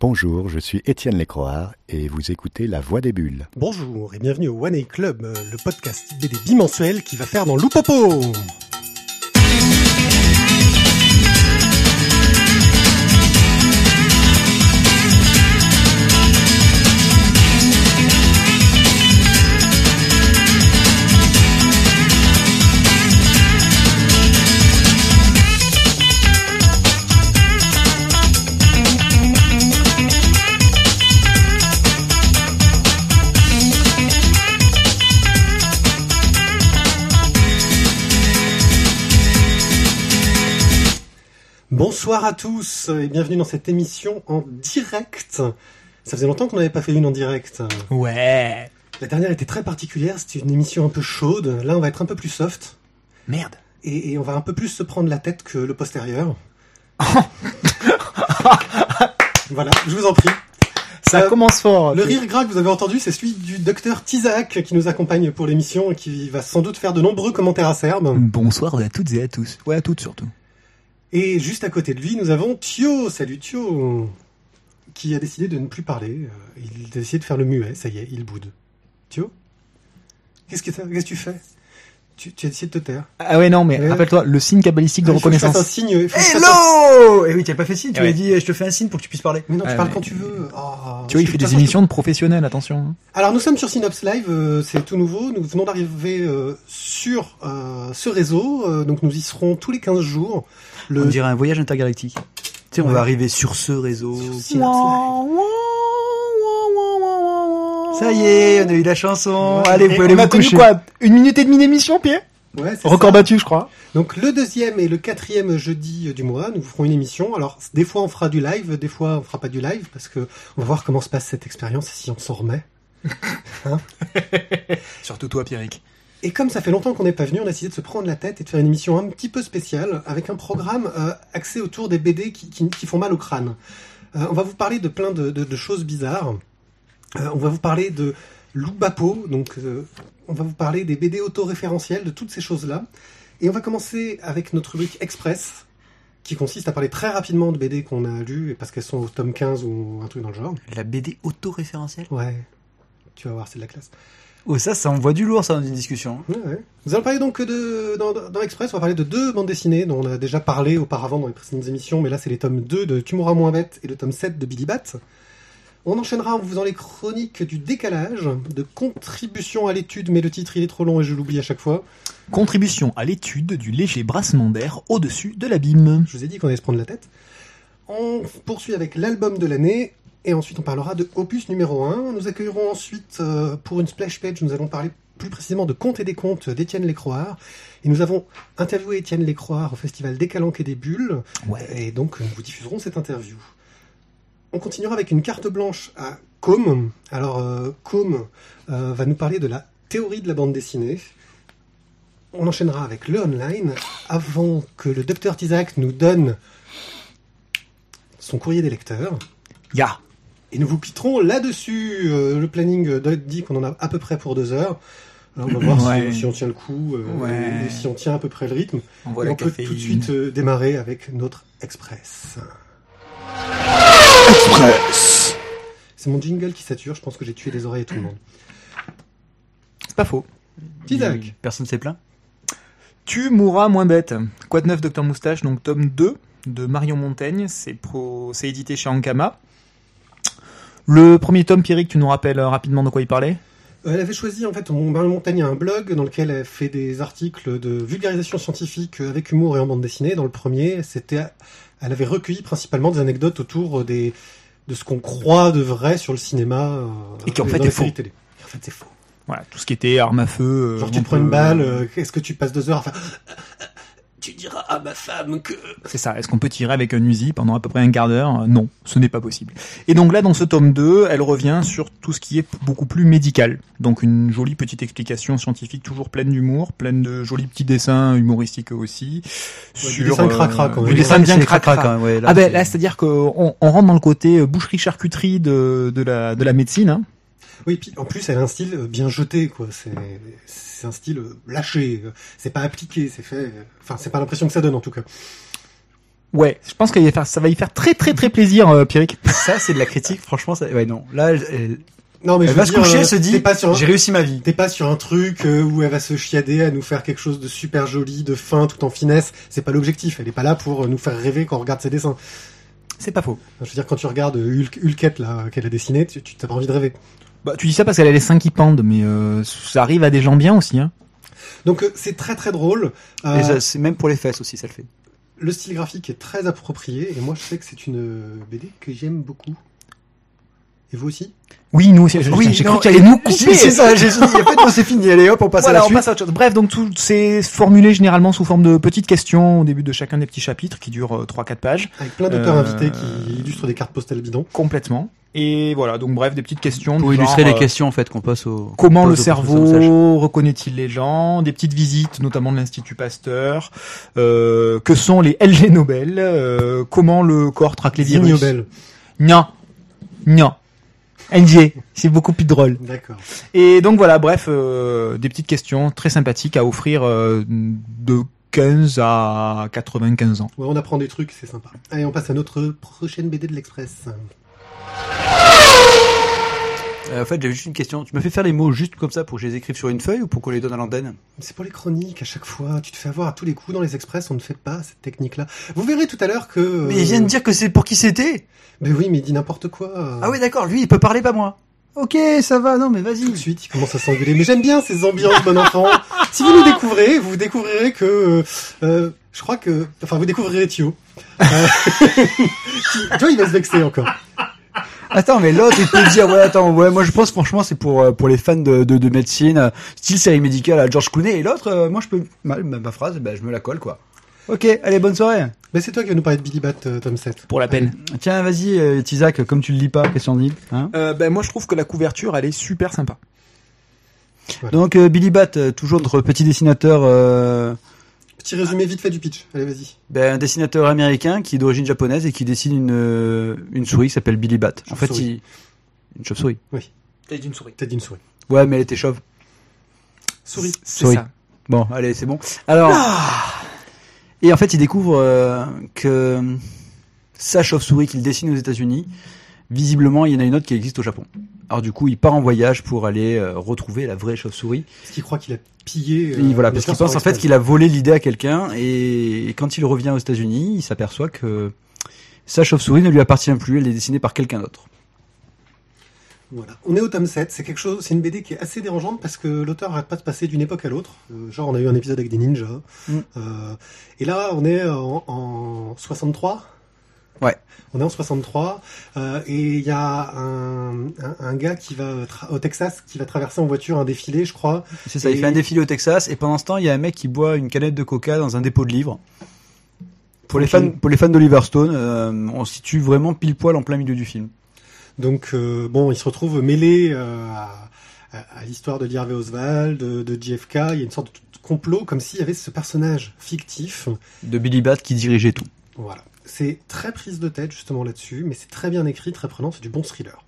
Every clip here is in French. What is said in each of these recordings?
Bonjour, je suis Étienne Lécroard et vous écoutez La Voix des Bulles. Bonjour et bienvenue au One A Club, euh, le podcast BD bimensuel qui va faire dans Loupopo. Bonsoir à tous et bienvenue dans cette émission en direct. Ça faisait longtemps qu'on n'avait pas fait une en direct. Ouais. La dernière était très particulière, c'était une émission un peu chaude. Là, on va être un peu plus soft Merde. et, et on va un peu plus se prendre la tête que le postérieur. voilà, je vous en prie. Ça Euh, commence fort. Le rire gras que vous avez entendu, c'est celui du docteur Tizak qui nous accompagne pour l'émission et qui va sans doute faire de nombreux commentaires acerbes. Bonsoir à toutes et à tous. Ouais, à toutes surtout. Et juste à côté de lui, nous avons Thio. Salut Thio. Qui a décidé de ne plus parler. Euh, Il a décidé de faire le muet. Ça y est, il boude. Thio Qu'est-ce que, t'as- qu'est-ce que tu fais tu, tu as décidé de te taire. Ah ouais, non, mais Ouais. rappelle-toi, le signe cabalistique de Ah, que je fasse un reconnaissance. signe. que Hello Eh oui, tu as pas fait signe, tu Ouais. m'as dit, je te fais un signe pour que tu puisses parler. Mais non, tu Ouais, parles mais- quand tu veux. Ah, Tu vois, il fait des émissions de professionnels, attention. Alors nous sommes sur Synops Live, euh, c'est tout nouveau. Nous venons d'arriver euh, sur euh, ce réseau, euh, donc nous y serons tous les 15 jours. Le On dirait un voyage intergalactique. Tu sais, on Ouais. va arriver sur ce réseau. sur. Ça y est, on a eu la chanson. Allez, vous pouvez aller on a tenu quoi Une minute et demie d'émission, Pierre Ouais, Record ça. battu, je crois. Donc le deuxième et le quatrième jeudi du mois, nous ferons une émission. Alors des fois on fera du live, des fois on fera pas du live parce que on va voir comment se passe cette expérience et si on s'en remet. Surtout toi, Pierrick. Et comme ça fait longtemps qu'on n'est pas venu, on a décidé de se prendre la tête et de faire une émission un petit peu spéciale avec un programme euh, axé autour des BD qui, qui- qui font mal au crâne. Euh, on va vous parler de plein de, de- de choses bizarres. Euh, on va vous parler de Loubapo, donc on va vous parler des BD autoréférentiels, de toutes ces choses-là. Et on va commencer avec notre rubrique Express, qui consiste à parler très rapidement de BD qu'on a lues, parce qu'elles sont au tome 15 ou un truc dans le genre. La BD auto-référentielle? Ouais, tu vas voir, c'est de la classe. Oh, ça, ça envoie du lourd, ça, dans une discussion. Ouais, ouais. Nous allons parler donc de, dans, dans Express, on va parler de deux bandes dessinées dont on a déjà parlé auparavant dans les précédentes émissions, mais là c'est les tomes 2 de Tumora moins bête et le tome 7 de Billy Bat. On enchaînera en vous faisant les chroniques du décalage, de contribution à l'étude, mais le titre il est trop long et je l'oublie à chaque fois. Contribution à l'étude du léger brassement d'air au-dessus de l'abîme. Je vous ai dit qu'on allait se prendre la tête. On poursuit avec l'album de l'année, et ensuite on parlera de Opus numéro 1. Nous accueillerons ensuite, euh, pour une splash page, nous allons parler plus précisément de Contes et des Contes d'Étienne Lécroard. Et nous avons interviewé Étienne Lécroard au festival des Calanques et des Bulles, Ouais. et donc nous vous diffuserons cette interview. On continuera avec une carte blanche à Com. Alors, euh, Com euh, va nous parler de la théorie de la bande dessinée. On enchaînera avec le online avant que le docteur Tizak nous donne son courrier des lecteurs. Ya. Et nous vous quitterons là-dessus. Euh, le planning doit dit qu'on en a à peu près pour deux heures. Alors, on va voir Ouais. si, si on tient le coup euh, Ouais. et si on tient à peu près le rythme. On voit Et la on peut caféine. tout de suite euh, démarrer avec notre express. Express C'est mon jingle qui sature. Je pense que j'ai tué les oreilles à tout le monde. C'est pas faux. Tizak. Personne s'est plaint. Tu mourras moins bête. Quoi de neuf, Docteur Moustache, donc tome 2 de Marion Montaigne. C'est pro... c'est édité chez Ankama. Le premier tome, Pierrick, tu nous rappelles euh, rapidement de quoi il parlait? Euh, Elle avait choisi, en fait, mon- Marion Montaigne a un blog dans lequel elle fait des articles de vulgarisation scientifique avec humour et en bande dessinée. Dans le premier, c'était, elle avait recueilli principalement des anecdotes autour des, de ce qu'on croit de vrai sur le cinéma. euh, Et qui, en fait, est faux. télé. En fait, c'est faux. Voilà, tout ce qui était arme à feu. Genre, tu on te prends une balle, est-ce que tu passes deux heures à faire, tu diras à ma femme que... C'est ça. Est-ce qu'on peut tirer avec un Uzi pendant à peu près un quart d'heure? Non, ce n'est pas possible. Et donc là, dans ce tome 2, elle revient sur tout ce qui est beaucoup plus médical. Donc une jolie petite explication scientifique, toujours pleine d'humour, pleine de jolis petits dessins humoristiques aussi. Ouais, du dessin cracra, quand même. Du dessin bien cracra. cracra, quand même, ouais, là, ah ben là, c'est-à-dire qu'on on rentre dans le côté euh, boucherie-charcuterie de, de, la, de la médecine. Hein. Oui, puis en plus, elle a un style euh, bien jeté, quoi. C'est, c'est un style euh, lâché. C'est pas appliqué, c'est fait. Enfin, c'est pas l'impression que ça donne, en tout cas. Ouais, je pense qu'il va y faire, ça va y faire très très très plaisir, euh, Pierrick. Ça, c'est de la critique. Franchement, ça... ouais, non. Là, elle, elle- Non, mais elle je va se dire, coucher, euh, elle se dit, un- j'ai réussi ma vie. T'es pas sur un truc euh, où elle va se chiader à nous faire quelque chose de super joli, de fin, tout en finesse. C'est pas l'objectif. Elle est pas là pour euh, nous faire rêver quand on regarde ses dessins. C'est pas faux. Je veux dire, quand tu regardes Hulk, Hulkette, là, qu'elle a dessiné, tu, tu t'as pas envie de rêver. Bah, tu dis ça parce qu'elle a les seins qui pendent, mais euh, ça arrive à des gens bien aussi. Hein. Donc, euh, c'est très très drôle. Euh, Et c'est même pour les fesses aussi, ça le fait. le style graphique est très approprié. Et moi, je sais que c'est une BD que j'aime beaucoup. Et vous aussi? Oui, nous aussi. Oui, j'ai cru qu'il allait nous C'est couper. c'est ça, j'ai dit, de c'est fini, allez hop, on passe Voilà, à la on suite. passe à autre chose. Bref, donc tout c'est formulé généralement sous forme de petites questions au début de chacun des petits chapitres qui durent 3-4 pages Avec plein d'auteurs Euh, invités qui illustrent des cartes postales bidons. complètement. Et voilà, donc bref, des petites questions. Pour illustrer genre, les euh, questions, en fait, qu'on passe au... Comment le cerveau reconnaît-il les gens? Des petites visites, notamment de l'Institut Pasteur. Euh, que sont les LG Nobel? Euh, Comment le corps traque les virus? Nobel. Non, non. NG, c'est beaucoup plus drôle. D'accord. Et donc voilà, bref, euh, des petites questions très sympathiques à offrir euh, de 15 à 95 ans. Ouais, on apprend des trucs, c'est sympa. Allez, on passe à notre prochaine BD de l'Express. Euh, en fait, j'avais juste une question. Tu me fais faire les mots juste comme ça pour que je les écrive sur une feuille ou pour qu'on les donne à l'antenne C'est pour les chroniques, à chaque fois. Tu te fais avoir à tous les coups dans les Express, on ne fait pas cette technique-là. Vous verrez tout à l'heure que... Mais il vient de dire que c'est pour qui c'était Mais oui, mais il dit n'importe quoi. Ah oui, d'accord, lui, il peut parler, pas moi. Ok, ça va, non, mais Tout vas-y. de suite, il commence à s'engueuler. Mais j'aime bien ces ambiances bon enfant. si vous nous découvrez, vous découvrirez que... euh, euh, je crois que... Enfin, vous découvrirez Thio. Euh, tu vois, il va se vexer encore. Attends, mais l'autre, il peut dire, ouais, attends, ouais, moi je pense franchement c'est pour euh, pour les fans de, de, de médecine, euh, style série médicale à George Clooney. Et l'autre, euh, moi je peux, ma, ma, ma phrase, ben, je me la colle quoi. Ok, allez, bonne soirée. Mais c'est toi qui vas nous parler de Billy Bat, euh, tome 7. Pour la peine. Tiens, vas-y, euh, Tizak, comme tu le lis pas, qu'est-ce qu'on dit hein Euh, ben moi je trouve que la couverture elle est super sympa. Donc euh, Billy Bat, toujours notre petit dessinateur, euh, Petit résumé vite fait du pitch. Allez, vas-y. ben, un dessinateur américain qui est d'origine japonaise et qui dessine une euh, une souris qui s'appelle Billy Bat. En fait, il... une chauve-souris. T'as dit une souris. T'as dit une souris. Ouais, mais elle était chauve. Souris. C'est Souris. ça. Bon, allez, c'est bon. Alors, et en fait, il découvre euh, que sa chauve-souris qu'il dessine aux États-Unis, visiblement, il y en a une autre qui existe au Japon. Alors du coup, il part en voyage pour aller euh, retrouver la vraie chauve-souris. Parce qu'il croit qu'il a pillé... euh, Et voilà, parce qu'il pense en fait qu'il a volé l'idée à quelqu'un, et quand il revient aux États-Unis, il s'aperçoit que sa chauve-souris ne lui appartient plus, elle est dessinée par quelqu'un d'autre. Voilà. On est au tome 7, c'est quelque chose, c'est une BD qui est assez dérangeante parce que l'auteur arrête pas de passer d'une époque à l'autre. Euh, genre, on a eu un épisode avec des ninjas. Mm. Et là, on est en, en 63. Ouais. On est en 63 euh, et il y a un, un, un gars qui va au Texas qui va traverser en voiture un défilé, je crois. C'est ça, il fait un défilé au Texas, et pendant ce temps, il y a un mec qui boit une canette de coca dans un dépôt de livres. Pour les fans, pour les fans d'Oliver Stone, euh, on se situe vraiment pile poil en plein milieu du film. Donc euh, bon, il se retrouve mêlé euh, à, à- à l'histoire de Harvey Oswald, de, de JFK. Il y a une sorte de complot comme s'il y avait ce personnage fictif De Billy Bat qui dirigeait tout. Voilà. C'est très prise de tête justement là-dessus, mais c'est très bien écrit, très prenant, c'est du bon thriller.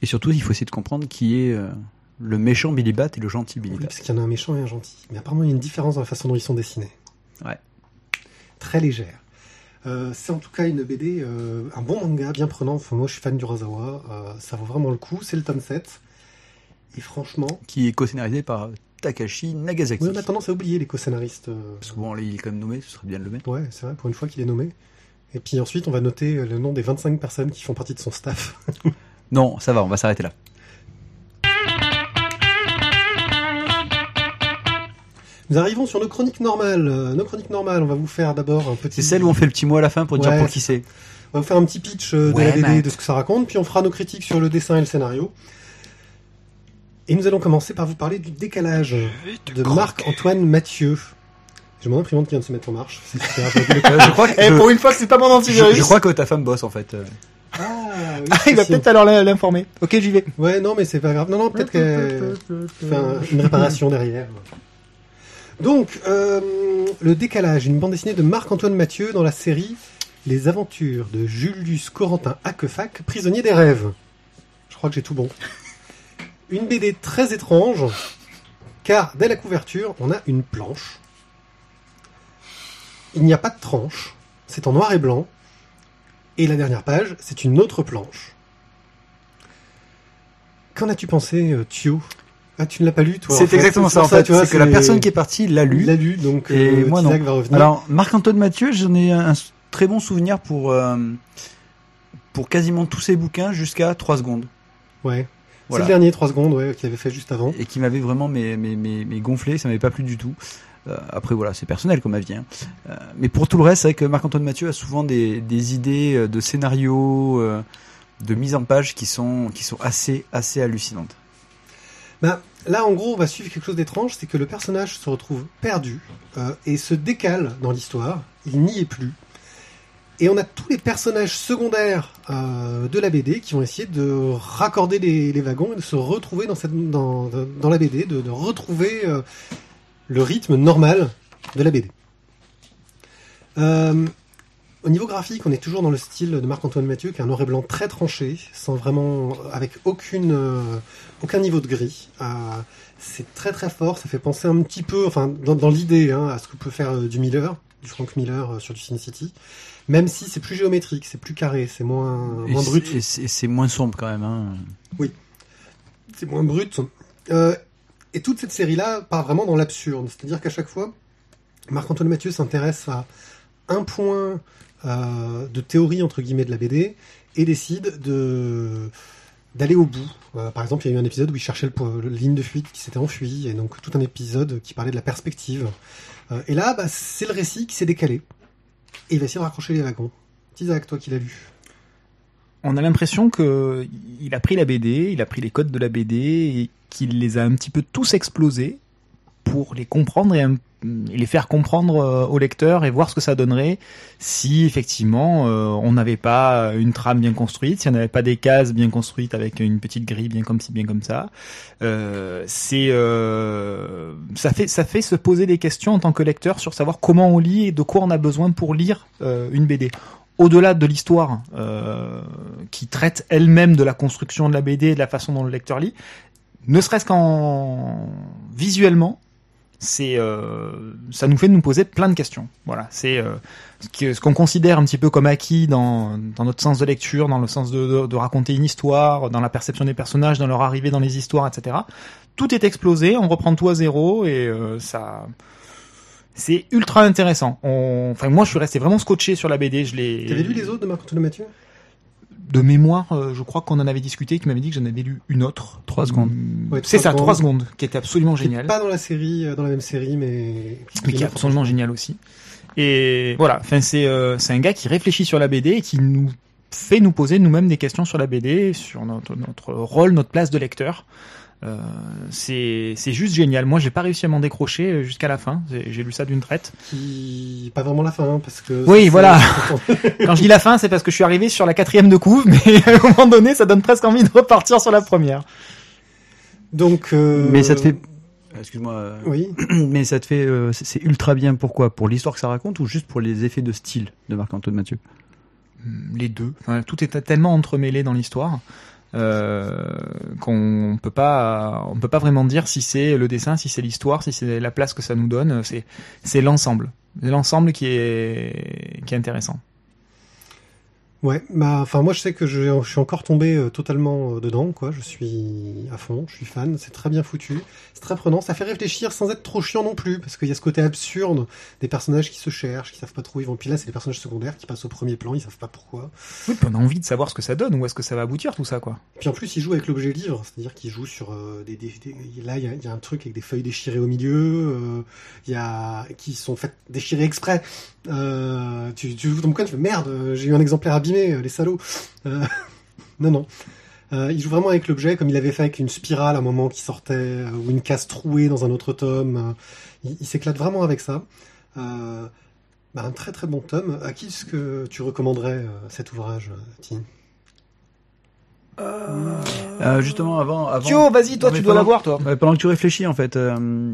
Et surtout, il faut essayer de comprendre qui est euh, le méchant Billy Bat et le gentil Billy Oui, Bat. parce qu'il y en a un méchant et un gentil. Mais apparemment, il y a une différence dans la façon dont ils sont dessinés. Ouais. Très légère. Euh, c'est en tout cas une BD, euh, un bon manga, bien prenant. Enfin, moi, je suis fan du Razawa. ça vaut vraiment le coup. C'est le tome 7. Et franchement, Qui est co-scénarisé par Takashi Nagasaki. oui, on a tendance à oublier les co-scénaristes. Parce que bon, là, il est quand même nommé, ce serait bien de le mettre. Ouais, c'est vrai, pour une fois qu'il est nommé. Et puis ensuite, on va noter le nom des 25 personnes qui font partie de son staff. Non, ça va, on va s'arrêter là. Nous arrivons sur nos chroniques normales. Euh, nos chroniques normales, on va vous faire d'abord un petit... C'est celle où on fait le petit mot à la fin pour dire pour qui c'est. On va vous faire un petit pitch euh, de Ouais, la BD, de ce que ça raconte, puis on fera nos critiques sur le dessin et le scénario. Et nous allons commencer par vous parler du décalage de Marc-Antoine Mathieu. J'ai mon imprimante qui vient de se mettre en marche. C'est super, je crois que, Eh, je, pour une fois que c'est pas mon antivirus. je crois que ta femme bosse en fait. Ah, oui, Ah, il va peut-être alors l'in- l'informer. Ok, j'y vais. Ouais, non, mais c'est pas grave. Non, non, peut-être qu'elle fait un- une réparation derrière. Donc, euh, le décalage, une bande dessinée de Marc-Antoine Mathieu dans la série Les aventures de Julius Corentin Haquefac, prisonnier des rêves. Je crois que j'ai tout bon. Une BD très étrange, car dès la couverture, on a une planche. Il n'y a pas de tranche. c'est en noir et blanc. Et la dernière page, c'est une autre planche. Qu'en as-tu pensé, euh, Thio Ah, tu ne l'as pas lu, toi en C'est fait. exactement ça, en fait. C'est que la personne qui est partie l'a lu. l'a lu, donc Et euh, moi, non. Va revenir. Alors, Marc-Antoine Mathieu, j'en ai un, un très bon souvenir pour, euh, pour quasiment tous ses bouquins jusqu'à 3 secondes. ouais. Voilà. C'est le dernier, 3 secondes, ouais, qu'il avait fait juste avant. Et qui m'avait vraiment mais, mais, mais, mais gonflé, ça m'avait pas plu du tout. Euh, après, voilà, c'est personnel comme avis. hein. Euh, mais pour tout le reste, c'est vrai que Marc-Antoine Mathieu a souvent des, idées euh, de scénarios, de mise en page qui sont, qui sont assez, assez hallucinantes. Ben, là, en gros, on va suivre quelque chose d'étrange, c'est que le personnage se retrouve perdu et se décale dans l'histoire. Il n'y est plus. Et on a tous les personnages secondaires de la BD qui vont essayer de raccorder les, wagons et de se retrouver dans, cette, dans, dans la BD, de, retrouver le rythme normal de la BD. Euh, au niveau graphique, on est toujours dans le style de Marc-Antoine Mathieu, qui est un noir et blanc très tranché, sans vraiment, avec aucune, euh, aucun niveau de gris. Euh, c'est très très fort, ça fait penser un petit peu, enfin dans, dans l'idée, hein, à ce que peut faire du Miller, du Frank Miller sur du Sin City, même si c'est plus géométrique, c'est plus carré, c'est moins, brut. Et c'est moins sombre quand même. Hein. c'est moins brut. Euh, et toute cette série-là part vraiment dans l'absurde. C'est-à-dire qu'à chaque fois, Marc-Antoine Mathieu s'intéresse à un point euh, de théorie, entre guillemets, de la BD et décide de d'aller au bout. Euh, par exemple, il y a eu un épisode où il cherchait le, le ligne de fuite qui s'était enfui, et donc tout un épisode qui parlait de la perspective. Euh, et là, bah, c'est le récit qui s'est décalé. Et il va essayer de raccrocher les wagons. Isaac, toi qui l'as lu. On a l'impression que il a pris la BD, il a pris les codes de la BD et qu'il les a un petit peu tous explosés pour les comprendre et, les faire comprendre euh, au lecteur et voir ce que ça donnerait si effectivement euh, on n'avait pas une trame bien construite, si on n'avait pas des cases bien construites avec une petite grille bien comme ci bien comme ça. Euh, c'est ça fait se poser des questions en tant que lecteur sur savoir comment on lit et de quoi on a besoin pour lire une BD au-delà de l'histoire euh, qui traite elle-même de la construction de la BD et de la façon dont le lecteur lit, ne serait-ce qu'en visuellement, c'est euh, ça nous fait nous poser plein de questions. Voilà, c'est euh, ce qu'on considère un petit peu comme acquis dans, dans notre sens de lecture, dans le sens de, raconter une histoire, dans la perception des personnages, dans leur arrivée dans les histoires, etc. Tout est explosé, on reprend tout à zéro et ça c'est ultra intéressant. On... Enfin, moi, je suis resté vraiment scotché sur la BD. Je l'ai. T'avais lu les autres de Marc-Antoine Mathieu? De mémoire, euh, je crois qu'on en avait discuté, qui m'avait dit que j'en avais lu une autre. Trois secondes. Mm, Ouais, c'est ça, trois secondes. qui était absolument Qui est génial. Pas dans la série, euh, dans la même série, mais mais qui est absolument génial aussi. Et voilà, enfin c'est euh, c'est un gars qui réfléchit sur la BD et qui nous fait nous poser nous-mêmes des questions sur la BD, sur notre notre rôle, notre place de lecteur. Euh, c'est c'est juste génial. Moi, j'ai pas réussi à m'en décrocher jusqu'à la fin. J'ai j'ai lu ça d'une traite. qui pas vraiment la fin hein, parce que Oui, voilà. Quand je dis la fin, c'est parce que je suis arrivé sur la quatrième de couve, mais à un moment donné, ça donne presque envie de repartir sur la première. donc euh, Mais ça te fait. Excuse-moi. euh, oui Mais ça te fait. euh, c'est c'est ultra bien. Pourquoi? Pour l'histoire que ça raconte ou juste pour les effets de style de Marc-Antoine Mathieu? Les deux. Enfin, tout est tellement entremêlé dans l'histoire euh, qu'on peut pas, on peut pas vraiment dire si c'est le dessin, si c'est l'histoire, si c'est la place que ça nous donne. C'est, c'est l'ensemble, l'ensemble qui est, qui est intéressant. Ouais bah enfin moi je sais que je, je suis encore tombé euh, totalement euh, dedans quoi je suis à fond je suis fan c'est très bien foutu c'est très prenant ça fait réfléchir sans être trop chiant non plus parce qu'il y a ce côté absurde des personnages qui se cherchent qui savent pas trop où ils vont puis là c'est des personnages secondaires qui passent au premier plan ils savent pas pourquoi Oui, puis on a envie de savoir ce que ça donne, où est-ce que ça va aboutir tout ça, quoi. Puis en plus, il joue avec l'objet livre, c'est-à-dire qu'il joue sur euh, des, des- des- Là, il y, a- il y a un truc avec des feuilles déchirées au milieu, il y a qui sont faites déchirer exprès. Tu, tu bouquin, tu fais merde, j'ai eu un exemplaire abîmé, euh, les salauds. Euh, non, non. Euh, il joue vraiment avec l'objet, comme il avait fait avec une spirale à un moment qui sortait, euh, ou une case trouée dans un autre tome. Euh, il il s'éclate vraiment avec ça. Euh, bah, un très très bon tome. À qui est-ce que tu recommanderais euh, cet ouvrage, Tine Euh, Justement, avant. avant... Thio, vas-y, toi, Non, tu dois l'avoir, toi. Pendant que tu réfléchis, en fait, euh,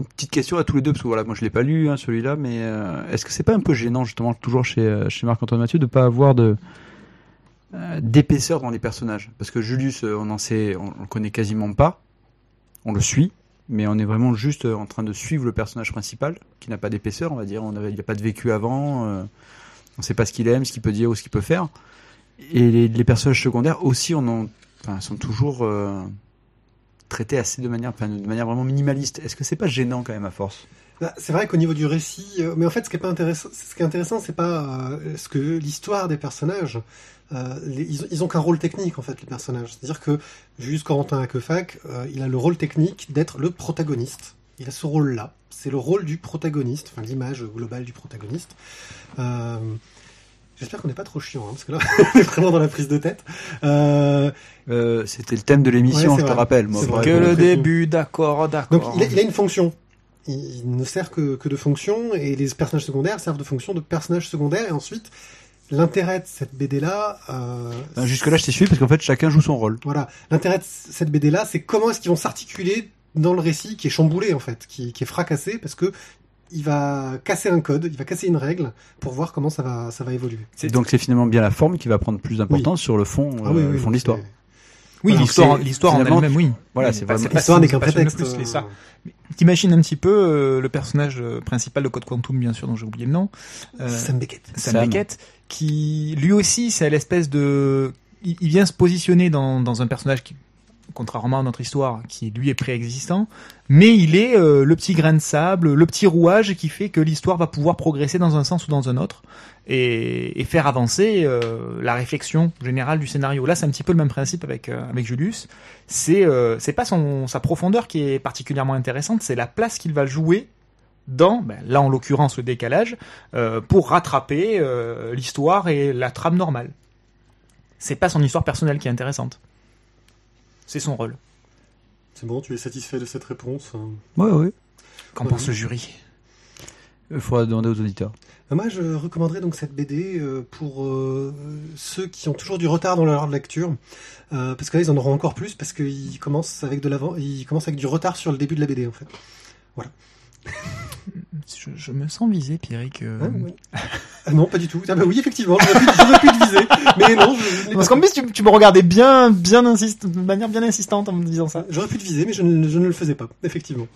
une petite question à tous les deux, parce que voilà, moi je l'ai pas lu, hein, celui-là, mais euh, est-ce que c'est pas un peu gênant, justement, toujours chez, euh, chez Marc-Antoine Mathieu, de pas avoir de euh, d'épaisseur dans les personnages? Parce que Julius, on en sait, on, le connaît quasiment pas, on le suit, mais on est vraiment juste en train de suivre le personnage principal, qui n'a pas d'épaisseur, on va dire. On il n'y a pas de vécu avant. euh, on sait pas ce qu'il aime, ce qu'il peut dire ou ce qu'il peut faire. Et les, personnages secondaires aussi, on en, sont toujours traités assez de manière, de manière vraiment minimaliste. Est-ce que c'est pas gênant quand même à force? Bah, c'est vrai qu'au niveau du récit, euh, mais en fait, ce qui est pas intéressant, ce qui est intéressant, c'est pas euh, ce que l'histoire des personnages. euh, ils, ils ont qu'un rôle technique en fait, les personnages. C'est-à-dire que Julius Corentin Hakefac, euh, il a le rôle technique d'être le protagoniste. Il a ce rôle-là. C'est le rôle du protagoniste, enfin l'image globale du protagoniste. J'espère qu'on n'est pas trop chiant, hein, parce que là, on est vraiment dans la prise de tête. Euh, Euh, C'était le thème de l'émission, Ouais, je te rappelle. Moi, vrai. Que le début, d'accord, d'accord. Donc il a, il a une fonction. Il, il ne sert que, que de fonction et les personnages secondaires servent de fonction de personnages secondaires et ensuite l'intérêt de cette BD là, euh, Ben, Jusque-là, je t'ai suivi parce qu'en fait, chacun joue son rôle. voilà, l'intérêt de cette BD là, c'est comment est-ce qu'ils vont s'articuler dans le récit qui est chamboulé en fait, qui, qui est fracassé parce que il va casser un code, il va casser une règle pour voir comment ça va ça va évoluer. C'est- Donc c'est finalement bien la forme qui va prendre plus d'importance sur le fond, Ah euh, oui, le fond de l'histoire. Oui, l'histoire, l'histoire en elle-même, oui. Voilà, c'est vraiment- pas L'histoire n'est qu'un le prétexte. plus, c'est ça. euh, T'imagines un petit peu euh, le personnage euh, principal de Code Quantum, bien sûr, dont j'ai oublié le nom. Euh, Sam Beckett. Sam, Sam. Beckett, qui lui aussi, c'est l'espèce de, il, il vient se positionner dans, dans un personnage qui, contrairement à notre histoire, qui lui est préexistant, mais il est euh, le petit grain de sable, le petit rouage qui fait que l'histoire va pouvoir progresser dans un sens ou dans un autre et, faire avancer euh, la réflexion générale du scénario. Là, c'est un petit peu le même principe avec euh, Julius. C'est pas son sa profondeur qui est particulièrement intéressante, c'est la place qu'il va jouer dans, ben, là en l'occurrence le décalage, pour rattraper l'histoire et la trame normale. C'est pas son histoire personnelle qui est intéressante. C'est son rôle. C'est bon, tu es satisfait de cette réponse hein Ouais, ouais. Qu'en Ouais. pense le jury? Il faudra demander aux auditeurs. Euh, Moi, je recommanderais donc cette BD euh, pour euh, ceux qui ont toujours du retard dans leur lecture, parce que là, ils en auront encore plus, parce qu'ils commencent avec de l'avant, ils commencent avec du retard sur le début de la BD en fait. Je, je me sens visé, Pierrick. euh. Ouais. Ah non, pas du tout. Ah bah oui, effectivement, j'aurais pu, j'aurais pu te viser, mais non, je, je Parce qu'en plus, tu, tu me regardais bien, bien insiste, de manière bien insistante en me disant ça. J'aurais pu te viser, mais je ne, je ne le faisais pas, effectivement.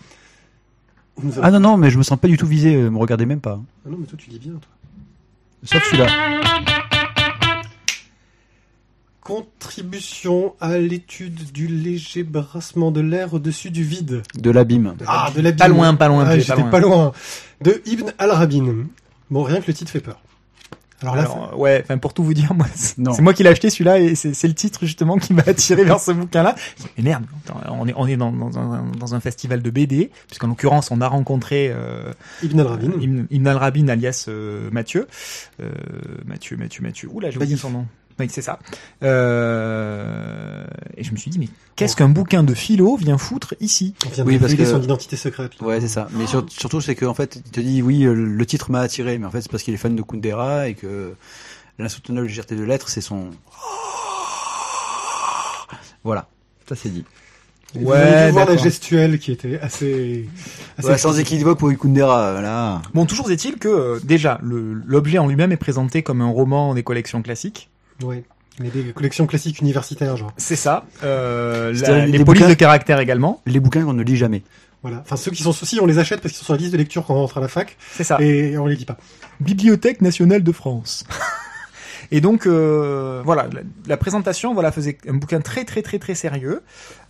Avons- Ah non, non, mais je me sens pas du tout visé, euh, me regardez même pas. Ah non, mais toi, tu dis bien, toi. Sauf celui-là. Contribution à l'étude du léger brassement de l'air au-dessus du vide. De l'abîme. Ah, de l'abîme. Pas loin, pas loin, Ah, J'étais pas loin. De Ibn al-Rabin. Bon, rien que le titre fait peur. Alors là, Alors, euh, ouais, enfin pour tout vous dire, moi, c'est moi qui l'ai acheté celui-là et c'est le titre justement qui m'a attiré vers ce bouquin-là. Mais merde, attends, on est on est dans, dans, un, dans un festival de BD, puisqu'en l'occurrence on a rencontré euh, Ibn al-Rabin. Ibn, Ibn al-Rabin alias euh, Mathieu, euh, Mathieu, Mathieu, Mathieu. Oula, j'ai oublié son nom. Oui, c'est ça. Euh, et je me suis dit, mais qu'est-ce qu'un bouquin de philo vient foutre ici? On vient Oui, de parce révéler que- son identité secrète. là. Ouais, c'est ça. Mais sur- surtout, c'est qu'en fait, il te dit, oui, le titre m'a attiré, mais en fait, c'est parce qu'il est fan de Kundera et que l'insoutenable légèreté de l'être, c'est son... Voilà. Ça, c'est dit. Vous avez dû voir la gestuelle qui était assez... assez Ouais, sans équivoque pour Kundera, euh, là. Bon, toujours est-il que euh, déjà l'objet en lui-même est présenté comme un roman des collections classiques. Ouais. Mais des collections classiques universitaires, genre. C'est ça. Euh, la- les polices bouquins- de caractère également. Les bouquins qu'on ne lit jamais. Voilà. Enfin, ceux qui sont soucis, on les achète parce qu'ils sont sur la liste de lecture quand on rentre à la fac, C'est ça. et on les lit pas. Bibliothèque nationale de France. Et donc euh, voilà, la, la présentation voilà faisait un bouquin très très très très sérieux.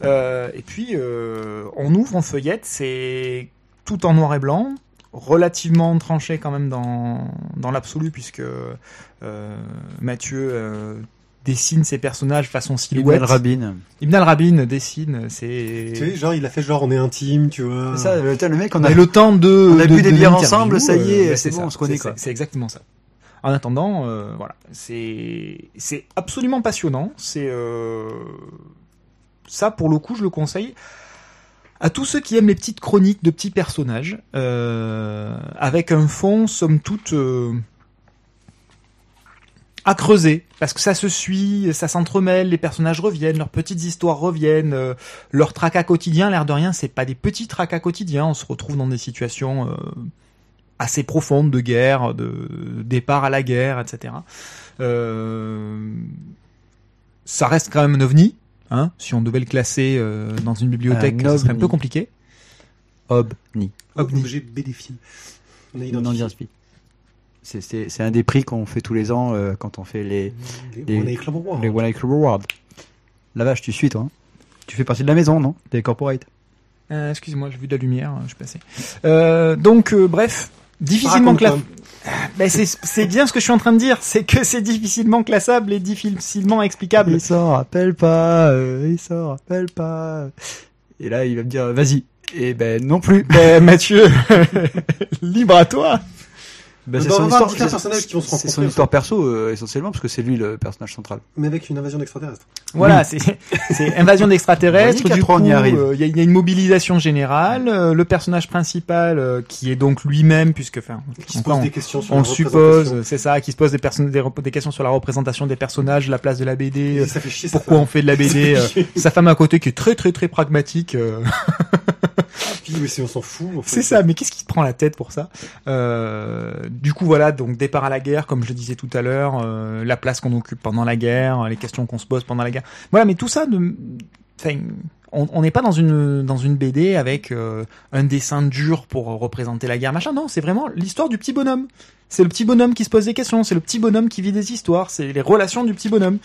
Euh, et puis euh, on ouvre, on feuillette, c'est tout en noir et blanc, relativement tranché quand même dans dans l'absolu puisque euh, Mathieu euh, dessine ses personnages façon silhouette. Ibn Rabin. Ibn al-Rabin dessine, c'est Tu sais, genre, il a fait genre, on est intime, tu vois. C'est ça, le, le mec, on a... mais le temps de on a de- bu des de bières ensemble, ça y est, ouais, c'est bon, ça. on se connaît, C'est- quoi. c'est- C'est exactement ça. En attendant, euh, voilà, c'est c'est absolument passionnant. C'est euh, ça pour le coup, je le conseille à tous ceux qui aiment les petites chroniques de petits personnages euh, avec un fond somme toute euh, à creuser. Parce que ça se suit, ça s'entremêle, les personnages reviennent, leurs petites histoires reviennent, euh, leur tracas quotidien, l'air de rien, c'est pas des petits tracas quotidiens, on se retrouve dans des situations euh, assez profondes de guerre, de départ à la guerre, etc. Euh, ça reste quand même un ovni, hein, si on devait le classer euh, dans une bibliothèque, Un ce serait un peu compliqué. OBNI. Ovni. Objet BD-Film. On. C'est- un des prix qu'on fait tous les ans euh, quand on fait les, Les Les- One Eye Club Awards. les One Eye Club Awards. La vache, tu suis toi hein Tu fais partie de la maison, non? Des corporate. Euh, Excuse-moi, j'ai vu de la lumière, je suis passé. Euh, donc, euh, bref, difficilement Raconte-toi. Ben, c'est c'est bien ce que je suis en train de dire, c'est que c'est difficilement classable et difficilement explicable. Il s'en rappelle pas, euh, il s'en rappelle pas. Et là, il va me dire, vas-y. Et ben non plus. Ben, Mathieu, libre à toi. Ben, On va avoir différents personnages qui vont se C'est rencontrer, son histoire perso, euh, essentiellement, parce que c'est lui le personnage central. Mais avec une invasion d'extraterrestres. Voilà, c'est c'est invasion d'extraterrestres. Du coup, on y arrive. euh, il y, a- il y a une mobilisation générale. euh, le personnage principal, euh, qui est donc lui-même, puisque, enfin, Qui se posent on- des questions sur on la suppose, c'est ça, qui se pose des, questions sur la représentation des personnages, la place de la BD, Et euh, ça fait chier. sa pourquoi on fait de la BD, euh, sa femme à côté qui est très très très pragmatique. euh, Puis, mais si on s'en fout. en fait. c'est ça, mais qu'est-ce qui te prend la tête pour ça? Euh, Du coup, voilà, donc départ à la guerre, comme je le disais tout à l'heure, euh, la place qu'on occupe pendant la guerre, les questions qu'on se pose pendant la guerre. Voilà, mais tout ça, de, enfin, on on n'est pas dans une dans une BD avec euh, un dessin dur pour représenter la guerre, machin. Non, c'est vraiment l'histoire du petit bonhomme. C'est le petit bonhomme qui se pose des questions, c'est le petit bonhomme qui vit des histoires, c'est les relations du petit bonhomme.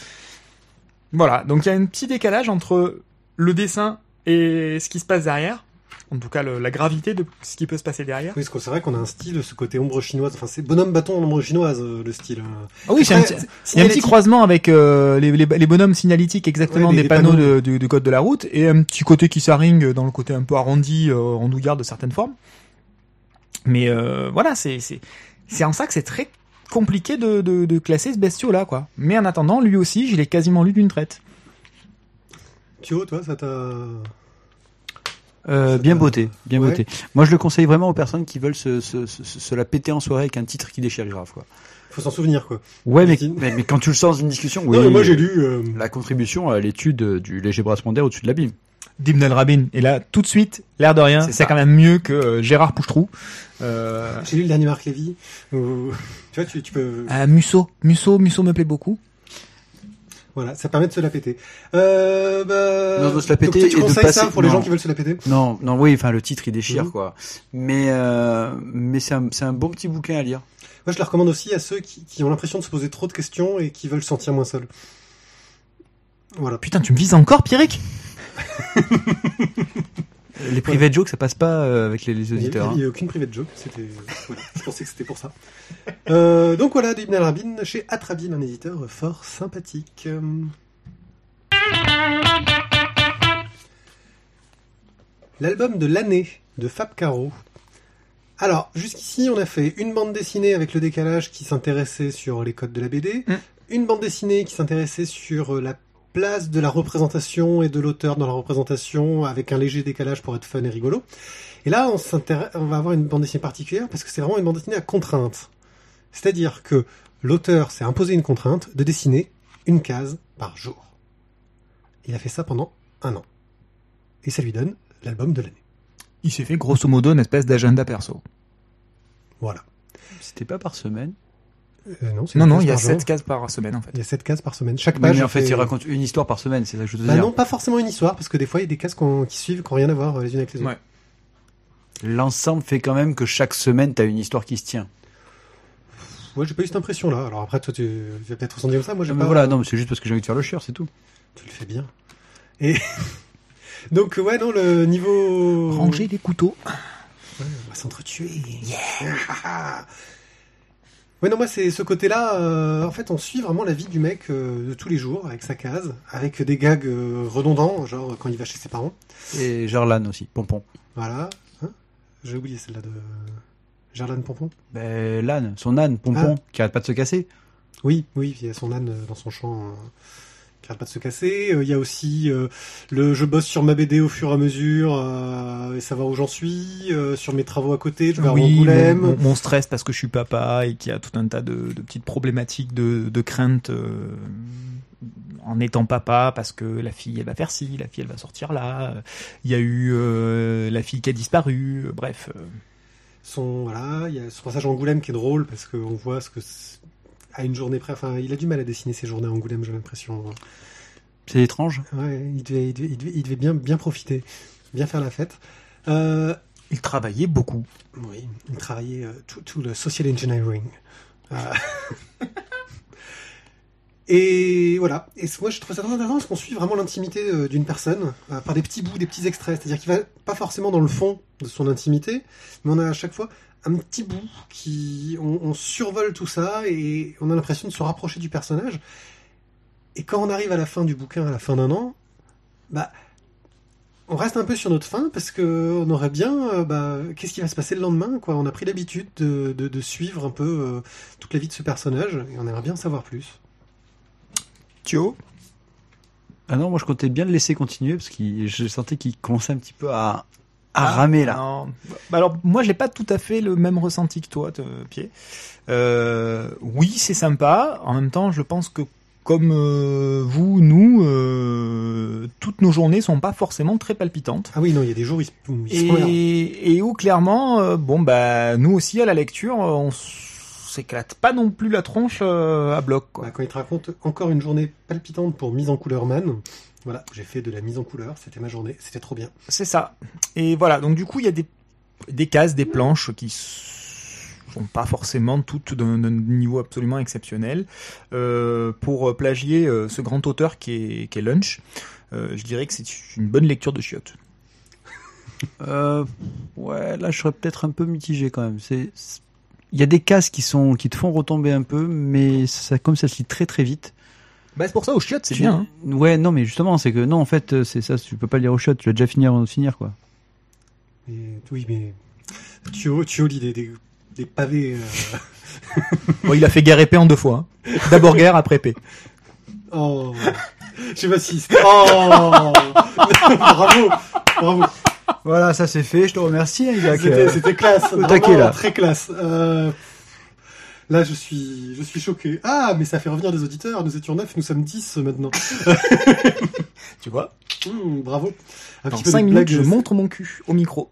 Voilà, donc il y a un petit décalage entre le dessin et ce qui se passe derrière. En tout cas, le- la gravité de ce qui peut se passer derrière. Oui, parce que c'est vrai qu'on a un style, ce côté ombre chinoise. Enfin, c'est bonhomme bâton en ombre chinoise, euh, le style. euh. Ah oui, c'est un, petit- il y a un petit croisement avec euh, les, les, les bonhommes signalétiques exactement Ouais, les- des les panneaux, panneaux. de- du, du code de la route et un petit côté qui s'arringue dans le côté un peu arrondi, euh, rondouillard de certaines formes. Mais euh, voilà, c'est c'est c'est en ça que c'est très compliqué de, de, de classer ce bestiau là quoi. Mais en attendant, lui aussi, je l'ai quasiment lu d'une traite. Thio, toi, ça t'a. Euh, bien beauté, bien Ouais. beauté. Moi, je le conseille vraiment aux personnes qui veulent se, se, se, se la péter en soirée avec un titre qui déchire grave, quoi. Faut s'en souvenir, quoi. Ouais, mais, Christine. mais, mais quand tu le sens dans une discussion, oui. non, mais moi, j'ai lu. euh, La contribution à l'étude du léger brassement d'air au-dessus de l'abîme. D'Ibn El Rabin. Et là, tout de suite, l'air de rien, C'est quand même mieux que euh, Gérard Pouchetrou. Euh, J'ai lu le dernier Marc Lévy. où- Tu vois, tu, tu peux. euh, Musso, Musso, Musso me plaît beaucoup. Voilà, ça permet de se la péter. Euh, bah... Non, de se la péter toi, tu et de conseilles passer- ça pour les non. gens qui veulent se la péter? Non, non, oui, enfin, le titre, il déchire, Mhm. quoi. Mais, euh, mais c'est un, c'est un bon petit bouquin à lire. Moi, je le recommande aussi à ceux qui, qui ont l'impression de se poser trop de questions et qui veulent se sentir moins seuls. Voilà. Putain, tu me vises encore, Pierrick? Les private jokes, ça passe pas euh, avec les, les Il n'y auditeurs. hein. avait aucune private joke. C'était, voilà. Je pensais que c'était pour ça. Euh, donc voilà, d'Ibn al-Rabin chez Atrabin, un éditeur fort sympathique. L'album de l'année de Fab Caro. Alors, jusqu'ici, on a fait une bande dessinée avec le décalage qui s'intéressait sur les codes de la BD, Mm. une bande dessinée qui s'intéressait sur la place de la représentation et de l'auteur dans la représentation avec un léger décalage pour être fun et rigolo. Et là, on, va avoir une bande dessinée particulière parce que c'est vraiment une bande dessinée à contrainte. C'est-à-dire que l'auteur s'est imposé une contrainte de dessiner une case par jour. Il a fait ça pendant un an. Et ça lui donne l'album de l'année. Il s'est fait grosso modo une espèce d'agenda perso. Voilà. C'était pas par semaine. Euh, non, Non, il y a par jour. 7 cases par semaine en fait. Il y a sept cases par semaine. Chaque Oui, page. mais en fait, fait- il raconte une histoire par semaine, c'est ça que je veux te Bah dire. non, pas forcément une histoire, parce que des fois, il y a des cases qui suivent, qui n'ont rien à voir euh, les unes avec les autres. Ouais. L'ensemble fait quand même que chaque semaine, t'as une histoire qui se tient. Ouais, j'ai pas eu cette impression-là. Alors après, toi, tu, tu vas peut-être ressentir comme ça. Moi, j'ai pas. voilà, non, mais c'est juste parce que j'ai envie de faire le chieur, c'est tout. Tu le fais bien. Et donc, ouais, non, le niveau. Ranger les couteaux. Ouais, on va s'entretuer. Yeah. ouais, non, moi, c'est ce côté-là. euh, en fait, on suit vraiment la vie du mec euh, de tous les jours, avec sa case, avec des gags euh, redondants, genre quand il va chez ses parents. Et Jarlan aussi, Pompon. Voilà. Hein J'ai oublié celle-là de Gerlan Pompon. Ben, l'âne, son âne, Pompon, qui arrête pas de se casser. Oui, oui, il y a son âne dans son champ. Qui arrête pas de se casser. Euh, Il y a aussi euh, le je bosse sur ma BD au fur et à mesure euh, et savoir où j'en suis, sur mes travaux à côté, je vais à Oui, Angoulême. mon, mon- mon stress parce que je suis papa et qu'il y a tout un tas de, de petites problématiques de, de crainte en étant papa parce que la fille elle va faire ci, la fille elle va sortir là. Il y a eu la fille qui a disparu. bref, Son voilà, il y a son passage à Angoulême qui est drôle parce qu'on voit ce que à une journée près. Enfin, il a du mal à dessiner ses journées à Angoulême, j'ai l'impression. C'est étrange. Ouais, il devait, il devait, il devait, il devait bien, bien profiter, bien faire la fête. Euh, Il travaillait beaucoup. Oui, il travaillait euh, tout, tout le social engineering. Euh, Et voilà. Et moi, je trouve ça très intéressant parce qu'on suit vraiment l'intimité euh, d'une personne euh, par des petits bouts, des petits extraits. C'est-à-dire qu'il va pas forcément dans le fond de son intimité, mais on a à chaque fois un petit bout qui, on, survole tout ça et on a l'impression de se rapprocher du personnage. Et quand on arrive à la fin du bouquin, à la fin d'un an, bah, on reste un peu sur notre fin parce que on aurait bien, euh, bah, qu'est-ce qui va se passer le lendemain, quoi? On a pris l'habitude de, suivre un peu toute la vie de ce personnage et on aimerait bien en savoir plus. Thio Ah non, moi je comptais bien le laisser continuer parce que je sentais qu'il commençait un petit peu à, à Ah, ramer là. non. Bah alors moi j'ai pas tout à fait le même ressenti que toi, te- Pierre. Euh, oui, c'est sympa. En même temps, je pense que comme euh, vous, nous, euh, toutes nos journées sont pas forcément très palpitantes. Ah oui, non, il y a des jours où ils, où ils. Et, où clairement, euh, bon bah nous aussi à la lecture, euh, on s'éclate pas non plus la tronche euh, à bloc. Quoi. Bah, quand il te raconte encore une journée palpitante pour mise en couleur man, voilà, j'ai fait de la mise en couleur, c'était ma journée, c'était trop bien. C'est ça. Et voilà, donc du coup, il y a des, des cases, des planches qui sont pas forcément toutes d'un niveau absolument exceptionnel. Euh, pour plagier euh, ce grand auteur qui est, qui est Lunch, euh, je dirais que c'est une bonne lecture de chiottes. Euh, ouais, là je serais peut-être un peu mitigé quand même. C'est, c'est- il y a des cases qui sont qui te font retomber un peu, mais ça comme ça se lit très très vite. Bah, c'est pour ça, aux chiottes, c'est bien. hein. Ouais, non, mais justement, c'est que non, en fait, c'est ça. Tu peux pas le lire au shot. Tu vas déjà finir avant de finir, quoi. Et, oui, mais tu, tu lis des, des, des pavés. euh, Bon, il a fait guerre épée en deux fois. hein. D'abord guerre, après épée. Oh, je m'assiste. Oh, bravo, bravo. Voilà, ça c'est fait. Je te remercie, hein, Isaac. C'était c'était classe. au taquet, là. Très classe. Euh, là, je suis, je suis choqué. Ah, mais ça fait revenir des auditeurs. Nous étions 9, nous sommes 10 maintenant. Tu vois Hum, bravo. Un Dans petit peu 5 de minutes, blague, je montre mon cul au micro.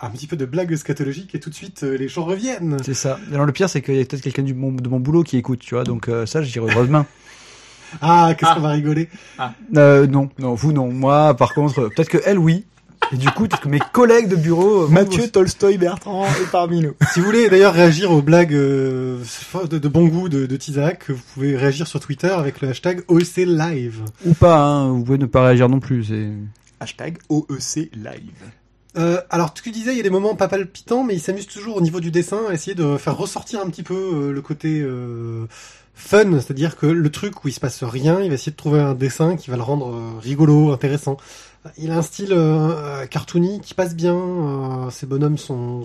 un petit peu de blague scatologique et tout de suite euh, les gens reviennent. C'est ça. Alors le pire, c'est qu'il y a peut-être quelqu'un du mon, de mon boulot qui écoute, tu vois. Donc euh, ça, je dirais heureusement. Ah, qu'est-ce Ah. qu'on va rigoler. Euh, non, non, vous non. Moi, par contre, euh, peut-être que elle, oui. Et du coup, mes collègues de bureau, euh, Mathieu Tolstoy Bertrand est parmi nous. Si vous voulez d'ailleurs réagir aux blagues euh, de, de bon goût de, de Tizak, vous pouvez réagir sur Twitter avec le hashtag OEC Live. ou pas, hein, vous pouvez ne pas réagir non plus. C'est Hashtag OEC Live. Euh, alors, tu disais, il y a des moments pas palpitants, mais il s'amuse toujours au niveau du dessin à essayer de faire ressortir un petit peu euh, le côté euh, fun, c'est-à-dire que le truc où il se passe rien, il va essayer de trouver un dessin qui va le rendre euh, rigolo, intéressant. Il a un style euh, euh, cartoony qui passe bien. euh, ces bonhommes sont,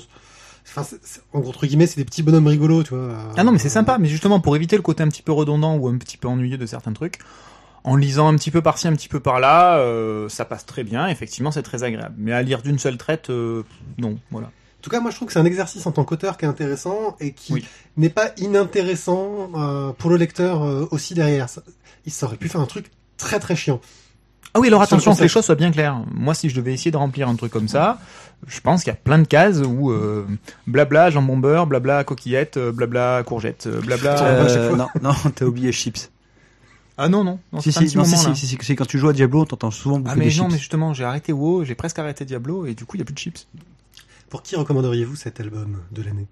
enfin, c'est- entre guillemets, c'est des petits bonhommes rigolos, tu vois. euh, Ah non, mais c'est sympa. Mais justement, pour éviter le côté un petit peu redondant ou un petit peu ennuyeux de certains trucs, en lisant un petit peu par-ci, un petit peu par-là, euh, ça passe très bien. Effectivement, c'est très agréable. Mais à lire d'une seule traite, euh, non, voilà. En tout cas, moi, je trouve que c'est un exercice en tant qu'auteur qui est intéressant et qui Oui. n'est pas inintéressant euh, pour le lecteur euh, aussi derrière. Ça, il aurait pu faire un truc très très chiant. Ah oui, alors attention que les choses soient bien claires. Moi, si je devais essayer de remplir un truc comme ça, je pense qu'il y a plein de cases où euh, blabla jambon beurre, blabla coquillette, euh, blabla courgette, euh, blabla. Euh, non, non, t'as oublié chips. Ah non non, non si, si, non, si, moment, si, si, si, si, quand tu joues à Diablo, t'entends souvent beaucoup Ah mais des non, chips. mais justement, j'ai arrêté WoW, j'ai presque arrêté Diablo et du coup, il y a plus de chips. Pour qui recommanderiez-vous cet album de l'année?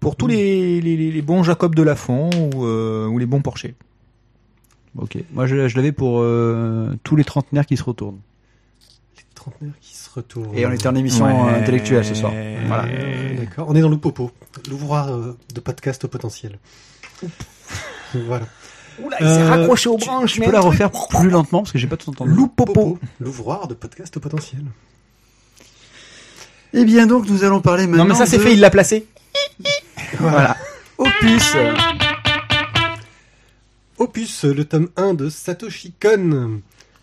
Pour tous les, les, les- les bons Jacob de Lafont ou, euh, ou les bons Porcher. Ok, moi je, je l'avais pour euh, tous les trentenaires qui se retournent. Les trentenaires qui se retournent. Et on était en émission Ouais. intellectuelle ce soir. Voilà. Euh, D'accord. On est dans le popo, l'ouvroir euh, de podcast au potentiel. voilà. Oula, il s'est raccroché aux Je peux la refaire plus lentement parce que j'ai pas tout entendu. Loup popo. L'ouvroir de podcast au potentiel. Eh bien donc nous allons parler maintenant. Non mais ça c'est de- fait, il l'a placé. Voilà. Opus. Opus, le tome 1 de Satoshi Kon.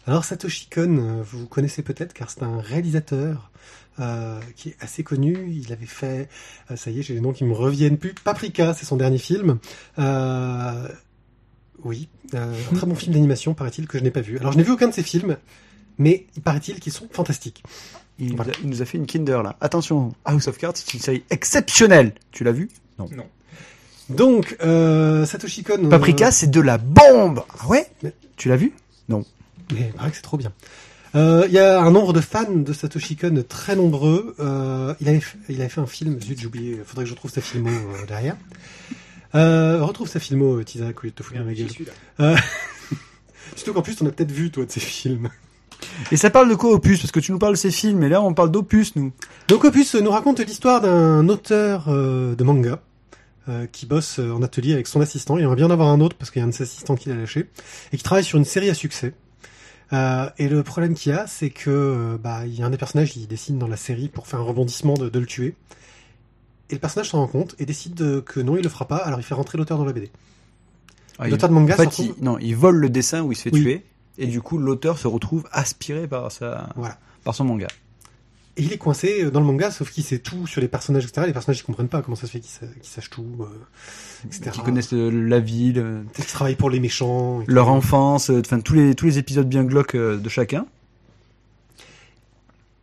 Alors Satoshi Kon, vous connaissez peut-être car c'est un réalisateur euh, qui est assez connu. Il avait fait, euh, ça y est, j'ai les noms qui me reviennent plus. Paprika, c'est son dernier film. Euh, oui, euh, un très bon film d'animation, paraît-il, que je n'ai pas vu. Alors je n'ai vu aucun de ces films, mais il paraît-il qu'ils sont fantastiques. Il, Voilà. nous a, il nous a fait une Kinder là. Attention, House of Cards, c'est une série exceptionnelle. Tu l'as vu? Donc, euh, Satoshi Kon... euh, Paprika, c'est de la bombe. Ah ouais Mais- Tu l'as vu Mais il paraît que c'est trop bien. Euh, Il y a un nombre de fans de Satoshi Kon très nombreux. Euh, il, avait, f- il avait fait un film, zut, j'ai oublié, faudrait que je retrouve sa filmo euh, derrière. Euh, retrouve sa filmo, euh, Tizak, au lieu de te foutre dans la gueule. Euh, surtout qu'en plus, on a peut-être vu, toi, de ces films. Et ça parle de quoi Opus? Parce que tu nous parles de ces films, et là on parle d'Opus, nous. Donc Opus nous raconte l'histoire d'un auteur euh, de manga euh, qui bosse euh, en atelier avec son assistant. Il aimerait bien en avoir un autre parce qu'il y a un de ses assistants qui l'a lâché et qui travaille sur une série à succès. Euh, et le problème qu'il y a, c'est que bah il y a un des personnages qui dessine dans la série pour faire un rebondissement de, de le tuer. Et le personnage s'en rend compte et décide de- que non, il le fera pas. Alors il fait rentrer l'auteur dans la BD. Ah, L'auteur de manga en fait, retrouve- il, non, il vole le dessin où il se fait Oui. tuer, et du coup l'auteur se retrouve aspiré par sa, Voilà. par son manga. Et il est coincé dans le manga, sauf qu'il sait tout sur les personnages, etc. Les personnages, ils comprennent pas comment ça se fait qu'ils sa- qu'ils sachent tout, euh, etc. Qui connaissent le- la ville, euh, Ils travaillent pour les méchants. leur enfance, euh, enfin tous les tous les épisodes bien glauques euh, de chacun.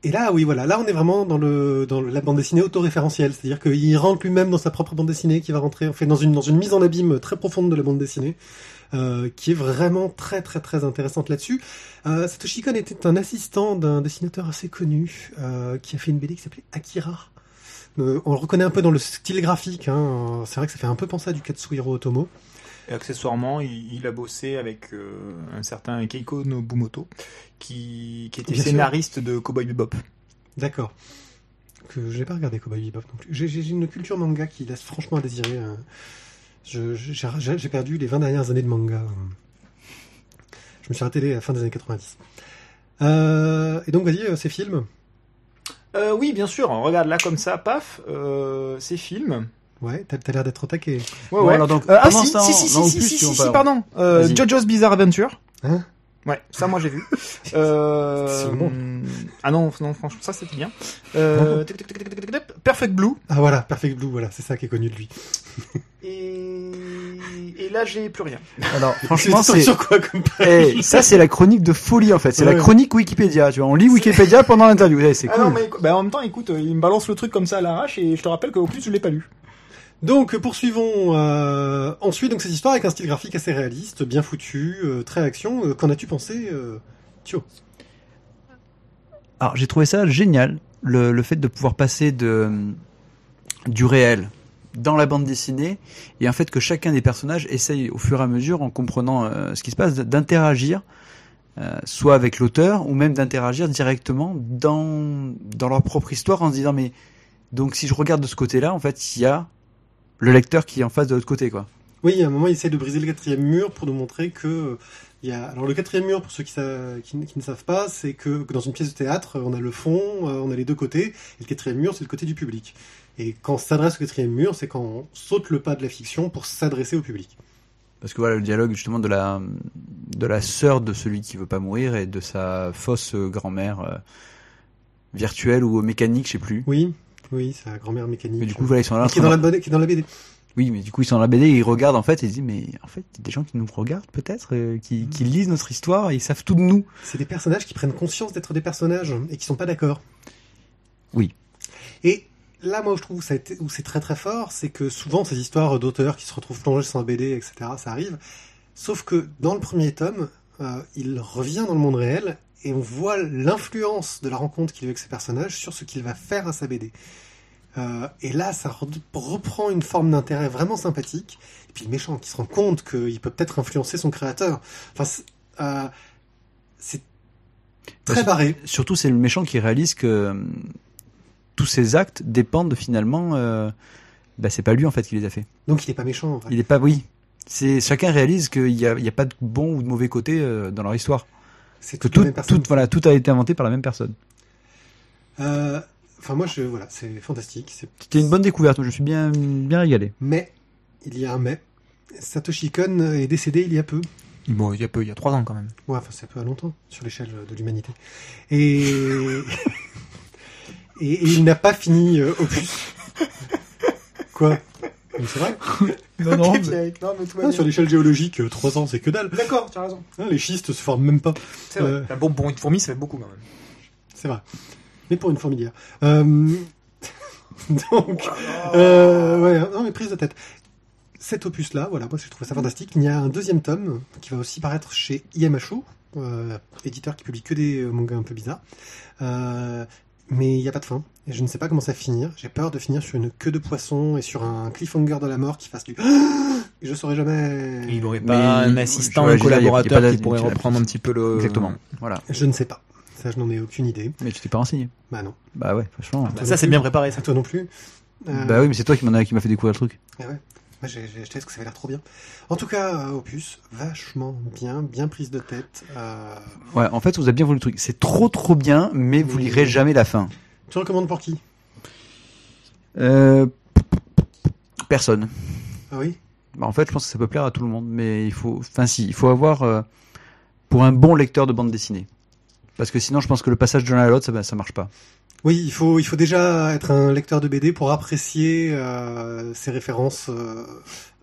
Et là, oui, voilà, là on est vraiment dans le dans la bande dessinée autoréférentielle, c'est-à-dire qu'il rentre lui-même dans sa propre bande dessinée, qui va rentrer, en fait, dans une dans une mise en abîme très profonde de la bande dessinée, euh, qui est vraiment très très très intéressante là-dessus. Euh, Satoshi Kon était un assistant d'un dessinateur assez connu euh, qui a fait une BD qui s'appelait Akira. Euh, on le reconnaît un peu dans le style graphique. Hein. C'est vrai que ça fait un peu penser à du Katsuhiro Otomo. Et accessoirement, il, il a bossé avec un certain Keiko Nobumoto, qui, qui était Bien sûr. scénariste de Cowboy Bebop. D'accord. Que j'ai pas regardé Cowboy Bebop non plus. J'ai une culture manga qui laisse franchement à désirer. J'ai perdu les 20 dernières années de manga. Je me suis arrêté à la fin des années 90. Euh, et donc, vas-y, euh, ces films. Euh, oui, bien sûr. Regarde là comme ça, paf, euh, ces films. Ouais, t'as l'air d'être au taquet. Ouais, Bon, ouais. alors donc, Euh, ah si, temps, si, si, si, si, si, si, pardon. Euh. JoJo's Bizarre Adventure. Hein? Ouais, ça moi j'ai vu. Euh... Ah non, non, franchement, ça c'était bien. Euh... tic, tic, tic, tic, tic, tic, Perfect Blue. Ah voilà, Perfect Blue, voilà, c'est ça qui est connu de lui. Et, et là j'ai plus rien. Alors franchement c'est sur quoi comme Eh, ça c'est la chronique de folie en fait, c'est Ouais. la chronique Wikipédia, tu vois, on lit Wikipédia pendant l'interview, Eh, c'est Ah non, mais bah, en même temps, écoute, euh, il me balance le truc comme ça à l'arrache et je te rappelle qu'au plus je l'ai pas lu. Donc poursuivons euh, ensuite donc cette histoire avec un style graphique assez réaliste, bien foutu, euh, très action. Euh, Qu'en as-tu pensé, euh, Thio? Alors j'ai trouvé ça génial, le, le fait de pouvoir passer de du réel dans la bande dessinée et en fait que chacun des personnages essaye au fur et à mesure en comprenant euh, ce qui se passe d'interagir euh, soit avec l'auteur ou même d'interagir directement dans dans leur propre histoire en se disant mais donc si je regarde de ce côté-là en fait il y a le lecteur qui est en face de l'autre côté quoi. Oui, à un moment, il essaie de briser le quatrième mur pour nous montrer que euh, il y a. Alors le quatrième mur, pour ceux qui, sa- qui, qui ne savent pas, c'est que, que dans une pièce de théâtre, on a le fond, euh, on a les deux côtés, et le quatrième mur, c'est le côté du public. Et quand on s'adresse au quatrième mur, c'est quand on saute le pas de la fiction pour s'adresser au public. Parce que voilà le dialogue justement de la de la sœur de celui qui veut pas mourir et de sa fausse grand-mère euh, virtuelle ou mécanique, je sais plus. Oui, oui, sa grand-mère mécanique. Mais du coup voilà ils sont là. qui est dans la, BD- qui est dans la BD. Oui, mais du coup ils sont dans la BD et ils regardent en fait et ils disent mais en fait il y a des gens qui nous regardent peut-être, euh, qui, qui lisent notre histoire et ils savent tout de nous. C'est des personnages qui prennent conscience d'être des personnages et qui sont pas d'accord. Oui. Et là, moi, où je trouve ça été- où c'est très très fort, c'est que souvent ces histoires d'auteurs qui se retrouvent plongés sans BD, etc., ça arrive. Sauf que dans le premier tome, euh, il revient dans le monde réel et on voit l'influence de la rencontre qu'il a eu avec ces personnages sur ce qu'il va faire à sa BD. Euh, et là, ça re- reprend une forme d'intérêt vraiment sympathique. Et puis le méchant qui se rend compte qu'il peut peut-être influencer son créateur. Enfin, c'est euh, c'est très barré. Surtout c'est le méchant qui réalise que euh, tous ces actes dépendent finalement. Euh, bah c'est pas lui en fait qui les a fait. Donc il est pas méchant. En fait. Il est pas oui. C'est chacun réalise qu'il y a, a pas de bon ou de mauvais côté dans leur histoire. C'est Que tout, même personne. tout voilà tout a été inventé par la même personne. Euh, Enfin, moi, je, voilà, c'est fantastique. C'était une bonne découverte. Je suis bien bien régalé. Mais, il y a un mais. Satoshi Kon est décédé il y a peu. Bon, il y a peu, il y a trois ans quand même. Ouais, enfin, c'est peu à longtemps sur l'échelle de l'humanité. Et... et, et il n'a pas fini euh, Opus. Quoi? C'est vrai Non, non, non, mais tout Ah, Sur l'échelle géologique, 3 ans, c'est que dalle. D'accord, tu as raison. Hein, les schistes se forment même pas. C'est vrai. Euh. Bah, Bon, pour une fourmi, ça fait beaucoup quand même. C'est vrai. Mais pour une fourmilière. Euh... Donc, euh, ouais, non mais prise de tête. Cet opus-là, voilà, moi je trouve ça fantastique. Il y a un deuxième tome qui va aussi paraître chez IMHO, euh, éditeur qui publie que des euh, mangas un peu bizarres. Euh, mais il n'y a pas de fin. Et je ne sais pas comment ça va finir. J'ai peur de finir sur une queue de poisson et sur un cliffhanger de la mort qui fasse du... Et je saurais jamais... Il aurait Mais pas un assistant, un collaborateur qui pourrait reprendre un petit peu le. Exactement. Voilà. Je ne sais pas. Ça, je n'en ai aucune idée. Mais tu t'es pas renseigné. Bah non. Bah ouais, franchement. Bah, ça, c'est bien préparé, ça. Toi non plus. Euh, Bah oui, mais c'est toi qui m'en a, qui m'a fait découvrir le truc. Ah ouais. Moi, j'ai j'ai acheté parce que ça avait l'air trop bien. En tout cas, euh, Opus, vachement bien, bien prise de tête. Euh, Ouais, en fait, vous avez bien voulu le truc. C'est trop trop bien, mais vous lirez jamais la fin. Tu recommandes pour qui Euh... Personne. Ah oui Bah, en fait, je pense que ça peut plaire à tout le monde, mais il faut, enfin si, il faut avoir euh, pour un bon lecteur de bande dessinée. Parce que sinon, je pense que le passage de l'un à l'autre, ça, ça marche pas. Oui, il faut, il faut déjà être un lecteur de BD pour apprécier euh, ces références euh,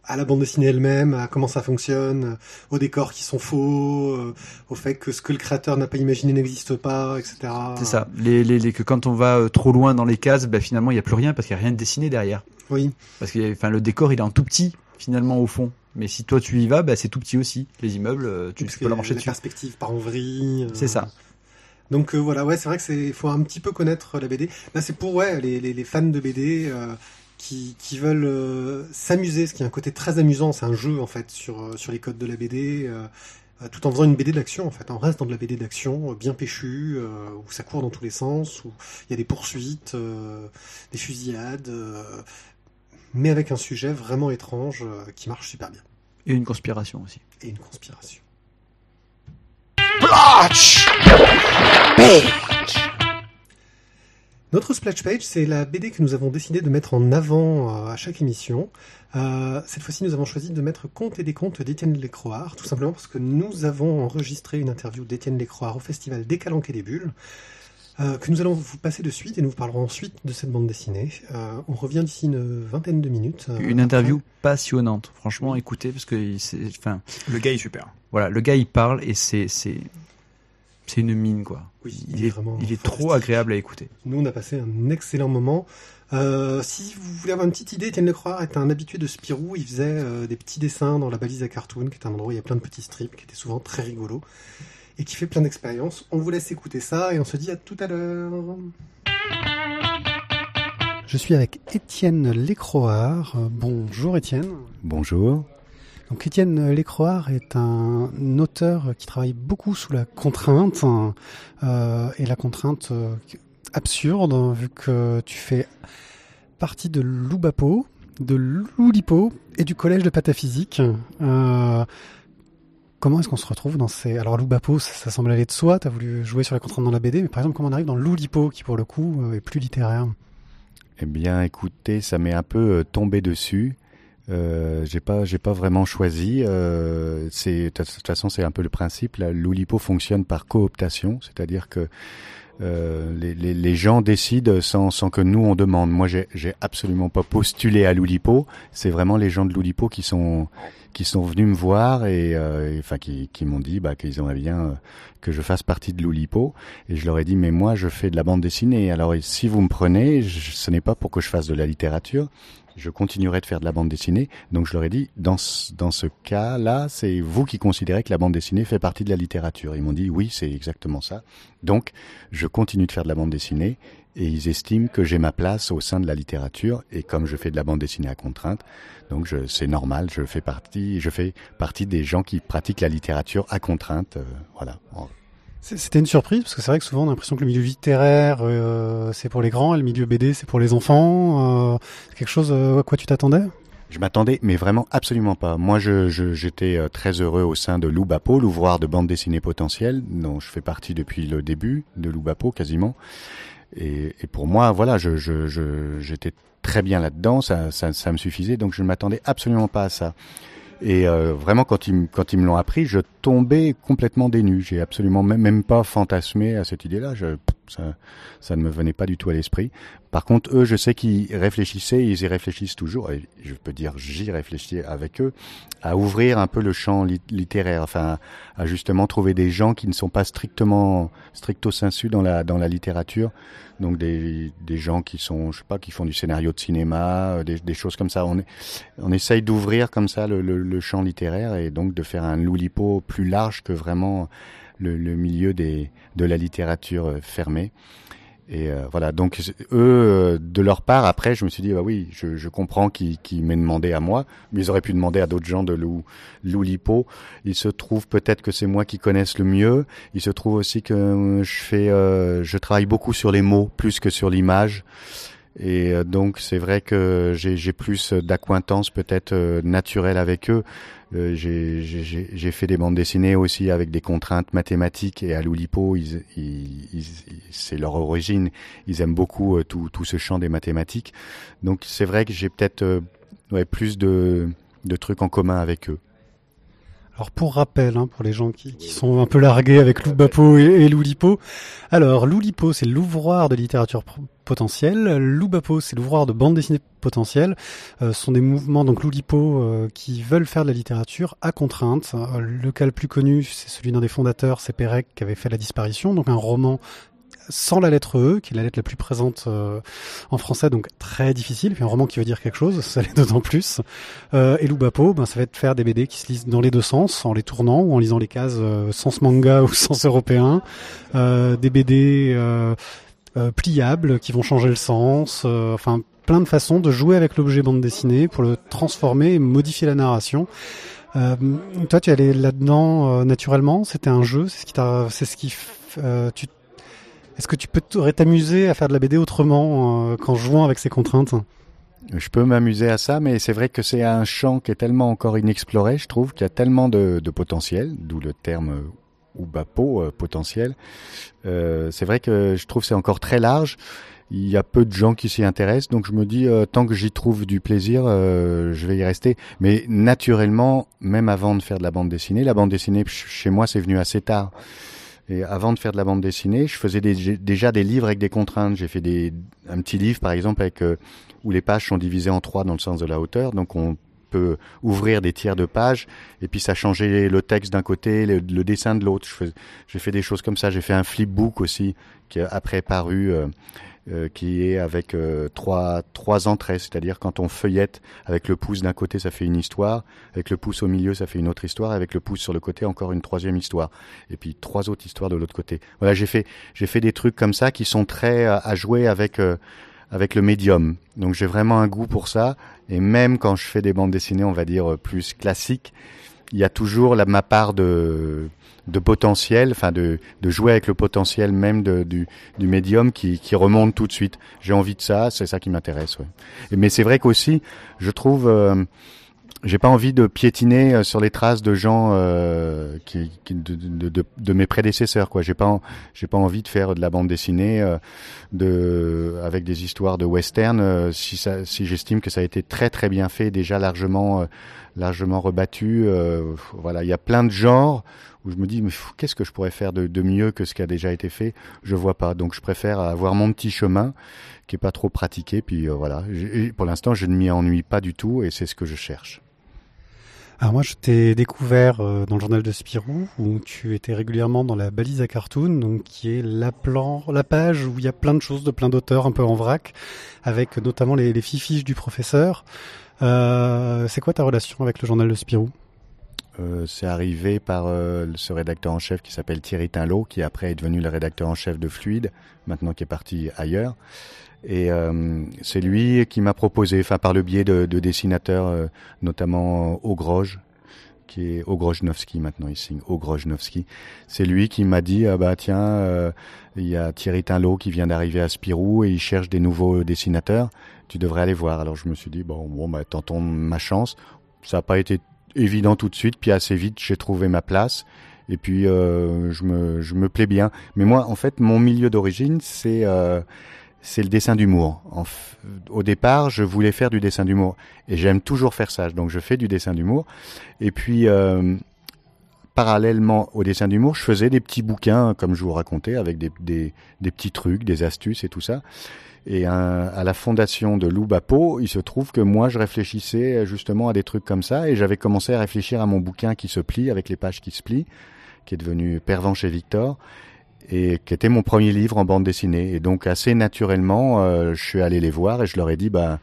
à la bande dessinée elle-même, à comment ça fonctionne, euh, aux décors qui sont faux, euh, au fait que ce que le créateur n'a pas imaginé n'existe pas, etc. C'est ça. Les, les, les- que quand on va euh, trop loin dans les cases, bah, finalement, il y a plus rien parce qu'il y a rien de dessiné derrière. Oui, Parce que, enfin, le décor, il est en tout petit finalement au fond. Mais si toi tu y vas, bah, c'est tout petit aussi. Les immeubles, tu, parce tu peux leur marcher la dessus. perspective part en vrille. euh, C'est ça. Donc euh, voilà, ouais, c'est vrai que c'est faut un petit peu connaître la BD. Là, c'est pour ouais les, les, les fans de BD euh, qui, qui veulent euh, s'amuser, ce qui est un côté très amusant. C'est un jeu en fait sur euh, sur les codes de la BD, euh, tout en faisant une BD d'action en fait. On reste dans de la BD d'action bien péchue, euh, où ça court dans tous les sens, où il y a des poursuites, euh, des fusillades, euh, mais avec un sujet vraiment étrange euh, qui marche super bien Et une conspiration aussi. et une conspiration. Notre splash page, c'est la BD que nous avons décidé de mettre en avant euh, à chaque émission. Euh, cette fois-ci, nous avons choisi de mettre Contes et des contes d'Étienne Lécroard, tout simplement parce que nous avons enregistré une interview d'Étienne Lécroard au festival Des Calanques et des Bulles, euh, que nous allons vous passer de suite et nous vous parlerons ensuite de cette bande dessinée. Euh, on revient d'ici une vingtaine de minutes. euh, Une interview passionnante. Franchement, écoutez, parce que enfin, Le gars est super. voilà, le gars il parle et c'est, c'est, une mine quoi. Oui, Il est, vraiment il est trop agréable à écouter. Nous, on a passé un excellent moment. Euh, si vous voulez avoir une petite idée, Étienne Lecroix est un habitué de Spirou. Il faisait euh, des petits dessins dans la balise à cartoon, qui est un endroit où il y a plein de petits strips, qui étaient souvent très rigolos, et qui fait plein d'expériences. On vous laisse écouter ça, et on se dit à tout à l'heure. Je suis avec Étienne Lécroard. Euh, Bonjour Étienne. Bonjour. Donc Étienne Lécroard est un auteur qui travaille beaucoup sous la contrainte euh, et la contrainte euh, absurde vu que tu fais partie de l'Oubapo, de l'Oulipo et du collège de pataphysique. Euh, comment est-ce qu'on se retrouve dans ces... Alors l'Oubapo, ça, semble aller de soi, tu as voulu jouer sur la contrainte dans la BD, mais par exemple comment on arrive dans l'Oulipo qui pour le coup est plus littéraire? Eh bien, écoutez, ça m'est un peu tombé dessus. Euh, j'ai pas, j'ai pas vraiment choisi. Euh, c'est de toute façon, c'est un peu le principe. L'Oulipo fonctionne par cooptation, c'est-à-dire que euh, les, les, gens décident sans, sans que nous on demande. Moi, j'ai, absolument pas postulé à l'Oulipo. C'est vraiment les gens de l'Oulipo qui sont qui sont venus me voir et, euh, enfin qui, qui m'ont dit bah, qu'ils aimeraient bien euh, que je fasse partie de l'Oulipo. Et je leur ai dit mais moi je fais de la bande dessinée. Alors si vous me prenez, je- ce n'est pas pour que je fasse de la littérature. Je continuerai de faire de la bande dessinée. Donc je leur ai dit, dans ce, dans ce cas-là, c'est vous qui considérez que la bande dessinée fait partie de la littérature. Ils m'ont dit, oui, c'est exactement ça. Donc je continue de faire de la bande dessinée et ils estiment que j'ai ma place au sein de la littérature. Et comme je fais de la bande dessinée à contrainte, donc c'est normal, je fais partie, je fais partie des gens qui pratiquent la littérature à contrainte. euh, voilà. C'était une surprise parce que c'est vrai que souvent on a l'impression que le milieu littéraire euh, c'est pour les grands et le milieu BD c'est pour les enfants. Euh, quelque chose euh, à quoi tu t'attendais? Je m'attendais, mais vraiment absolument pas. Moi, je, je- j'étais euh, très heureux au sein de Loubapo, l'ouvroir de bande dessinée potentielle, dont je fais partie depuis le début de Loubapo quasiment. Et, et pour moi, voilà, je, je, je- j'étais très bien là-dedans, ça, ça, ça me suffisait, donc je ne m'attendais absolument pas à ça. Et euh, vraiment, quand ils, me l'ont appris, je tombais complètement dénu. J'ai absolument même, pas fantasmé à cette idée-là. Ça, ne me venait pas du tout à l'esprit. Par contre, eux, je sais qu'ils réfléchissaient, ils y réfléchissent toujours, et je peux dire j'y réfléchis avec eux, à ouvrir un peu le champ lit- littéraire, enfin, à justement trouver des gens qui ne sont pas strictement, stricto sensu dans la, dans la littérature, donc des, des gens qui sont, je sais pas, qui font du scénario de cinéma, euh, des, choses comme ça. On, on essaye d'ouvrir comme ça le, le, le champ littéraire et donc de faire un loulipo plus large que vraiment le, milieu des, de la littérature euh, fermée. Et euh, voilà, donc eux, euh, de leur part, après, je me suis dit, bah oui, je, je comprends qu'ils qu'ils m'aient demandé à moi, mais ils auraient pu demander à d'autres gens de Lou, Loulipo. Il se trouve peut-être que c'est moi qui connaisse le mieux. Il se trouve aussi que je fais, euh, je travaille beaucoup sur les mots plus que sur l'image. Et euh, donc c'est vrai que j'ai plus d'acquaintance peut-être euh, naturelle avec eux. Euh, j'ai- fait des bandes dessinées aussi avec des contraintes mathématiques et à l'Oulipo, c'est leur origine. Ils aiment beaucoup tout, ce champ des mathématiques. Donc c'est vrai que j'ai peut-être plus de trucs en commun avec eux. Alors pour rappel, hein, pour les gens qui, sont un peu largués avec Loubapo et, et Loulipo, alors Loulipo c'est l'ouvroir de littérature potentielle, Loubapo c'est l'ouvroir de bande dessinée potentielle. Euh, ce sont des mouvements donc Loulipo euh, qui veulent faire de la littérature à contrainte. Euh, le cas le plus connu c'est celui d'un des fondateurs, c'est Pérec qui avait fait La disparition, donc un roman sans la lettre E, qui est la lettre la plus présente euh, en français, donc très difficile. Puis un roman qui veut dire quelque chose, ça l'est d'autant plus. Euh, et Loubapo, ben, ça va être faire des BD qui se lisent dans les deux sens, en les tournant ou en lisant les cases euh, sens manga ou sens européen. Euh, des BD euh, euh, pliables qui vont changer le sens. enfin, plein de façons de jouer avec l'objet bande dessinée pour le transformer et modifier la narration. Euh, toi, tu allé là-dedans euh, naturellement. C'était un jeu. C'est ce qui t'a, c'est ce qui, euh, tu est-ce que tu peux t'amuser à faire de la BD autrement euh, qu'en jouant avec ces contraintes? Je peux m'amuser à ça, mais c'est vrai que c'est un champ qui est tellement encore inexploré, je trouve, qu'il y a tellement de, potentiel, d'où le terme euh, Oubapo, euh, potentiel. Euh, c'est vrai que je trouve c'est encore très large. Il y a peu de gens qui s'y intéressent, donc je me dis, tant que j'y trouve du plaisir, je vais y rester. Mais naturellement, même avant de faire de la bande dessinée, la bande dessinée ch- chez moi, c'est venu assez tard. Et avant de faire de la bande dessinée, je faisais déjà des livres avec des contraintes. J'ai fait un petit livre, par exemple, avec euh, où les pages sont divisées en trois dans le sens de la hauteur. Donc on peut ouvrir des tiers de pages et puis ça changeait le texte d'un côté, le, dessin de l'autre. J'ai fait des choses comme ça. J'ai fait un flipbook aussi qui est après paru. euh, euh, qui est avec euh, trois trois entrées, c'est-à-dire quand on feuillette avec le pouce d'un côté, ça fait une histoire, avec le pouce au milieu, ça fait une autre histoire, avec le pouce sur le côté, encore une troisième histoire, et puis trois autres histoires de l'autre côté. Voilà, j'ai fait fait des trucs comme ça qui sont très euh, à jouer avec avec le médium. Donc j'ai vraiment un goût pour ça, et même quand je fais des bandes dessinées, on va dire plus classiques, il y a toujours ma part de de potentiel, enfin de, de jouer avec le potentiel même du, du médium qui, qui remonte tout de suite. J'ai envie de ça, c'est ça qui m'intéresse. Mais c'est vrai qu'aussi, je trouve, euh, j'ai pas envie de piétiner euh, sur les traces de gens euh, de, de, mes prédécesseurs. J'ai pas, j'ai pas envie de faire de la bande dessinée euh, de avec des histoires de western. si si j'estime que ça a été très très bien fait, déjà largement, largement rebattu. euh, voilà, il y a plein de genres où je me dis mais qu'est-ce que je pourrais faire de, mieux que ce qui a déjà été fait? Je vois pas. Donc je préfère avoir mon petit chemin qui est pas trop pratiqué. Puis euh, voilà. Pour l'instant, je ne m'y ennuie pas du tout et c'est ce que je cherche. Alors moi, je t'ai découvert euh, dans le journal de Spirou, où tu étais régulièrement dans la balise à cartoon, donc qui est la, plan, la page où il y a plein de choses de plein d'auteurs un peu en vrac, avec notamment les, les fiches du professeur. Euh, c'est quoi ta relation avec le journal de Spirou? Euh, c'est arrivé par euh, ce rédacteur en chef qui s'appelle Thierry Tinlot, qui après est devenu le rédacteur en chef de Fluide, maintenant qui est parti ailleurs. Et c'est lui qui m'a proposé, enfin par le biais de, de dessinateurs, notamment Ogroge, qui est Ogrojnowski maintenant, il signe Ogrojnowski. C'est lui qui m'a dit, ah bah tiens, il y a Thierry Tinlot qui vient d'arriver à Spirou et il cherche des nouveaux dessinateurs. Tu devrais aller voir. Alors je me suis dit, bon, bon bah, tentons ma chance. Ça n'a pas été évident tout de suite, puis assez vite j'ai trouvé ma place. Et puis euh, je me je me plais bien. Mais moi, en fait, mon milieu d'origine, c'est euh, le dessin d'humour. Au départ, je voulais faire du dessin d'humour et j'aime toujours faire ça. Donc je fais du dessin d'humour. Et puis euh, parallèlement au dessin d'humour, je faisais des petits bouquins, comme je vous racontais, avec des, des petits trucs, des astuces et tout ça. Et à la fondation de Lou Bapo, il se trouve que moi, je réfléchissais justement à des trucs comme ça, et j'avais commencé à réfléchir à mon bouquin qui se plie, avec les pages qui se plient, qui est devenu Pervenche chez Victor, et qui était mon premier livre en bande dessinée. Et donc assez naturellement, euh, je suis allé les voir et je leur ai dit, bah,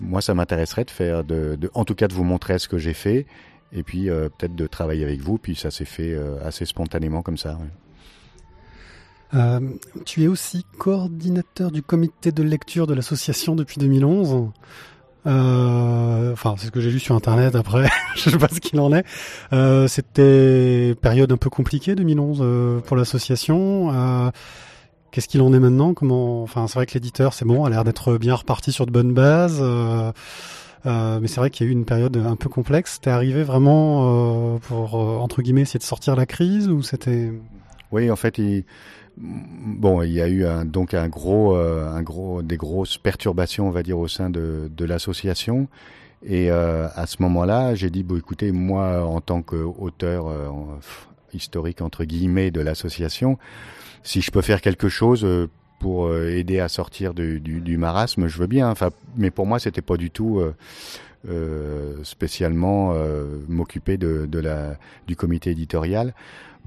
moi, ça m'intéresserait de faire, de, en tout cas, de vous montrer ce que j'ai fait. et puis peut-être de travailler avec vous. Puis ça s'est fait assez spontanément comme ça. Tu es aussi coordinateur du comité de lecture de l'association depuis 2011. Euh, enfin, c'est ce que j'ai lu sur Internet après. je sais pas ce qu'il en est. Euh, C'était période un peu compliquée 2011 euh, pour l'association. Euh, Qu'est-ce qu'il en est maintenant? Comment Enfin, c'est vrai que l'éditeur, c'est bon, a l'air d'être bien reparti sur de bonnes bases. Euh, mais c'est vrai qu'il y a eu une période un peu complexe. T'es arrivé vraiment pour entre guillemets essayer de sortir la crise ou c'était Oui, en fait, il Bon, il y a eu donc un gros, euh, un gros, des grosses perturbations, on va dire, au sein de, l'association. Et euh, à ce moment-là, j'ai dit, bon, écoutez, moi, en tant qu'auteur euh, historique entre guillemets de l'association, si je peux faire quelque chose pour aider à sortir du, marasme, je veux bien. Enfin, mais pour moi, c'était pas du tout spécialement m'occuper du comité éditorial.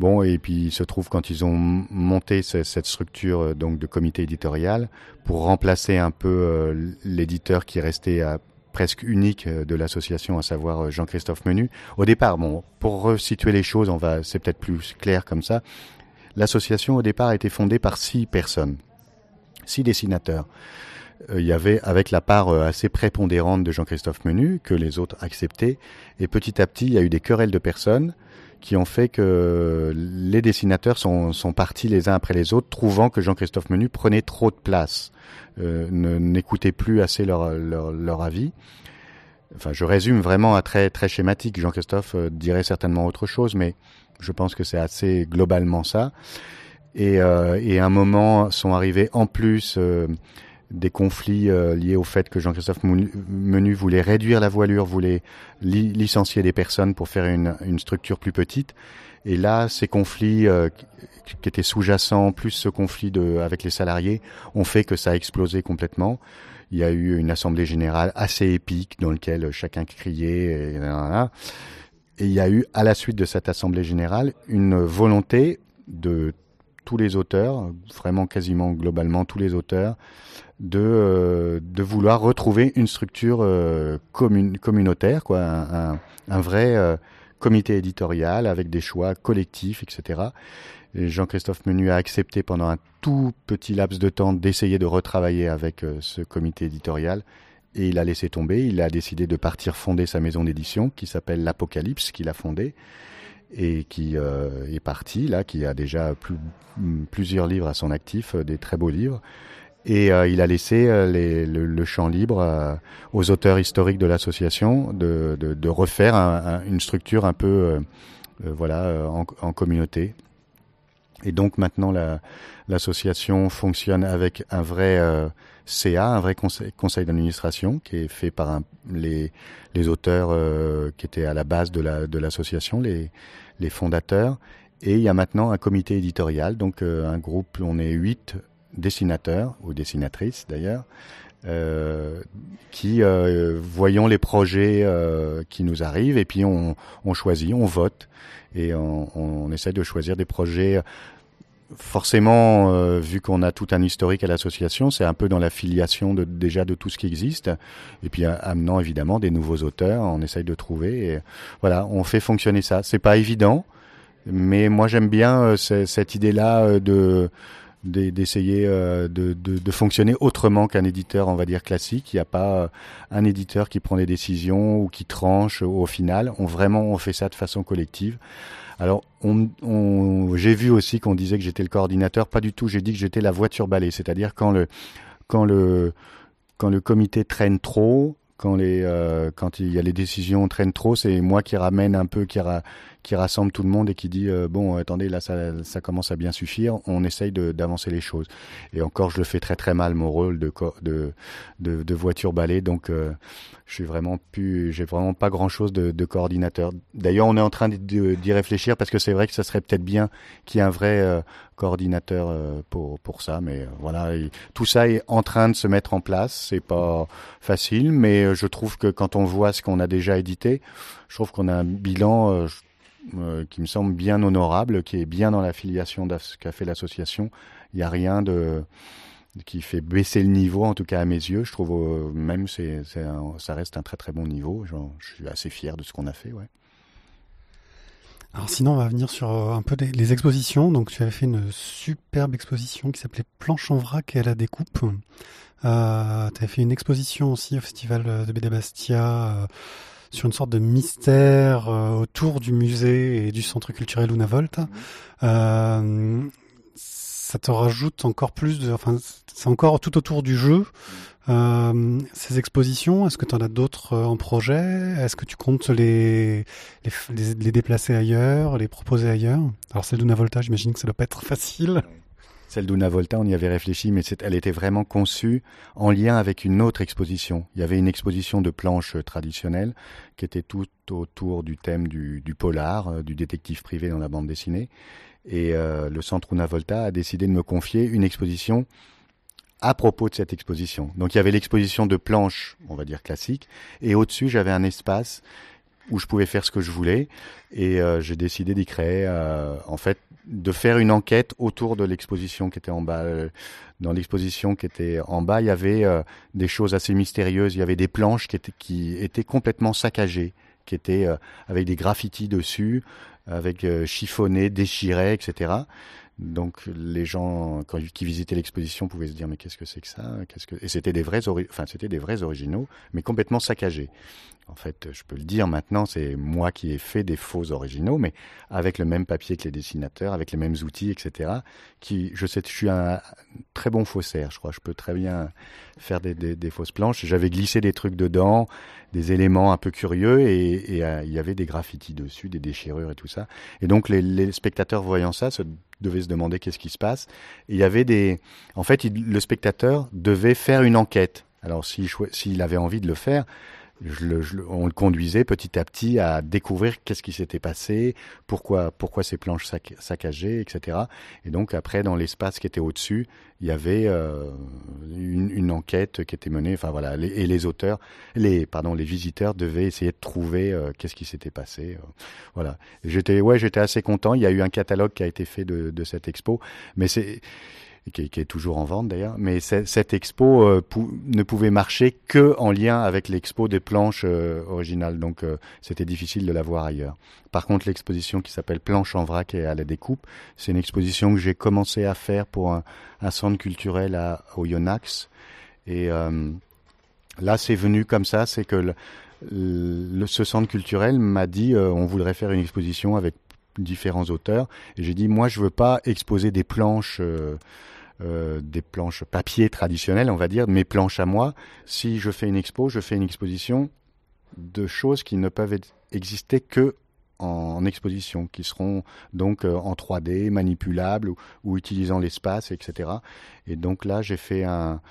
Bon, et puis il se trouve quand ils ont monté cette structure euh, donc de comité éditorial pour remplacer un peu euh, l'éditeur qui restait à presque unique euh, de l'association, à savoir Jean-Christophe Menu. Au départ, bon, pour resituer les choses, on va, c'est peut-être plus clair comme ça. L'association au départ a été fondée par six personnes, six dessinateurs. Il y avait avec la part assez prépondérante de Jean-Christophe Menu que les autres acceptaient, et petit à petit, il y a eu des querelles de personnes qui ont fait que les dessinateurs sont, sont partis les uns après les autres, trouvant que Jean-Christophe Menu prenait trop de place, euh, n'écoutait plus assez leur, leur, avis. Enfin, je résume vraiment à très très schématique. Jean-Christophe euh, dirait certainement autre chose, mais je pense que c'est assez globalement ça. Et, euh, et à un moment sont arrivés en plus des conflits euh, liés au fait que Jean-Christophe Menu voulait réduire la voilure, voulait licencier des personnes pour faire une, structure plus petite. Et là, ces conflits euh, qui étaient sous-jacents, plus ce conflit de, avec les salariés, ont fait que ça a explosé complètement. Il y a eu une assemblée générale assez épique dans laquelle chacun criait. Et il y a eu, à la suite de cette assemblée générale, une volonté de tous les auteurs, vraiment quasiment globalement tous les auteurs, de, euh, de vouloir retrouver une structure euh, commune, communautaire, quoi, un, vrai euh, comité éditorial avec des choix collectifs, etc. Jean-Christophe Menu a accepté pendant un tout petit laps de temps d'essayer de retravailler avec ce comité éditorial et il a laissé tomber. Il a décidé de partir fonder sa maison d'édition qui s'appelle l'Apocalypse, qu'il a fondée et qui est parti là, qui a déjà plus, plusieurs livres à son actif, des très beaux livres. Et euh, il a laissé euh, le, champ libre euh, aux auteurs historiques de l'association de, refaire un, une structure un peu voilà en, communauté. Et donc maintenant l'association fonctionne avec un vrai CA, un vrai conseil, d'administration qui est fait par les, auteurs qui étaient à la base de l'association, la, les, les fondateurs. Et il y a maintenant un comité éditorial, donc un groupe, on est huit dessinateurs ou dessinatrices d'ailleurs, euh, qui euh, voyons les projets euh, qui nous arrivent et puis on, choisit, on vote et on, on, essaie de choisir des projets. Forcément, vu qu'on a tout un historique à l'association, c'est un peu dans la filiation déjà de tout ce qui existe. Et puis amenant évidemment des nouveaux auteurs, on essaye de trouver. Et voilà, on fait fonctionner ça. C'est pas évident, mais moi j'aime bien cette idée-là de d'essayer euh, de, de, fonctionner autrement qu'un éditeur, on va dire classique. Il n'y a pas euh, un éditeur qui prend des décisions ou qui tranche au final. On vraiment on fait ça de façon collective. Alors, on, j'ai vu aussi qu'on disait que j'étais le coordinateur. Pas du tout. J'ai dit que j'étais la voiture balai, c'est-à-dire quand le quand le quand le comité traîne trop, quand les euh, quand il y a les décisions traînent trop, c'est moi qui ramène un peu, qui, qui rassemble tout le monde et qui dit euh, bon attendez là ça, commence à bien suffire on essaye d'avancer les choses. Et encore je le fais très très mal mon rôle de de de, voiture balai. Donc euh, je suis vraiment plus j'ai vraiment pas grand chose de, de coordinateur. D'ailleurs on est en train d'y réfléchir parce que c'est vrai que ça serait peut-être bien qu'il y ait un vrai euh, coordinateur pour pour ça. Mais voilà. Tout ça est en train de se mettre en place. C'est pas facile mais je trouve que quand on voit ce qu'on a déjà édité je trouve qu'on a un bilan euh, qui me semble bien honorable, qui est bien dans l'affiliation de ce qu'a fait l'association. Il n'y a rien de qui fait baisser le niveau, en tout cas à mes yeux. Je trouve euh, même c'est, ça reste un très très bon niveau. Je suis assez fier de ce qu'on a fait. Ouais. Alors sinon, on va venir sur euh, un peu les, expositions. Donc tu avais fait une superbe exposition qui s'appelait Planche en vrac et à la découpe. Tu avais fait une exposition aussi au Festival de BD Bastia sur une sorte de mystère euh, autour du musée et du centre culturel Luna Volta. Euh, ça te rajoute encore plus de... Enfin, c'est encore tout autour du jeu. Euh, ces expositions, est-ce que tu en as d'autres euh, en projet? Est-ce que tu comptes les, les, les, déplacer ailleurs, les proposer ailleurs? Alors celle d'Una Volta, j'imagine que ça doit pas être facile. Celle d'Una Volta, on y avait réfléchi, mais elle était vraiment conçue en lien avec une autre exposition. Il y avait une exposition de planches traditionnelles qui était tout autour du thème du, du polar, euh, du détective privé dans la bande dessinée. Et euh, le centre Una Volta a décidé de me confier une exposition à propos de cette exposition. Donc il y avait l'exposition de planches, on va dire classique, et au-dessus j'avais un espace où je pouvais faire ce que je voulais, et euh, j'ai décidé d'y créer, euh, en fait, de faire une enquête autour de l'exposition qui était en bas. Dans l'exposition qui était en bas, il y avait euh, des choses assez mystérieuses. Il y avait des planches qui étaient, complètement saccagées, qui étaient euh, avec des graffitis dessus, avec euh, chiffonnés, déchirés, etc. Donc les gens qui visitaient l'exposition pouvaient se dire mais qu'est-ce que c'est que ça? Et c'était des enfin c'était des vrais originaux mais complètement saccagés. En fait, je peux le dire maintenant, c'est moi qui ai fait des faux originaux mais avec le même papier que les dessinateurs, avec les mêmes outils, etc. Qui je sais je suis un très bon faussaire, je crois, je peux très bien faire des, fausses planches. J'avais glissé des trucs dedans, des éléments un peu curieux et, euh, il y avait des graffitis dessus, des déchirures et tout ça. Et donc les, spectateurs voyant ça se devaient se demander qu'est-ce qui se passe. Il y avait des, en fait, le spectateur devait faire une enquête. Alors s'il avait envie de le faire, je le, je, on le conduisait petit à petit à découvrir qu'est-ce qui s'était passé, pourquoi, pourquoi ces planches sac, saccagées, etc. Et donc après, dans l'espace qui était au-dessus, il y avait euh, une, une, enquête qui était menée. Enfin voilà, et les auteurs, les pardon, les visiteurs devaient essayer de trouver euh, qu'est-ce qui s'était passé. Euh, voilà. J'étais ouais, j'étais assez content. Il y a eu un catalogue qui a été fait de, de cette expo, mais c'est qui est, toujours en vente d'ailleurs. Mais cette expo euh, ne pouvait marcher que en lien avec l'expo des planches euh, originales, donc euh, c'était difficile de la voir ailleurs. Par contre, l'exposition qui s'appelle Planche en vrac et à la découpe, c'est une exposition que j'ai commencé à faire pour un, centre culturel à, au Yonax. Et là, c'est venu comme ça, c'est que le, ce centre culturel m'a dit on voudrait faire une exposition avec différents auteurs et j'ai dit moi je veux pas exposer des planches euh, des planches papier traditionnelles, on va dire, mes planches à moi. Si je fais une expo, je fais une exposition de choses qui ne peuvent exister que en, exposition, qui seront donc euh, en 3D, manipulables ou, utilisant l'espace, etc. Et donc là, j'ai fait un,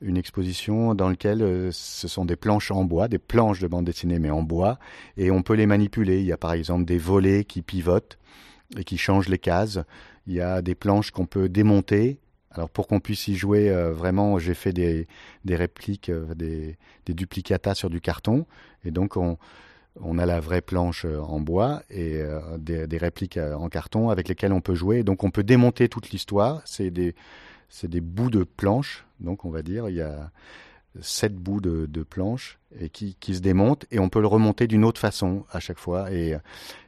une exposition dans laquelle euh, ce sont des planches en bois, des planches de bande dessinée mais en bois, et on peut les manipuler. Il y a par exemple des volets qui pivotent et qui changent les cases. Il y a des planches qu'on peut démonter alors pour qu'on puisse y jouer, euh, vraiment, j'ai fait des, des répliques, euh, des, des duplicatas sur du carton. Et donc on, on a la vraie planche en bois et euh, des, des, répliques en carton avec lesquelles on peut jouer. Donc on peut démonter toute l'histoire. C'est des, c'est des bouts de planche. Donc on va dire, il y a sept bouts de, de planche et qui, se démontent et on peut le remonter d'une autre façon à chaque fois. Et,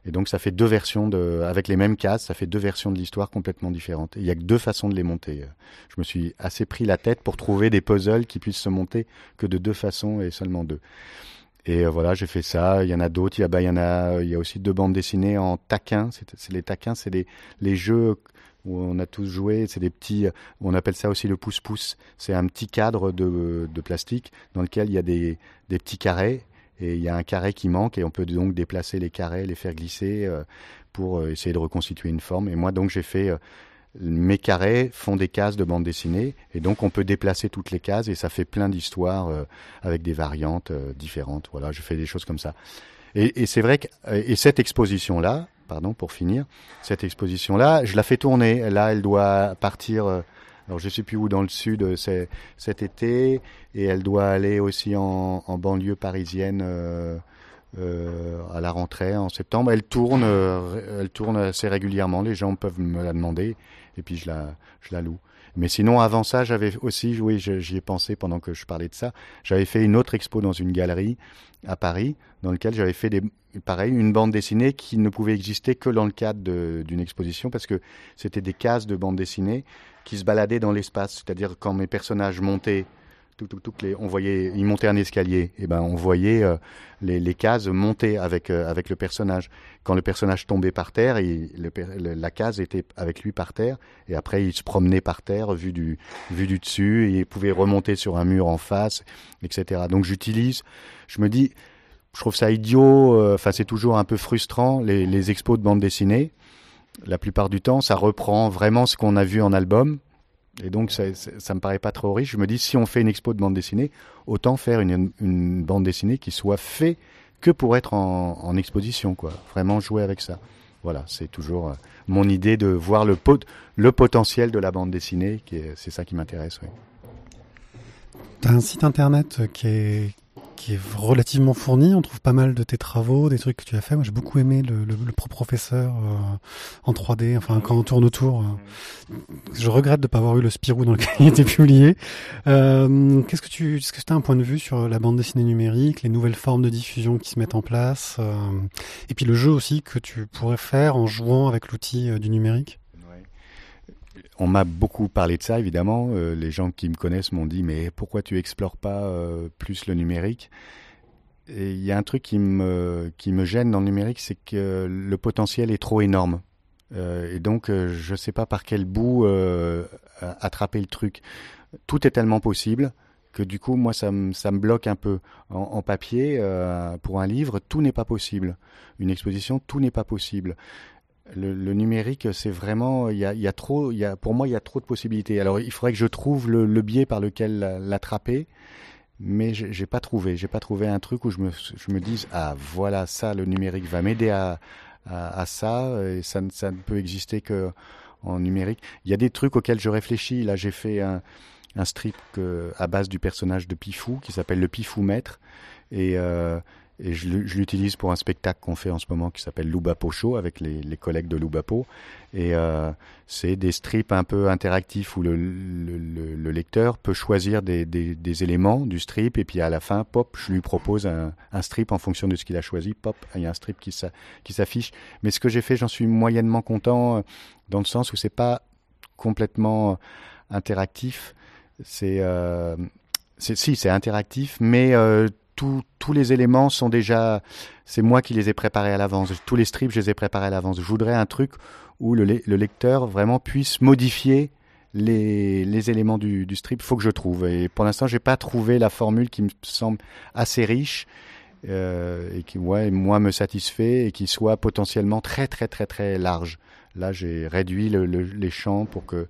donc ça fait deux versions de avec les mêmes cases ça fait deux versions de l'histoire complètement différentes. Il y a que deux façons de les monter. Je me suis assez pris la tête pour trouver des puzzles qui puissent se monter que de deux façons et seulement deux. Et euh, voilà j'ai fait ça. Il y en a d'autres. Il y a bah, il y a aussi deux bandes dessinées en taquins c'est les taquins c'est les jeux où on a tous joué. C'est des petits, on appelle ça aussi le pouce-pouce. C'est un petit cadre de, plastique dans lequel il y a des, petits carrés et il y a un carré qui manque et on peut donc déplacer les carrés, les faire glisser euh, pour euh, essayer de reconstituer une forme. Et moi donc j'ai fait euh, mes carrés font des cases de bande dessinée et donc on peut déplacer toutes les cases et ça fait plein d'histoires avec des variantes différentes. Voilà, je fais des choses comme ça. Et, et c'est vrai que et cette exposition là, pardon, pour finir, cette exposition-là, je la fais tourner. Là, elle doit partir, euh, alors je sais plus où dans le sud, c'est cet été, et elle doit aller aussi en, banlieue parisienne euh, euh, à la rentrée en septembre. Elle tourne, euh, elle tourne assez régulièrement. Les gens peuvent me la demander et puis je la, je la loue. Mais sinon, avant ça, j'avais aussi, oui, j'y ai pensé pendant que je parlais de ça. J'avais fait une autre expo dans une galerie à Paris, dans lequel j'avais fait des, pareil, une bande dessinée qui ne pouvait exister que dans le cadre d'une exposition parce que c'était des cases de bande dessinée qui se baladaient dans l'espace. C'est-à-dire quand mes personnages montaient les, on voyait, il montait un escalier, et ben on voyait euh, les, les, cases monter avec euh, avec le personnage. Quand le personnage tombait par terre, la case était avec lui par terre, et après il se promenait par terre, vu du vu du dessus, et il pouvait remonter sur un mur en face, etc. Donc j'utilise, je me dis, je trouve ça idiot. Euh, enfin, c'est toujours un peu frustrant les, expos de bande dessinée. La plupart du temps, ça reprend vraiment ce qu'on a vu en album et donc, ça, ça me paraît pas trop riche. Je me dis, si on fait une expo de bande dessinée, autant faire une, une bande dessinée qui soit faite que pour être en, exposition, quoi. Vraiment jouer avec ça. Voilà, c'est toujours euh, mon idée de voir le, pot, le potentiel de la bande dessinée, c'est ça qui m'intéresse. Oui. Tu un site internet qui est, qui est relativement fourni. On trouve pas mal de tes travaux, des trucs que tu as fait. Moi, j'ai beaucoup aimé le, le, le pro professeur euh, en 3D, enfin quand on tourne autour. Euh. Je regrette de pas avoir eu le Spirou dans lequel il était publié. Euh, qu'est-ce que tu, est-ce que tu as un point de vue sur la bande dessinée numérique, les nouvelles formes de diffusion qui se mettent en place, euh, et puis le jeu aussi que tu pourrais faire en jouant avec l'outil du numérique? On m'a beaucoup parlé de ça, évidemment. Euh, les gens qui me connaissent m'ont dit, mais pourquoi tu explores pas euh, plus le numérique? Et il y a un truc qui me, qui me gêne dans le numérique, c'est que le potentiel est trop énorme. Euh, et donc, je ne sais pas par quel bout attraper le truc. Tout est tellement possible que du coup, moi, ça me, ça me bloque un peu. En, en papier, pour un livre, tout n'est pas possible. Une exposition, tout n'est pas possible le, numérique, c'est vraiment, il y a, trop, y a, pour moi, il y a trop de possibilités. Alors, il faudrait que je trouve le, biais par lequel l'attraper, mais j'ai pas trouvé. J'ai pas trouvé un truc où je me, je me dise, ah, voilà, ça, le numérique va m'aider à, ça, et ça, ne peut exister que en numérique. Il y a des trucs auxquels je réfléchis. Là, j'ai fait un, strip que, à base du personnage de Pifou, qui s'appelle le Pifou Maître, et euh, et je, l'utilise pour un spectacle qu'on fait en ce moment qui s'appelle Loubapo Show avec les, collègues de Loubapo. Et euh, c'est des strips un peu interactifs où le, le, le lecteur peut choisir des, éléments du strip et puis à la fin, pop, je lui propose un, strip en fonction de ce qu'il a choisi. Pop, il y a un strip qui, s'affiche. Mais ce que j'ai fait, j'en suis moyennement content euh, dans le sens où c'est pas complètement interactif. C'est euh, si c'est interactif, mais euh, tous les éléments sont déjà, c'est moi qui les ai préparés à l'avance. Tous les strips, je les ai préparés à l'avance. Je voudrais un truc où le, le lecteur vraiment puisse modifier les, éléments du, strip. Il faut que je trouve. Et pour l'instant, j'ai pas trouvé la formule qui me semble assez riche euh, et qui, moi, me satisfait et qui soit potentiellement très, très, très, très large. Là, j'ai réduit le, le, les champs pour que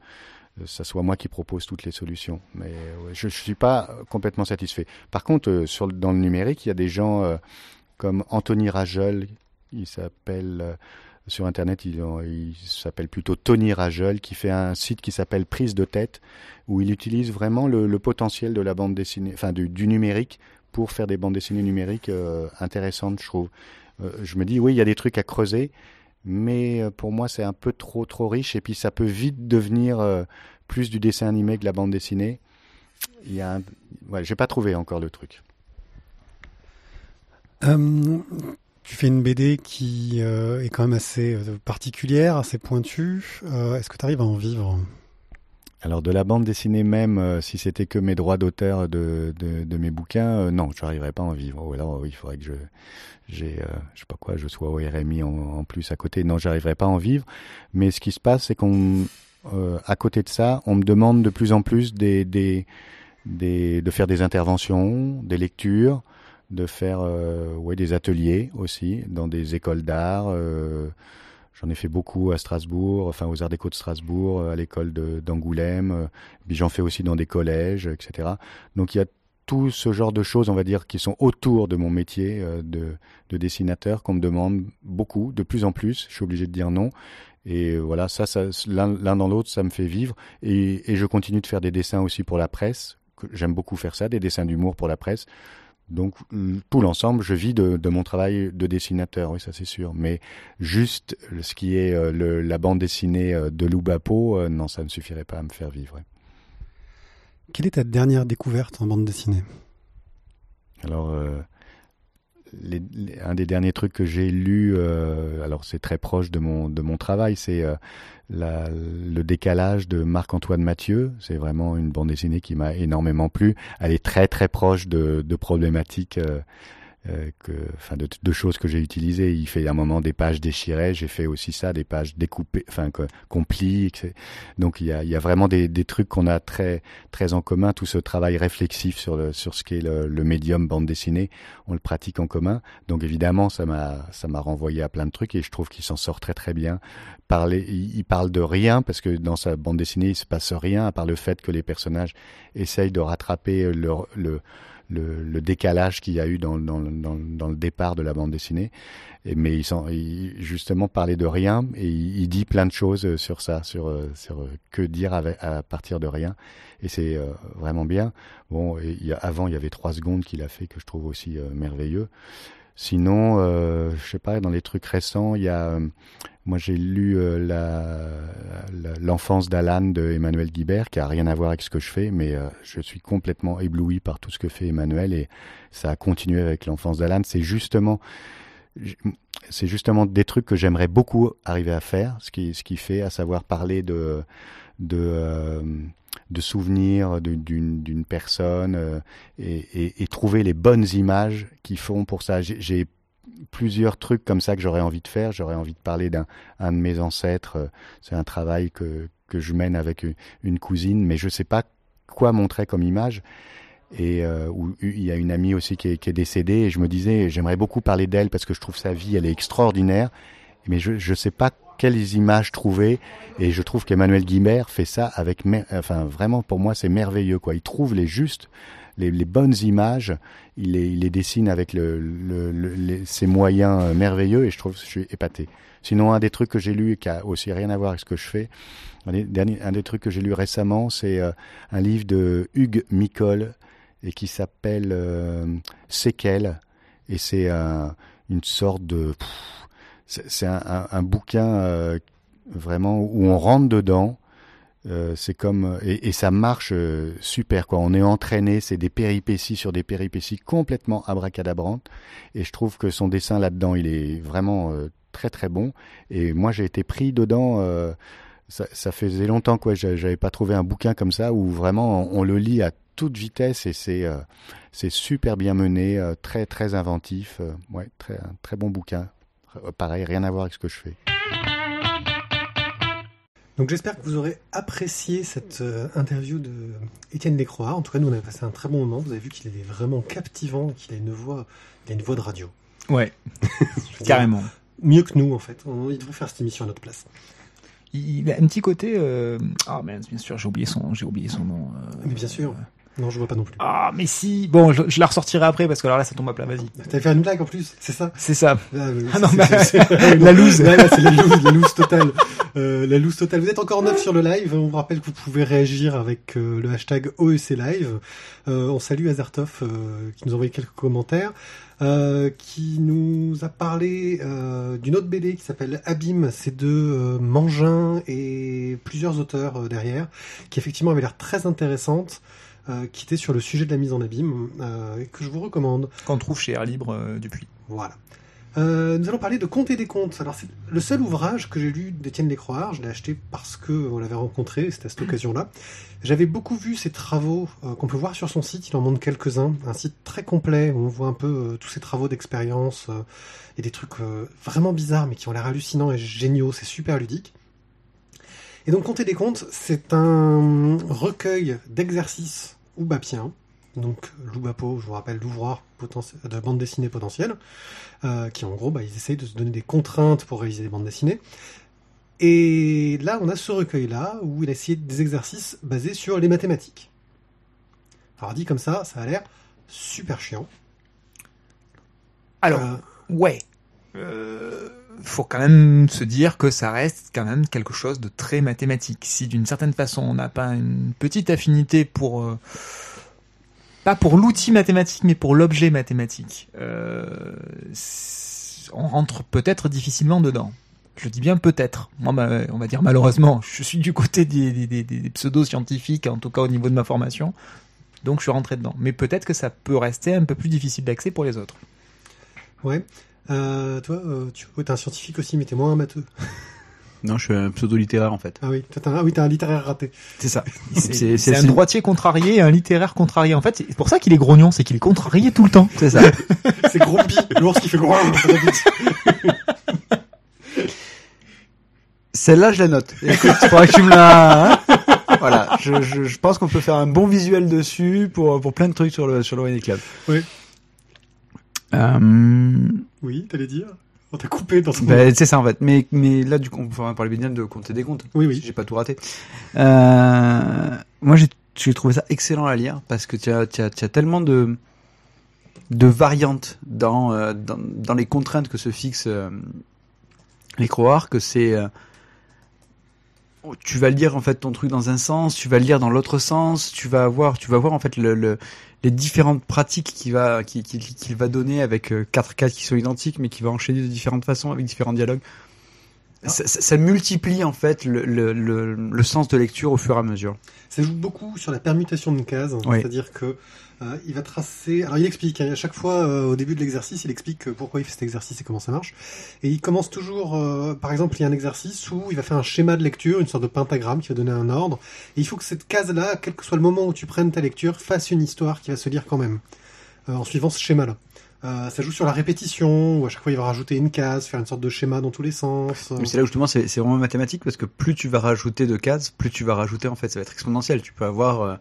ça soit moi qui propose toutes les solutions. Mais ouais, je ne suis pas complètement satisfait. Par contre, euh, dans le numérique, il y a des gens euh, comme Anthony Rajol, il s'appelle euh, sur Internet, il, s'appelle plutôt Tony Rajol, qui fait un site qui s'appelle Prise de tête, où il utilise vraiment le, potentiel de la bande dessinée, enfin du, numérique, pour faire des bandes dessinées numériques euh, intéressantes, je trouve. Euh, je me dis, oui, il y a des trucs à creuser, mais pour moi c'est un peu trop trop riche et puis ça peut vite devenir euh, plus du dessin animé que de la bande dessinée. Il y a j'ai pas trouvé encore le truc. Euh, tu fais une BD qui euh, est quand même assez euh, particulière, assez pointue. Euh, est-ce que tu arrives à en vivre? Alors de la bande dessinée même, euh, si c'était que mes droits d'auteur de, de, de, mes bouquins, euh, non, je n'arriverais pas à en vivre. Ou alors oui, il faudrait que je, j'ai, euh, je sais pas quoi, je sois au RMI en, plus à côté. Non, j'arriverais pas à en vivre. Mais ce qui se passe, c'est qu'on, à côté de ça, on me demande de plus en plus des, des, des de faire des interventions, des lectures, de faire ouais, des ateliers aussi dans des écoles d'art. Euh, J'en ai fait beaucoup à Strasbourg, enfin aux Arts Déco de Strasbourg, à l'école d'Angoulême, puis j'en fais aussi dans des collèges, etc. Donc il y a tout ce genre de choses, on va dire, qui sont autour de mon métier euh, de, de dessinateur, qu'on me demande beaucoup, de plus en plus. Je suis obligé de dire non. Et voilà, ça, l'un dans l'autre, ça me fait vivre. Et, je continue de faire des dessins aussi pour la presse. J'aime beaucoup faire ça, des dessins d'humour pour la presse. Donc tout l'ensemble, je vis de, de, mon travail de dessinateur, oui ça c'est sûr. Mais juste ce qui est euh, le, la bande dessinée euh, de Loubapo, euh, non ça ne suffirait pas à me faire vivre. Quelle est ta dernière découverte en bande dessinée? Alors un des derniers trucs que j'ai lu, euh, alors c'est très proche de mon de mon travail, c'est euh, le décalage de Marc-Antoine Mathieu. C'est vraiment une bande dessinée qui m'a énormément plu. Elle est très très proche de, de problématiques euh, que, enfin, de, de, choses que j'ai utilisées. Il fait à un moment des pages déchirées, j'ai fait aussi ça, des pages découpées, enfin qu'on plie. Donc il y a, il y a vraiment des, des trucs qu'on a très très en commun. Tout ce travail réflexif sur le sur ce qu'est le, le médium bande dessinée, on le pratique en commun. Donc évidemment, ça m'a ça m'a renvoyé à plein de trucs et je trouve qu'il s'en sort très très bien. Parler, il, il, parle de rien parce que dans sa bande dessinée, il se passe rien à part le fait que les personnages essayent de rattraper le, le le, décalage qu'il y a eu dans, le départ de la bande dessinée. Mais il, sont, il justement parlait de rien et il, dit plein de choses sur ça, sur, sur que dire à partir de rien. Et c'est euh, vraiment bien. Bon, et il y a, avant il y avait trois secondes qu'il a fait que je trouve aussi euh, merveilleux. Sinon, euh, je sais pas, dans les trucs récents, il y a, euh, moi j'ai lu euh, l'enfance d'Alan de Emmanuel Guibert, qui a rien à voir avec ce que je fais, mais euh, je suis complètement ébloui par tout ce que fait Emmanuel et ça a continué avec l'enfance d'Alan. C'est justement, c'est justement des trucs que j'aimerais beaucoup arriver à faire, ce qui, ce qui fait, à savoir parler de, de de souvenirs d'une personne euh, et, et, trouver les bonnes images qui font pour ça. J'ai plusieurs trucs comme ça que j'aurais envie de faire. J'aurais envie de parler d'un un de mes ancêtres. C'est un travail que, que je mène avec une cousine, mais je sais pas quoi montrer comme image. Et euh, où il y a une amie aussi qui est, qui est décédée et je me disais j'aimerais beaucoup parler d'elle parce que je trouve sa vie elle est extraordinaire mais je je sais pas quelles images trouver. Et je trouve qu'Emmanuel Guimert fait ça avec enfin vraiment pour moi c'est merveilleux quoi. Il trouve les justes les, bonnes images. Il les, dessine avec ses moyens merveilleux et je trouve je suis épaté. Sinon un des trucs que j'ai lu qui a aussi rien à voir avec ce que je fais un des, trucs que j'ai lu récemment c'est euh, un livre de Hugues Micole et qui s'appelle euh, Séquelles. Et c'est euh, une sorte de c'est un, bouquin euh, vraiment où on rentre dedans. Euh, c'est comme et, ça marche euh, super. On est entraîné, c'est des péripéties sur des péripéties complètement abracadabrantes. Et je trouve que son dessin là-dedans, il est vraiment très très bon. Et moi, j'ai été pris dedans. Ça, faisait longtemps quoi. J'avais pas trouvé un bouquin comme ça où vraiment on, le lit à toute vitesse et c'est c'est super bien mené, très très inventif. ouais, très un très bon bouquin. Pareil, rien à voir avec ce que je fais. Donc j'espère que vous aurez apprécié cette euh, interview de Étienne Descroix. En tout cas, nous on a passé un très bon moment. Vous avez vu qu'il est vraiment captivant, qu'il a une voix, il a une voix de radio. Ouais, carrément. Mieux que nous en fait. On, il devrait faire cette émission à notre place. Il a un petit côté. Euh... Ah oh, bien sûr, j'ai oublié son, j'ai oublié son nom. Euh... Mais bien sûr. Non, je vois pas non plus. Ah, mais si. Bon, je, je, la ressortirai après parce que alors là, ça tombe à plat. Vas-y. T'avais fait une blague en plus, c'est ça? C'est ça. Ah, ah non, mais la loose. Là, là c'est la loose, la loose totale. Euh, la loose totale. Vous êtes encore neuf sur le live. On vous rappelle que vous pouvez réagir avec euh, le hashtag OEC Live. Euh, on salue Azertov euh, qui nous a envoyé quelques commentaires. Euh, qui nous a parlé euh, d'une autre BD qui s'appelle Abîme, c'est de euh, Mangin et plusieurs auteurs derrière, qui effectivement avait l'air très intéressante. Euh, qui était sur le sujet de la mise en abîme euh, et que je vous recommande. Qu'on trouve chez Air Libre euh, depuis. Voilà. Euh, nous allons parler de Compter des comptes. Alors c'est le seul ouvrage que j'ai lu d'Étienne Descroix. Je l'ai acheté parce que on l'avait rencontré. C'était à cette occasion-là. J'avais beaucoup vu ses travaux euh, qu'on peut voir sur son site. Il en montre quelques-uns. Un site très complet où on voit un peu tous ses travaux d'expérience et des trucs vraiment bizarres mais qui ont l'air hallucinants et géniaux. C'est super ludique. Et donc Compter des comptes, c'est un recueil d'exercices oubapiens. Donc l'oubapo, je vous rappelle, l'ouvroir de bande dessinée potentielle, euh, qui en gros, bah, ils essayent de se donner des contraintes pour réaliser des bandes dessinées. Et là, on a ce recueil-là où il a essayé des exercices basés sur les mathématiques. Alors dit comme ça, ça a l'air super chiant. Alors, euh, ouais. Euh faut quand même se dire que ça reste quand même quelque chose de très mathématique. Si d'une certaine façon on n'a pas une petite affinité pour euh, pas pour l'outil mathématique, mais pour l'objet mathématique. Euh, on rentre peut-être difficilement dedans. Je dis bien peut-être. Moi, on va dire malheureusement, je suis du côté des- des pseudo-scientifiques, en tout cas au niveau de ma formation. Donc je suis rentré dedans. Mais peut-être que ça peut rester un peu plus difficile d'accès pour les autres. Ouais. Euh, toi, euh, tu es un scientifique aussi, mais t'es moins un matheux. Non, je suis un pseudo-littéraire en fait. Ah oui, t'as un, ah oui, t'es un littéraire raté. C'est ça. C'est un droitier contrarié et un littéraire contrarié. En fait, c'est pour ça qu'il est grognon, c'est qu'il est contrarié tout le temps. C'est ça. C'est Grumpy, l'ours qui fait gros. Celle-là, je la note. Écoute, faudra que tu me la. hein voilà. Je, je, je pense qu'on peut faire un bon visuel dessus pour pour plein de trucs sur le sur le Club. Oui. Euh, Oui, t'allais dire. On t'a coupé dans ton. ben, c'est ça en fait. Mais mais là, du coup, on va parler bien de compter des comptes. Oui, oui. J'ai pas tout raté. Euh, moi, j'ai trouvé ça excellent à lire parce que tu as as tellement de de variantes dans euh, dans, dans les contraintes que se fixent euh, les croires que c'est euh, tu vas lire en fait ton truc dans un sens, tu vas le lire dans l'autre sens, tu vas avoir tu vas voir en fait le, le- les différentes pratiques qu'il va qu'il va donner avec euh, quatre cas qui sont identiques mais qui va enchaîner de différentes façons avec différents dialogues. Ça, ça- ça multiplie en fait le, le, le, le sens de lecture au fur et à mesure. Ça joue beaucoup sur la permutation de cases, Oui. c'est-à-dire que euh, il va tracer. Alors il explique hein, à chaque fois euh, au début de l'exercice, il explique pourquoi il fait cet exercice et comment ça marche. Et il commence toujours, euh, par exemple, il y a un exercice où il va faire un schéma de lecture, une sorte de pentagramme qui va donner un ordre. Et il faut que cette case-là, quel que soit le moment où tu prennes ta lecture, fasse une histoire qui va se lire quand même euh, en suivant ce schéma-là. Euh, ça joue sur la répétition, où à chaque fois il va rajouter une case, faire une sorte de schéma dans tous les sens. Mais c'est là où justement c'est c'est vraiment mathématique parce que plus tu vas rajouter de cases, plus tu vas rajouter en fait, ça va être exponentiel. Tu peux avoir euh,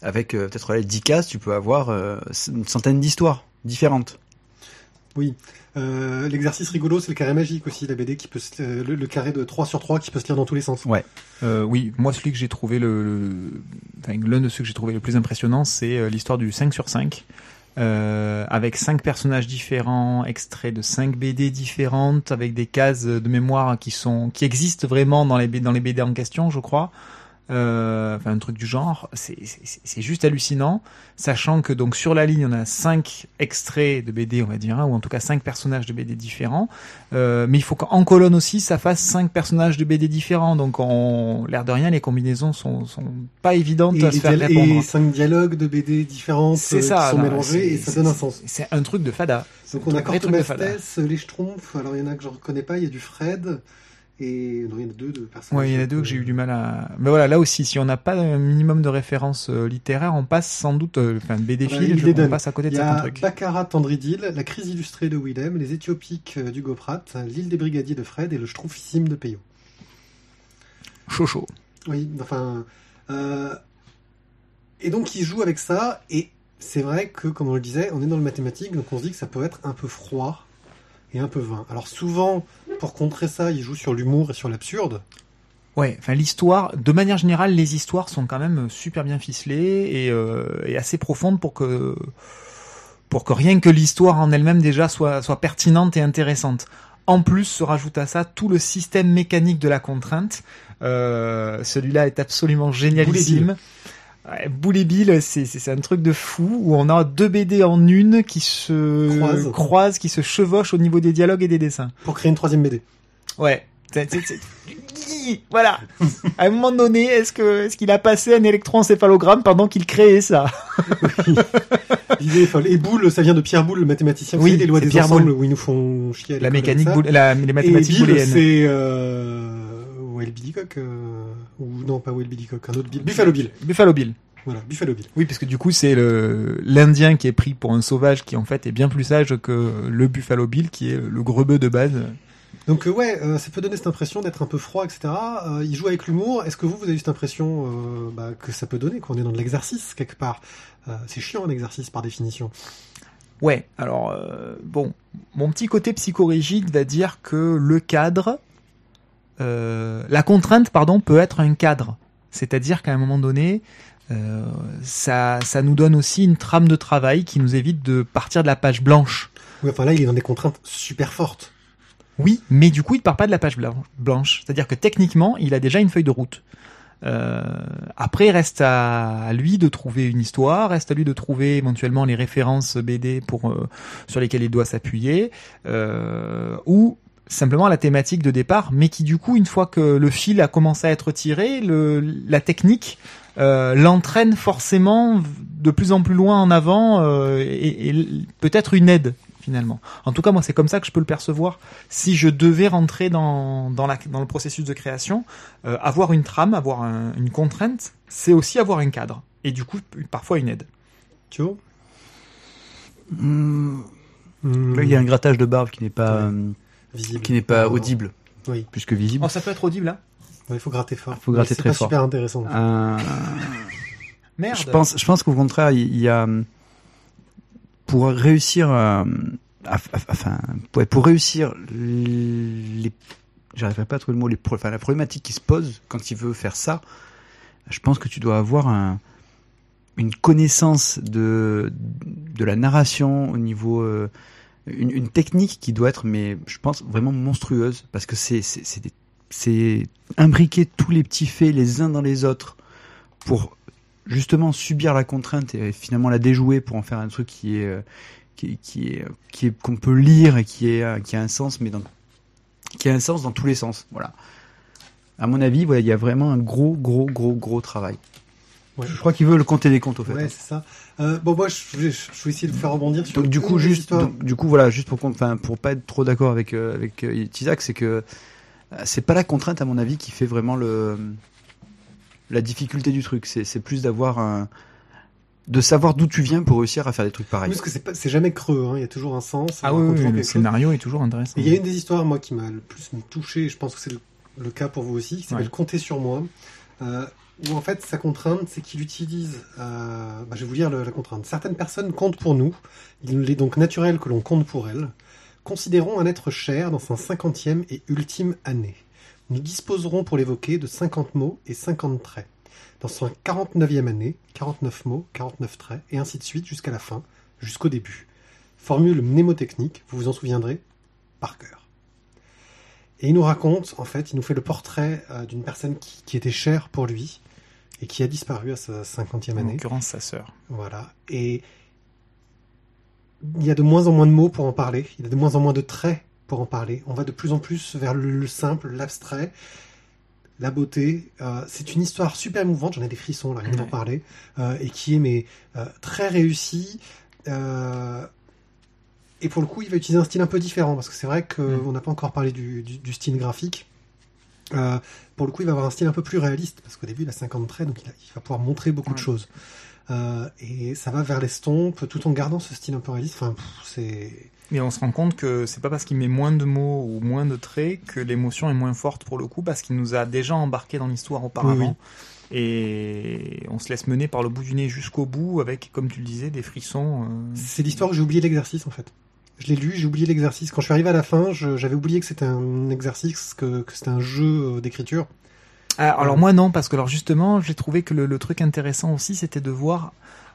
avec euh, peut-être les 10 cases, tu peux avoir euh, une centaine d'histoires différentes. Euh, L'exercice rigolo, c'est le carré magique aussi, la BD qui peut se- euh, le, le carré de 3 sur 3 qui peut se lire dans tous les sens. Euh, oui, moi celui que j'ai trouvé le, le- enfin, l'un de ceux que j'ai trouvé le plus impressionnant, c'est euh, l'histoire du 5 sur 5. Euh, avec cinq personnages différents, extraits de cinq BD différentes, avec des cases de mémoire qui sont qui existent vraiment dans les dans les BD en question, je crois. Euh, enfin un truc du genre, c'est juste hallucinant, sachant que donc sur la ligne on a cinq extraits de BD, on va dire, hein, ou en tout cas cinq personnages de BD différents. Euh, mais il faut qu'en colonne aussi, ça fasse cinq personnages de BD différents. Donc, on, l'air de rien, les combinaisons sont, sont pas évidentes Et, à se faire répondre. et cinq dialogues de BD différentes C'est euh, ça. qui sont non, mélangés et ça donne un sens. C'est un truc de fada. Donc on a. Cortomastes, les Schtroumpfs, alors il y en a que je reconnais pas, il y a du Fred, et non, il y en a deux de personnes. Ouais, il y en a deux que j'ai eu du mal à. Mais voilà, là aussi, si on n'a pas un minimum de références euh, littéraires, on passe sans doute, euh, enfin, BD fil, on passe à côté Il de y certains a trucs. Baccarat Tandridil, la crise illustrée de Willem, les Éthiopiques euh, du Goprat, l'île des brigadiers de Fred et le Schtroumpfissime de Peyo. Chaud chaud. Oui, enfin. euh, Et donc il joue avec ça, et c'est vrai que, comme on le disait, on est dans le mathématique, donc on se dit que ça peut être un peu froid et un peu vain. Alors souvent, pour contrer ça, il joue sur l'humour et sur l'absurde. Ouais, enfin l'histoire, de manière générale, les histoires sont quand même super bien ficelées et, euh, et assez profondes pour que pour que rien que l'histoire en elle-même déjà soit soit pertinente et intéressante. En plus, se rajoute à ça tout le système mécanique de la contrainte. Euh, Celui-là est absolument génialissime. Ouais, Boule et Bill, c'est un truc de fou où on a deux BD en une qui se Croisent. croisent, qui se chevauchent au niveau des dialogues et des dessins. Pour créer une troisième BD. Ouais. C'est- Voilà. À un moment donné, est-ce que est-ce qu'il a passé un électroencéphalogramme pendant qu'il créait ça? L'idée est folle. Et Boule, ça vient de Pierre Boulle, le mathématicien. Oui, les lois des Pierre ensembles Boulle. où ils nous font chier à La mécanique, boule- la, les Et mathématiques Bill, booléennes. c'est euh... Will Billycock euh... ou non pas Will Billycock, un autre Bill, Buffalo Bill. Buffalo Bill. Voilà, Buffalo Bill. Oui, parce que du coup, c'est le l'Indien qui est pris pour un sauvage qui en fait est bien plus sage que le Buffalo Bill qui est le grebeux de base. Donc euh, ouais, euh, ça peut donner cette impression d'être un peu froid, etc. Euh, il joue avec l'humour. Est-ce que vous, vous avez eu cette impression euh, bah, que ça peut donner qu'on est dans de l'exercice quelque part? Euh, C'est chiant un exercice par définition. Ouais, alors euh, bon, mon petit côté psychorigide va dire que le cadre, euh, la contrainte, pardon, peut être un cadre. C'est-à-dire qu'à un moment donné, euh, ça, ça nous donne aussi une trame de travail qui nous évite de partir de la page blanche. Oui, enfin là, il est dans des contraintes super fortes. Oui, mais du coup, il part pas de la page blan- blanche. C'est-à-dire que techniquement, il a déjà une feuille de route. Euh, après, reste à lui de trouver une histoire, reste à lui de trouver éventuellement les références BD pour euh, sur lesquelles il doit s'appuyer, euh, ou simplement la thématique de départ, mais qui du coup, une fois que le fil a commencé à être tiré, le, la technique euh, l'entraîne forcément de plus en plus loin en avant euh, et, et peut-être une aide finalement. En tout cas, moi, c'est comme ça que je peux le percevoir. Si je devais rentrer dans, dans, la, dans le processus de création, euh, avoir une trame, avoir un- une contrainte, c'est aussi avoir un cadre. Et du coup, parfois une aide. Tu vois Hmm, Hmm, Là, il y a un grattage de barbe qui n'est pas, euh, visible. qui n'est pas Euh, audible, Oui, plus que visible. Oh, ça peut être audible, là Ouais, il faut gratter fort. Faut gratter c'est très pas fort. super intéressant. Euh, Merde. je pense, je pense qu'au contraire, il il y a pour réussir, euh, à- à- enfin, pour, pour réussir les, j'arriverai pas à trouver le mot, les, enfin, la problématique qui se pose quand il veut faire ça, je pense que tu dois avoir un, une connaissance de de la narration au niveau euh, une, technique qui doit être mais je pense vraiment monstrueuse parce que c'est c'est imbriquer tous les petits faits les uns dans les autres pour justement subir la contrainte et finalement la déjouer pour en faire un truc qui est euh, qui est qui est qu'on peut lire et qui est euh, qui a un sens mais dans qui a un sens dans tous les sens. Voilà. À mon avis voilà il y a vraiment un gros gros gros gros travail Ouais. je crois qu'il veut le compter des comptes au fait Ouais, c'est ça. Euh, bon, moi, je vais, je vais essayer de faire rebondir sur. donc du coup juste donc, du coup voilà juste pour enfin pour pas être trop d'accord avec euh, avec euh, Isaac c'est que euh, c'est pas la contrainte à mon avis qui fait vraiment le la difficulté du truc c'est c'est plus d'avoir un de savoir d'où tu viens pour réussir à faire des trucs pareils Parce que c'est pas, c'est jamais creux. Hein. Il y a toujours un sens. Ah oui, oui, le chose. scénario est toujours intéressant. Il y a une des histoires, moi, qui m'a le plus touché, et je pense que c'est le, le cas pour vous aussi, qui s'appelle Ouais. Compter sur moi, euh, où en fait, sa contrainte, c'est qu'il utilise, euh, bah, je vais vous lire la contrainte. Certaines personnes comptent pour nous, il est donc naturel que l'on compte pour elles. Considérons un être cher dans sa cinquantième et ultime année. Nous disposerons pour l'évoquer de 50 mots et 50 traits. Dans sa 49e année, 49 mots, 49 traits, et ainsi de suite jusqu'à la fin, jusqu'au début. Formule mnémotechnique, vous vous en souviendrez, par cœur. Et il nous raconte, en fait, il nous fait le portrait euh, d'une personne qui était chère pour lui et qui a disparu à sa 50e En année. l'occurrence, sa sœur. Voilà. Et il y a de moins en moins de mots pour en parler, il y a de moins en moins de traits pour en parler. On va de plus en plus vers le, le simple, l'abstrait, la beauté. Euh, c'est une histoire super émouvante, j'en ai des frissons là, rien d'en Ouais. parler, euh, et qui est mais euh, très réussie. Et pour le coup, il va utiliser un style un peu différent, parce que c'est vrai qu'on Mm. n'a pas encore parlé du, du- du style graphique. Pour le coup, il va avoir un style un peu plus réaliste, parce qu'au début, il a 50 traits, donc il, a- il va pouvoir montrer beaucoup de choses. Euh, et ça va vers l'estompe, tout en gardant ce style un peu réaliste. Enfin, c'est... Mais on se rend compte que c'est pas parce qu'il met moins de mots ou moins de traits que l'émotion est moins forte pour le coup, parce qu'il nous a déjà embarqué dans l'histoire auparavant. Et on se laisse mener par le bout du nez jusqu'au bout avec, comme tu le disais, des frissons. euh, C'est l'histoire où j'ai oublié l'exercice, en fait. Je l'ai lu, j'ai oublié l'exercice. Quand je suis arrivé à la fin, j'avais oublié que c'était un exercice, que, c'était un jeu euh, d'écriture. Ah, alors moi non, parce que alors justement, j'ai trouvé que le, truc intéressant aussi, c'était de voir,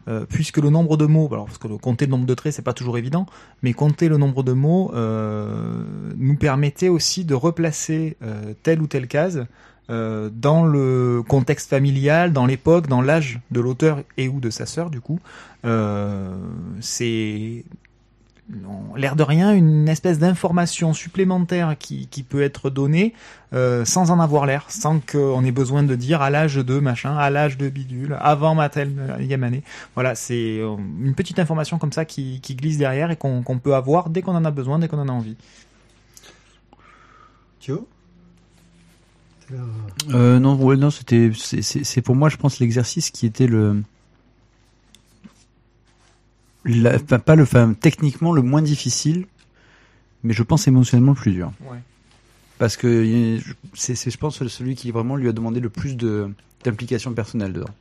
euh, puisque le nombre de mots, alors parce que compter le nombre de traits, c'est pas toujours évident, mais compter le nombre de mots euh, nous permettait aussi de replacer telle ou telle case dans le contexte familial, dans l'époque, dans l'âge de l'auteur et ou de sa sœur du coup. C'est l'air de rien, une espèce d'information supplémentaire qui, qui peut être donnée euh, sans en avoir l'air, sans qu'on ait besoin de dire à l'âge de machin, à l'âge de bidule, avant ma telle année. Voilà, c'est euh, une petite information comme ça qui, qui glisse derrière et qu'on peut avoir dès qu'on en a besoin, dès qu'on en a envie. Thio? Euh, non, ouais, non, c'était, c'est pour moi, je pense, l'exercice qui était le, la- enfin, pas le, enfin, techniquement le moins difficile, mais je pense émotionnellement le plus dur. Ouais. Parce que c'est, c'est, je pense, celui qui vraiment lui a demandé le plus de d'implication personnelle dedans.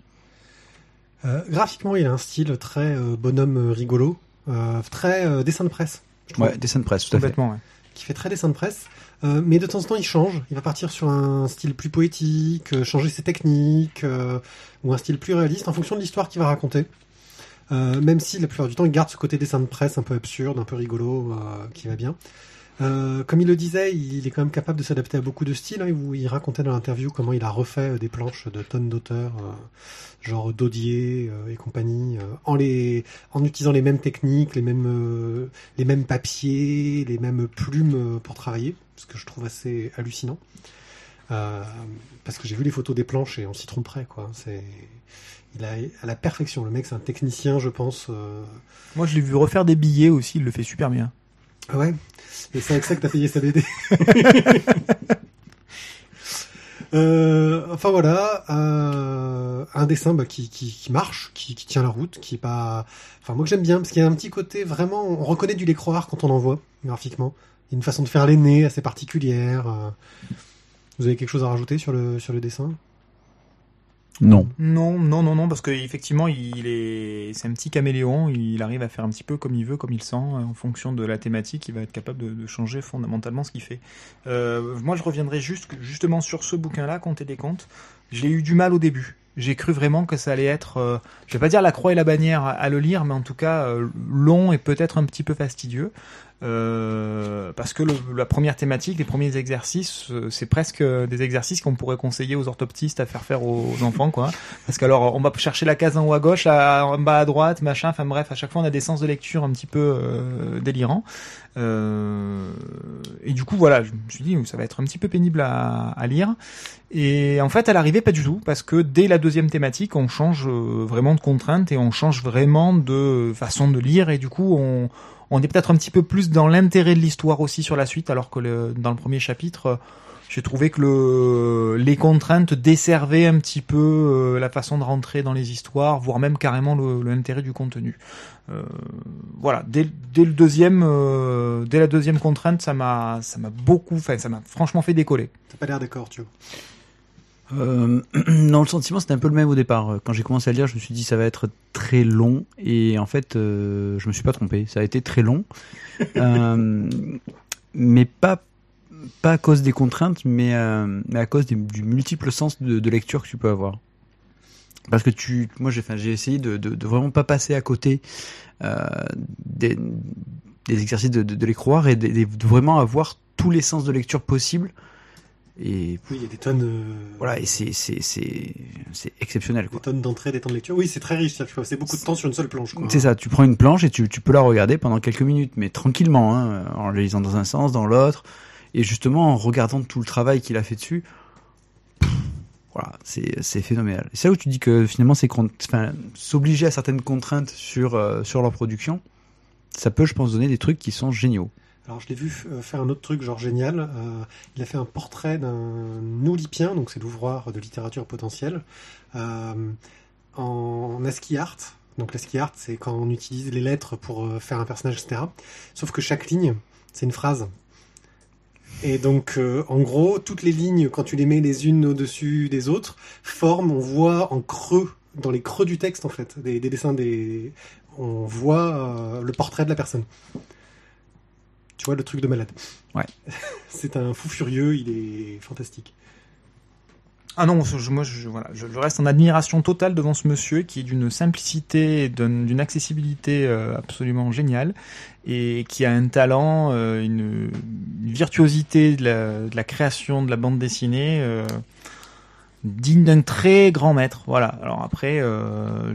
Euh, graphiquement, il a un style très euh, bonhomme euh, rigolo, euh, très euh, dessin de presse. je. Ouais, dessin de presse, tout à fait. Ouais. qui fait très dessin de presse, euh, mais de temps en temps il change. Il va partir sur un style plus poétique, changer ses techniques, euh, ou un style plus réaliste en fonction de l'histoire qu'il va raconter. Euh, même si la plupart du temps il garde ce côté dessin de presse un peu absurde, un peu rigolo, euh, qui va bien. Euh, comme il le disait, il est quand même capable de s'adapter à beaucoup de styles. hein. Il, vous- il racontait dans l'interview comment il a refait des planches de tonnes d'auteurs, genre Dodier euh, et compagnie, en les, en utilisant les mêmes techniques, les mêmes, les mêmes papiers, les mêmes plumes pour travailler, ce que je trouve assez hallucinant. Parce que j'ai vu les photos des planches et on s'y tromperait, quoi. Il a à la perfection. Le mec, c'est un technicien, je pense. euh, Moi, je l'ai vu refaire des billets aussi, il le fait super bien. Ah ouais? Et c'est avec ça que t'as payé sa BD Euh, enfin voilà, euh, un dessin bah, qui, qui, qui marche, qui, qui tient la route, qui est pas... Enfin moi que j'aime bien, parce qu'il y a un petit côté vraiment... On reconnaît du Lécroard quand on en voit, graphiquement. Il y a une façon de faire les nez assez particulière. Vous avez quelque chose à rajouter sur le, sur le dessin? Non. Non, non, non, non, parce qu'effectivement, il est, c'est un petit caméléon. Il arrive à faire un petit peu comme il veut, comme il sent, en fonction de la thématique. Il va être capable de, changer fondamentalement ce qu'il fait. Euh, moi, je reviendrai juste, justement sur ce bouquin-là, Compter des comptes. J'ai eu du mal au début. J'ai cru vraiment que ça allait être, euh, je vais pas dire la croix et la bannière à, le lire, mais en tout cas euh, long et peut-être un petit peu fastidieux. Euh, parce que le- la première thématique, les premiers exercices, euh, c'est presque des exercices qu'on pourrait conseiller aux orthoptistes à faire faire aux, enfants, quoi. Parce qu'alors, on va chercher la case en haut à gauche, en bas à droite, machin. Enfin bref, à chaque fois, on a des sens de lecture un petit peu euh, délirants. Euh, et du coup, voilà, je me suis dit, ça va être un petit peu pénible à, à lire. Et en fait, à l'arrivée, pas du tout, parce que dès la deuxième thématique, on change euh, vraiment de contrainte et on change vraiment de façon de lire. Et du coup, on, on est peut-être un petit peu plus dans l'intérêt de l'histoire aussi sur la suite, alors que dans le premier chapitre, euh, j'ai trouvé que le, les contraintes desservaient un petit peu euh, la façon de rentrer dans les histoires, voire même carrément l'intérêt du contenu. Euh, voilà, dès, le deuxième, dès la deuxième contrainte, ça m'a, ça m'a beaucoup, enfin, ça m'a franchement fait décoller. T'as pas l'air d'accord, tu vois. Euh, non, le sentiment c'était un peu le même au départ. Quand j'ai commencé à le lire, je me suis dit ça va être très long et en fait, euh, je me suis pas trompé. Ça a été très long, Euh, mais pas pas à cause des contraintes, mais, euh, mais à cause des- du multiple sens de, de lecture que tu peux avoir. Parce que tu, moi j'ai, enfin, j'ai essayé de, de, de vraiment pas passer à côté des, des exercices de, les croire et de vraiment avoir tous les sens de lecture possibles. Et Oui, il y a des tonnes, euh, voilà, et c'est c'est c'est c'est exceptionnel des quoi. tonnes d'entrées, des temps de lecture. Oui, c'est très riche. Ça, tu beaucoup de temps sur une seule planche. C'est ça, tu prends une planche et tu, tu peux la regarder pendant quelques minutes, mais tranquillement, hein, en la lisant dans un sens, dans l'autre, et justement en regardant tout le travail qu'il a fait dessus. pff, Voilà, c'est c'est phénoménal. C'est là où tu dis que finalement, c'est enfin, s'obliger à certaines contraintes sur euh, sur leur production, ça peut, je pense, donner des trucs qui sont géniaux. Alors je l'ai vu euh, faire un autre truc genre génial. Euh, il a fait un portrait d'un Oulipien, donc c'est l'ouvroir de littérature potentielle, euh, en ASCII art. Donc l'ASCII art, c'est quand on utilise les lettres pour faire un personnage, etc. Sauf que chaque ligne, c'est une phrase. Et donc, en gros, toutes les lignes, quand tu les mets les unes au-dessus des autres, forment, on voit en creux, dans les creux du texte, en fait, des, des dessins, des... on voit le portrait de la personne. Tu vois le truc de malade. Ouais. C'est un fou furieux, il est fantastique. Ah non, je- moi je, voilà, je, je reste en admiration totale devant ce monsieur qui est d'une simplicité, d'une accessibilité euh, absolument géniale et qui a un talent, euh, une, une virtuosité de la, de la création de la bande dessinée euh, digne d'un très grand maître. Voilà. Alors après, euh,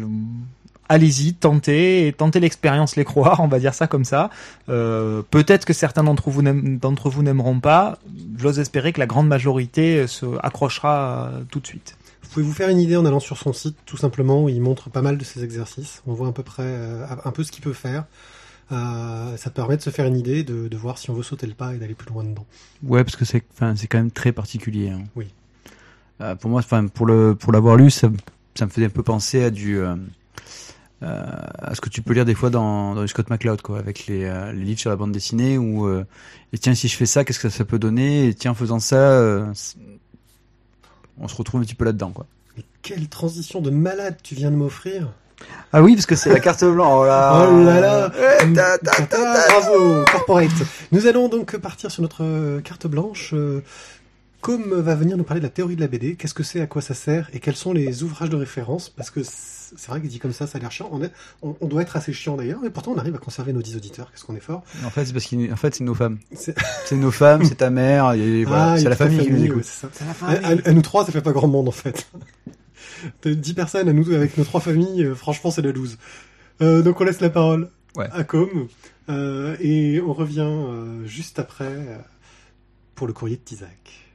allez-y, tentez, et tentez l'expérience les croire, on va dire ça comme ça. Euh, Peut-être que certains d'entre vous n'aiment- d'entre vous n'aimeront pas. J'ose espérer que la grande majorité se accrochera euh, tout de suite. Vous pouvez vous faire une idée en allant sur son site, tout simplement, où il montre pas mal de ses exercices. On voit à peu près euh, un peu ce qu'il peut faire. Euh, ça permet de se faire une idée, de, de voir si on veut sauter le pas et d'aller plus loin dedans. Ouais, parce que c'est, enfin, c'est quand même très particulier. hein. Oui. Euh, pour moi, enfin, pour le, pour l'avoir lu, ça, me- ça me faisait un peu penser à du, euh, euh, à ce que tu peux lire des fois dans, dans Scott McCloud, quoi, avec les, euh, les livres sur la bande dessinée où, euh, et tiens, si je fais ça, qu'est-ce que ça peut donner Et tiens, en faisant ça, euh, on se retrouve un petit peu là-dedans, quoi. Mais quelle transition de malade tu viens de m'offrir Ah oui, parce que c'est la carte blanche. Oh là, Oh là là Eh, ta, ta, ta, ta. Bravo, corporate Nous allons donc partir sur notre euh, carte blanche. euh, Com va venir nous parler de la théorie de la BD. Qu'est-ce que c'est, à quoi ça sert et quels sont les ouvrages de référence Parce que c'est vrai que dit comme ça, ça a l'air chiant. On, est, on, on, doit être assez chiant d'ailleurs, mais pourtant on arrive à conserver nos 10 auditeurs. Qu'est-ce qu'on est fort En fait, c'est parce qu'en fait, c'est nos femmes. C'est nos femmes, c'est ta mère, et voilà, ah, c'est la famille, qui nous écoute. ça. À, à, nous trois, ça fait pas grand monde en fait. 10 personnes à nous avec nos trois familles, euh, franchement, c'est la loose. Euh, donc on laisse la parole ouais. à Com euh, et on revient euh, juste après euh, pour le courrier de Tizak.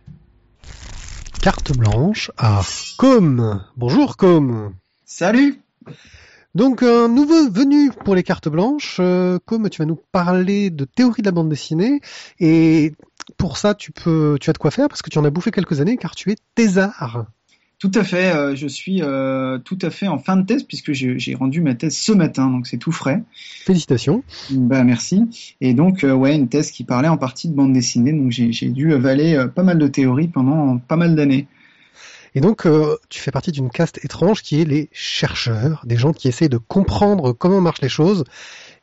Carte blanche à Com. Bonjour Com. Salut. Donc un nouveau venu pour les cartes blanches. Euh, Com, tu vas nous parler de théorie de la bande dessinée et pour ça tu peux, tu as de quoi faire parce que tu en as bouffé quelques années car tu es thésard. Tout à fait, euh, je suis euh, tout à fait en fin de thèse puisque j'ai rendu ma thèse ce matin, donc c'est tout frais. Félicitations. Bah merci. Et donc euh, ouais, une thèse qui parlait en partie de bande dessinée, donc j'ai dû avaler pas mal de théories pendant pas mal d'années. Et donc tu fais partie d'une caste étrange qui est les chercheurs, des gens qui essayent de comprendre comment marchent les choses.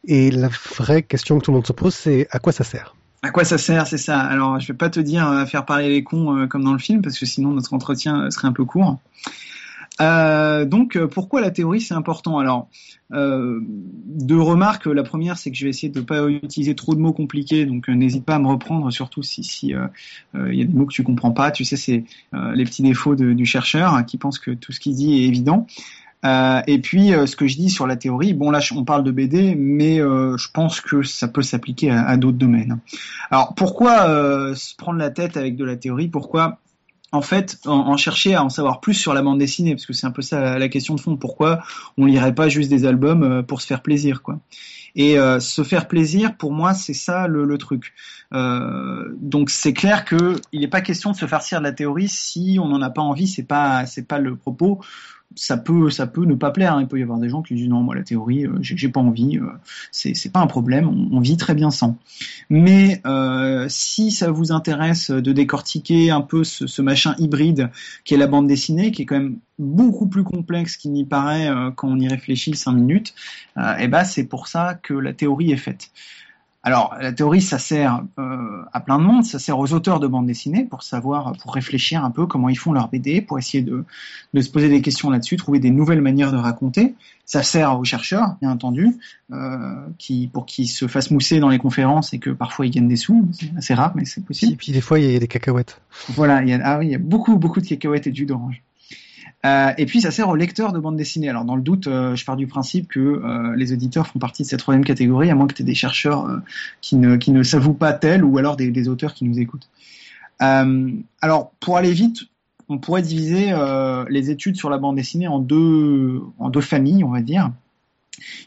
Et la vraie question que tout le monde se pose, c'est à quoi ça sert? À quoi ça sert, c'est ça? Alors, je vais pas te dire à euh, faire parler les cons euh, comme dans le film, parce que sinon notre entretien euh, serait un peu court. Donc, pourquoi la théorie c'est important? Alors, deux remarques. La première, c'est que je vais essayer de ne pas utiliser trop de mots compliqués, donc n'hésite pas à me reprendre, surtout si il y a des mots que tu comprends pas. Tu sais, c'est les petits défauts du chercheur hein, qui pense que tout ce qu'il dit est évident. Euh, et puis, euh, ce que je dis sur la théorie, bon là, on parle de BD, mais euh, je pense que ça peut s'appliquer à, d'autres domaines. Alors, pourquoi se prendre la tête avec de la théorie? Pourquoi? En fait, en, chercher à en savoir plus sur la bande dessinée, parce que c'est un peu ça la, question de fond. Pourquoi on lirait pas juste des albums pour se faire plaisir, quoi? Et se faire plaisir, pour moi, c'est ça le, le truc. donc c'est clair que il n'est pas question de se farcir de la théorie si on n'en a pas envie. C'est pas c'est pas le propos ça peut ça peut ne pas plaire. Hein. Il peut y avoir des gens qui disent non moi la théorie euh, j'ai pas envie, euh, c'est pas un problème, on, vit très bien sans. Mais euh, si ça vous intéresse de décortiquer un peu ce, machin hybride qui est la bande dessinée, qui est quand même beaucoup plus complexe qu'il n'y paraît euh, quand on y réfléchit cinq minutes, eh ben c'est pour ça que la théorie est faite. Alors, la théorie, ça sert euh, à plein de monde, ça sert aux auteurs de bande dessinée pour savoir, pour réfléchir un peu comment ils font leur BD, pour essayer de, de se poser des questions là-dessus, trouver des nouvelles manières de raconter. Ça sert aux chercheurs, bien entendu, euh, qui pour qu'ils se fassent mousser dans les conférences et que parfois ils gagnent des sous. C'est assez rare, mais c'est possible. Et puis des fois, il y a des cacahuètes. Voilà, il y a, ah oui, il y a beaucoup, beaucoup de cacahuètes et de jus d'orange. Euh, et puis ça sert aux lecteurs de bande dessinée. Alors dans le doute, euh, je pars du principe que euh, les auditeurs font partie de cette troisième catégorie, à moins que tu aies des chercheurs qui, ne, s'avouent pas tels, ou alors des, des auteurs qui nous écoutent. alors pour aller vite, on pourrait diviser les études sur la bande dessinée en deux, en deux familles, on va dire.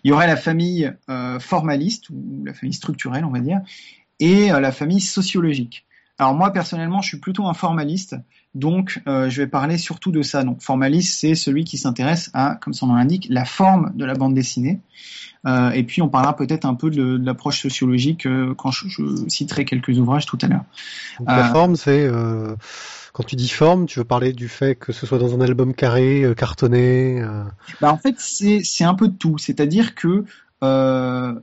Il y aurait la famille formaliste, ou la famille structurelle, on va dire, et la famille sociologique. Alors moi personnellement, je suis plutôt un formaliste, donc euh, je vais parler surtout de ça. Donc formaliste, c'est celui qui s'intéresse à, comme son nom l'indique, la forme de la bande dessinée. Euh, et puis on parlera peut-être un peu de, l'approche sociologique euh, quand je, citerai quelques ouvrages tout à l'heure. La forme, c'est quand tu dis forme, tu veux parler du fait que ce soit dans un album carré, cartonné. Bah en fait, c'est un peu de tout. C'est-à-dire que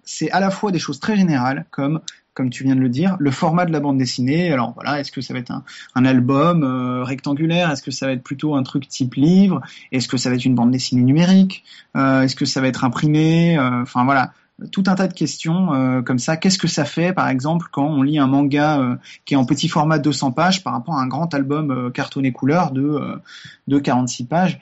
c'est à la fois des choses très générales comme comme tu viens de le dire, le format de la bande dessinée. Alors voilà, est-ce que ça va être un, album euh, rectangulaire Est-ce que ça va être plutôt un truc type livre Est-ce que ça va être une bande dessinée numérique euh, Est-ce que ça va être imprimé euh, Enfin voilà, tout un tas de questions comme ça. Qu'est-ce que ça fait, par exemple, quand on lit un manga qui est en petit format de 200 pages par rapport à un grand album cartonné couleur de, de 46 pages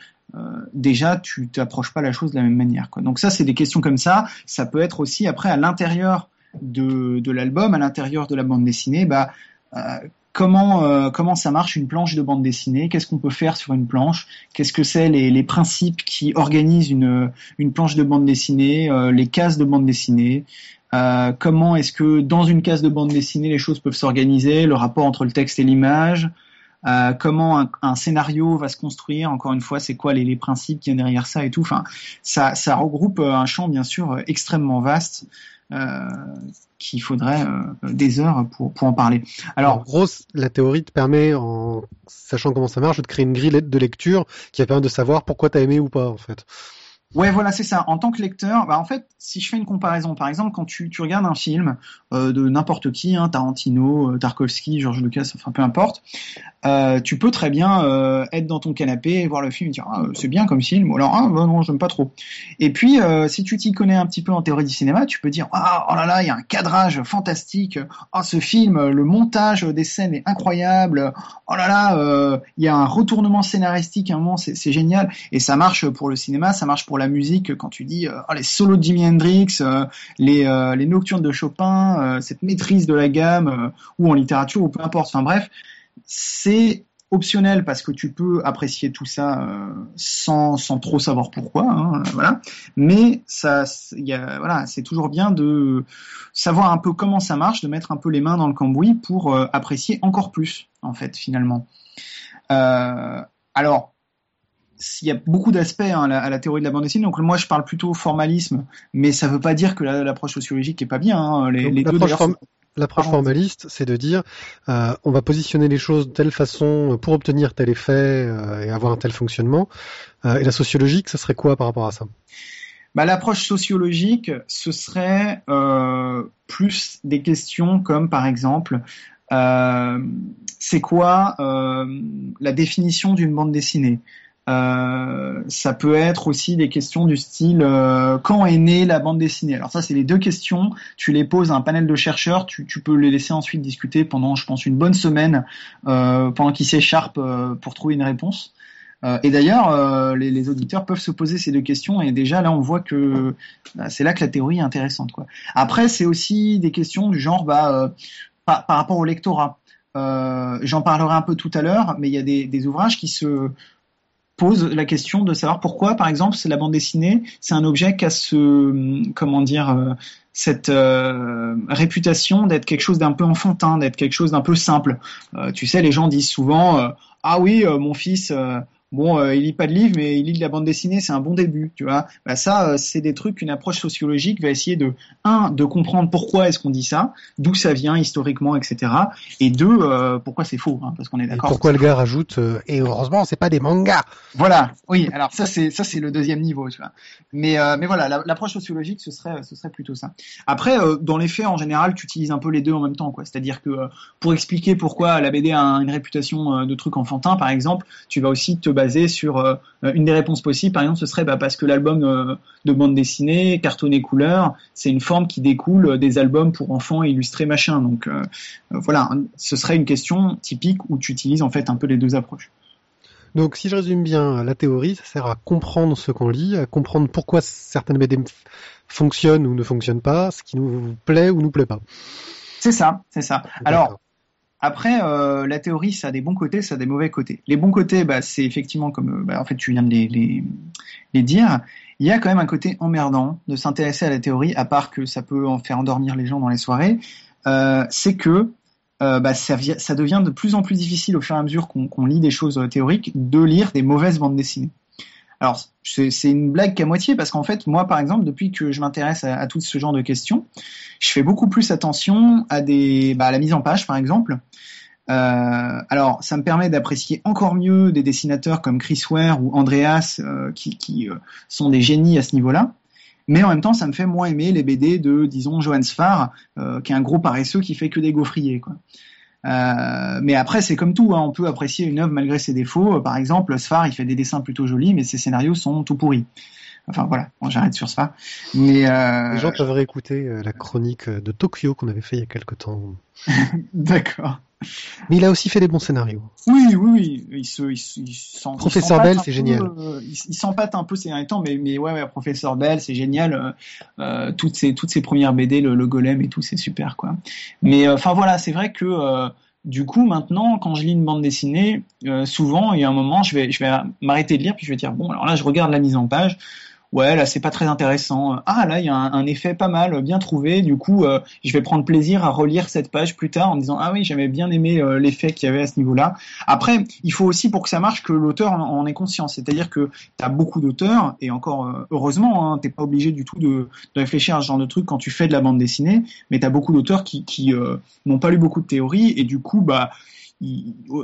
déjà tu t'approches pas la chose de la même manière. Donc ça, c'est des questions comme ça. Ça peut être aussi après à l'intérieur de, l'album, à l'intérieur de la bande dessinée, bah, euh, comment, euh, comment ça marche une planche de bande dessinée, qu'est-ce qu'on peut faire sur une planche, qu'est-ce que c'est les, les, principes qui organisent une, une planche de bande dessinée, euh, les cases de bande dessinée, comment est-ce que dans une case de bande dessinée les choses peuvent s'organiser, le rapport entre le texte et l'image, comment un, un, scénario va se construire, encore une fois, c'est quoi les, les, principes qui y derrière ça et tout? Enfin, ça, ça regroupe un champ bien sûr extrêmement vaste. Euh, qu'il faudrait euh, des heures pour, pour en parler. Alors, en gros, la théorie te permet, en sachant comment ça marche, de créer une grille de lecture qui va permettre de savoir pourquoi tu as aimé ou pas, en fait. Ouais, voilà, c'est ça. En tant que lecteur, bah, en fait, si je fais une comparaison, par exemple, quand tu, regardes un film euh, de n'importe qui, hein, Tarantino, euh, Tarkovsky, George Lucas, enfin peu importe, euh, tu peux très bien être dans ton canapé et voir le film et dire ah, c'est bien comme film, ou alors ah bah, non, j'aime pas trop. Et puis, si tu t'y connais un petit peu en théorie du cinéma, tu peux dire ah oh là là, il y a un cadrage fantastique, oh ce film, le montage des scènes est incroyable, oh là là, il y a un retournement scénaristique à un moment, c'est génial, et ça marche pour le cinéma, ça marche pour la musique quand tu dis euh, oh, les solos de Jimi Hendrix, euh, les, euh, les nocturnes de Chopin, cette maîtrise de la gamme, ou en littérature, ou peu importe. Enfin bref, c'est optionnel parce que tu peux apprécier tout ça sans, sans trop savoir pourquoi, hein, voilà. Mais ça, voilà, c'est toujours bien de savoir un peu comment ça marche, de mettre un peu les mains dans le cambouis pour apprécier encore plus, en fait, finalement. Alors, il y a beaucoup d'aspects hein, à, la, à la théorie de la bande dessinée. Donc moi, je parle plutôt formalisme, mais ça veut pas dire que la- l'approche sociologique est pas bien. hein. Les, Donc, les deux l'approche formaliste, c'est de dire euh, on va positionner les choses de telle façon pour obtenir tel effet euh, et avoir un tel fonctionnement. Euh, et la sociologique, ça serait quoi par rapport à ça? Bah, l'approche sociologique, ce serait plus des questions comme par exemple, c'est quoi la définition d'une bande dessinée? Euh, ça peut être aussi des questions du style euh, quand est née la bande dessinée? Alors ça, c'est les deux questions. Tu les poses à un panel de chercheurs. Tu, tu peux les laisser ensuite discuter pendant, je pense, une bonne semaine euh, pendant qu'ils s'écharpent euh, pour trouver une réponse. Euh, et d'ailleurs, les, les auditeurs peuvent se poser ces deux questions et déjà là, on voit que bah, c'est là que la théorie est intéressante. Quoi. Après, c'est aussi des questions du genre bah, par, par rapport au lectorat. J'en parlerai un peu tout à l'heure, mais il y a des, des ouvrages qui se posent la question de savoir pourquoi, par exemple, la bande dessinée, c'est un objet qui a ce, comment dire, euh, cette euh, réputation d'être quelque chose d'un peu enfantin, d'être quelque chose d'un peu simple. Euh, tu sais, les gens disent souvent, ah oui, mon fils, bon, euh, il lit pas de livre, mais il lit de la bande dessinée, c'est un bon début, tu vois. Bah ça, euh, c'est des trucs qu'une approche sociologique va essayer de, un, de comprendre pourquoi est-ce qu'on dit ça, d'où ça vient historiquement, etc. Et deux, euh, pourquoi c'est faux, hein, parce qu'on est d'accord. pourquoi le gars rajoute et heureusement c'est pas des mangas Voilà, oui. Alors ça c'est ça c'est le deuxième niveau, tu vois. Mais mais voilà, la- l'approche sociologique ce serait ce serait plutôt ça. Après, dans les faits en général, tu utilises un peu les deux en même temps, quoi. C'est-à-dire que pour expliquer pourquoi la BD a un- une réputation de truc enfantin, par exemple, tu vas aussi te baser sur euh, une des réponses possibles. Par exemple, ce serait bah, parce que l'album euh, de bande dessinée, cartonné couleur, c'est une forme qui découle des albums pour enfants illustrés machin. Donc euh, euh, voilà, ce serait une question typique où tu utilises en fait un peu les deux approches. Donc si je résume bien, la théorie, ça sert à comprendre ce qu'on lit, à comprendre pourquoi certaines BD fonctionnent ou ne fonctionnent pas, ce qui nous plaît ou nous plaît pas. C'est ça, c'est ça. Alors. Après, euh, la théorie, ça a des bons côtés, ça a des mauvais côtés. Les bons côtés, bah, c'est effectivement comme, euh, bah, en fait, tu viens de les, dire. Il y a quand même un côté emmerdant de s'intéresser à la théorie, à part que ça peut en faire endormir les gens dans les soirées. Euh, c'est que bah, ça, vi- ça devient de plus en plus difficile au fur et à mesure qu'on lit des choses théoriques de lire des mauvaises bandes dessinées. Alors, c'est une blague qu'à moitié, parce qu'en fait, moi, par exemple, depuis que je m'intéresse à, tout ce genre de questions, je fais beaucoup plus attention à des, bah, à la mise en page, par exemple. Euh, alors, ça me permet d'apprécier encore mieux des dessinateurs comme Chris Ware ou Andreas, euh, qui, euh, sont des génies à ce niveau-là. Mais en même temps, ça me fait moins aimer les BD de, disons, Johan Sfar, euh, qui est un gros paresseux qui fait que des gaufriers, quoi. Euh, mais après, c'est comme tout, hein, on peut apprécier une œuvre malgré ses défauts. Par exemple, Sfar, il fait des dessins plutôt jolis, mais ses scénarios sont tout pourris. Enfin voilà, bon, j'arrête sur Sfar. Mais euh, Les gens peuvent réécouter euh, la chronique euh, de Tokyo qu'on avait fait il y a quelque temps. d'accord. Mais il a aussi fait des bons scénarios. Oui, oui, oui. Il se, il, il Professeur Bell, c'est peu, génial. euh, il, il s'empâte un peu ces derniers temps, mais, mais ouais, ouais, Professeur Bell, c'est génial. euh, toutes ces, toutes ces premières BD, le, le Golem et tout, c'est super, quoi. Mais euh, enfin voilà, c'est vrai que euh, du coup, maintenant, quand je lis une bande dessinée, euh, souvent, il y a un moment, je vais, je vais m'arrêter de lire, puis je vais dire bon, alors là, je regarde la mise en page. Ouais, là, c'est pas très intéressant. Ah, là, il y a un, effet pas mal, bien trouvé. Du coup, euh, je vais prendre plaisir à relire cette page plus tard en disant ah oui, j'avais bien aimé euh, l'effet qu'il y avait à ce niveau-là. Après, il faut aussi pour que ça marche que l'auteur en, en ait conscience. C'est-à-dire que tu as beaucoup d'auteurs et encore euh, heureusement, hein, t'es pas obligé du tout de, réfléchir à ce genre de truc quand tu fais de la bande dessinée, mais tu as beaucoup d'auteurs qui, qui n'ont pas lu beaucoup de théorie et du coup, bah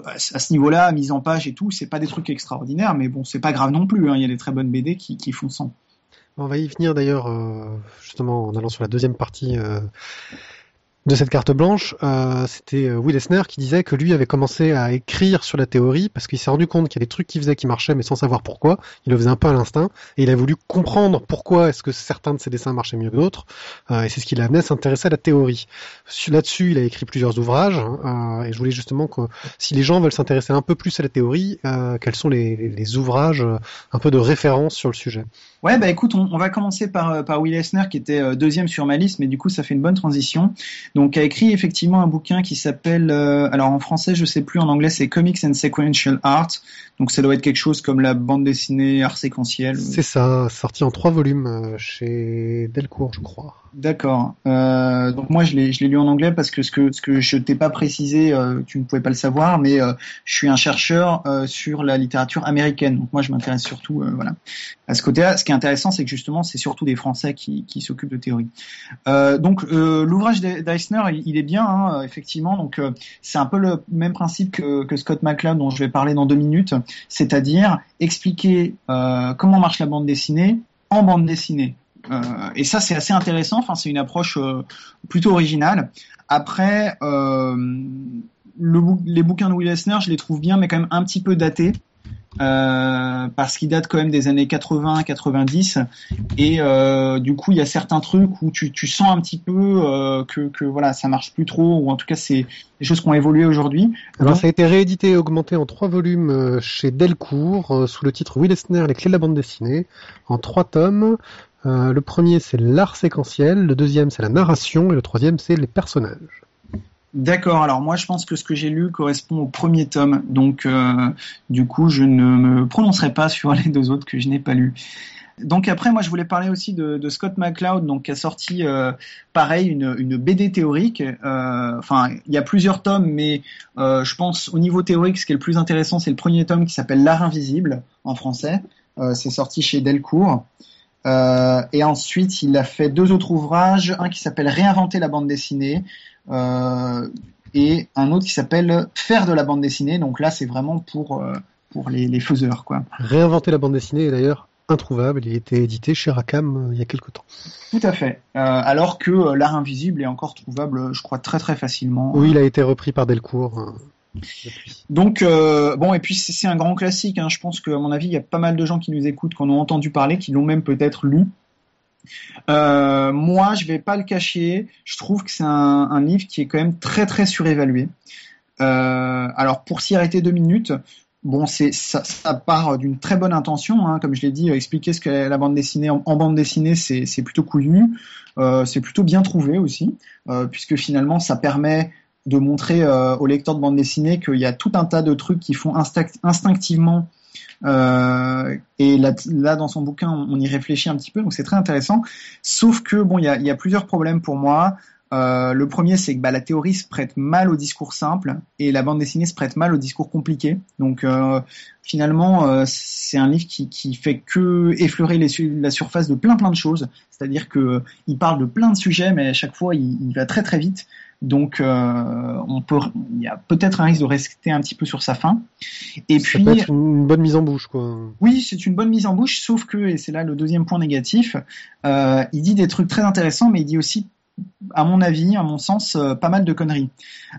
à ce niveau-là, mise en page et tout, c'est pas des trucs extraordinaires, mais bon, c'est pas grave non plus. hein. Il y a des très bonnes BD qui, qui font sans. On va y venir d'ailleurs, euh, justement, en allant sur la deuxième partie euh, de cette carte blanche. Euh, C'était euh, Will Eisner qui disait que lui avait commencé à écrire sur la théorie parce qu'il s'est rendu compte qu'il y a des trucs qu'il faisait qui marchaient, mais sans savoir pourquoi. Il le faisait un peu à l'instinct, et il a voulu comprendre pourquoi est-ce que certains de ses dessins marchaient mieux que d'autres. Euh, et c'est ce qui l'a amené à s'intéresser à la théorie. Là-dessus, il a écrit plusieurs ouvrages, hein, et je voulais justement que si les gens veulent s'intéresser un peu plus à la théorie, quels sont les, ouvrages un peu de référence sur le sujet? Ouais, bah écoute, on, va commencer par, par Will qui était deuxième sur ma liste, mais du coup ça fait une bonne transition. Donc, a écrit effectivement un bouquin qui s'appelle, euh, alors en français je sais plus, en anglais c'est Comics and Sequential Art. Donc ça doit être quelque chose comme la bande dessinée art séquentiel. C'est ça, sorti en trois volumes euh, chez Delcourt, je crois. D'accord. Euh, donc moi je l'ai lu en anglais parce que ce que ce que je t'ai pas précisé, euh, tu ne pouvais pas le savoir, mais euh, je suis un chercheur sur la littérature américaine. Donc moi je m'intéresse surtout voilà à ce côté-là. Ce qui est intéressant, c'est que justement c'est surtout des Français qui s'occupent de théorie. Donc l'ouvrage d'E- d'Eisner, il, est bien hein, effectivement. Donc c'est un peu le même principe que, que Scott McCloud dont je vais parler dans deux minutes, c'est-à-dire expliquer comment marche la bande dessinée en bande dessinée. Euh, et ça, c'est assez intéressant. Enfin, c'est une approche euh, plutôt originale. Après, euh, les bouquins de Will Eisner, je les trouve bien, mais quand même un petit peu datés. Parce qu'ils datent quand même des années 80-90 et euh, du coup il y a certains trucs où tu, sens un petit peu que, que voilà ça marche plus trop ou en tout cas c'est des choses qui ont évolué aujourd'hui Alors Donc- ça a été réédité et augmenté en trois volumes chez Delcourt sous le titre Will Eisner, les clés de la bande dessinée, en trois tomes. Euh, le premier c'est l'art séquentiel, le deuxième c'est la narration et le troisième c'est les personnages. D'accord, alors moi je pense que ce que j'ai lu correspond au premier tome, donc euh, du coup je ne me prononcerai pas sur les deux autres que je n'ai pas lus. Donc après moi je voulais parler aussi de, Scott McCloud donc qui a sorti euh, pareil une, BD théorique. Enfin il y a plusieurs tomes mais je pense au niveau théorique ce qui est le plus intéressant c'est le premier tome qui s'appelle L'art invisible en français. C'est sorti chez Delcourt. Euh, et ensuite, il a fait deux autres ouvrages, un qui s'appelle Réinventer la bande dessinée euh, et un autre qui s'appelle Faire de la bande dessinée. Donc là, c'est vraiment pour euh, pour les, les faiseurs, quoi. Réinventer la bande dessinée est d'ailleurs introuvable, il a été édité chez Rackham euh, il y a quelque temps. Tout à fait. Euh, alors que l'art invisible est encore trouvable, je crois, très très facilement. Oui, il a été repris par Delcourt. Donc euh, bon, et puis c'est un grand classique. Hein. Je pense qu'à mon avis, il y a pas mal de gens qui nous écoutent, qui en ont entendu parler, qui l'ont même peut-être lu. Euh, moi, je vais pas le cacher. Je trouve que c'est un, livre qui est quand même très très surévalué. Euh, alors pour s'y arrêter deux minutes, bon, c'est ça, part d'une très bonne intention. Hein. Comme je l'ai dit, expliquer ce qu'est la bande dessinée en, bande dessinée, c'est plutôt couillu. C'est plutôt bien trouvé aussi, puisque finalement, ça permet de montrer euh, aux lecteurs de bande dessinée qu'il y a tout un tas de trucs qui font instinct- instinctivement. Euh, et là, dans son bouquin, on, y réfléchit un petit peu, donc c'est très intéressant. Sauf que bon, il y a, plusieurs problèmes pour moi. Euh, le premier, c'est que bah, la théorie se prête mal au discours simple et la bande dessinée se prête mal au discours compliqué. Donc euh, finalement, euh, c'est un livre qui, qui fait que effleurer la surface de plein plein de choses. C'est-à-dire que il parle de plein de sujets, mais à chaque fois, il va très très vite. Donc euh, on peut, il y a peut-être un risque de rester un petit peu sur sa fin. Et Ça puis peut être une bonne mise en bouche, quoi. oui, c'est une bonne mise en bouche, sauf que, et c'est là le deuxième point négatif, euh, il dit des trucs très intéressants, mais il dit aussi, à mon avis, à mon sens, euh, pas mal de conneries.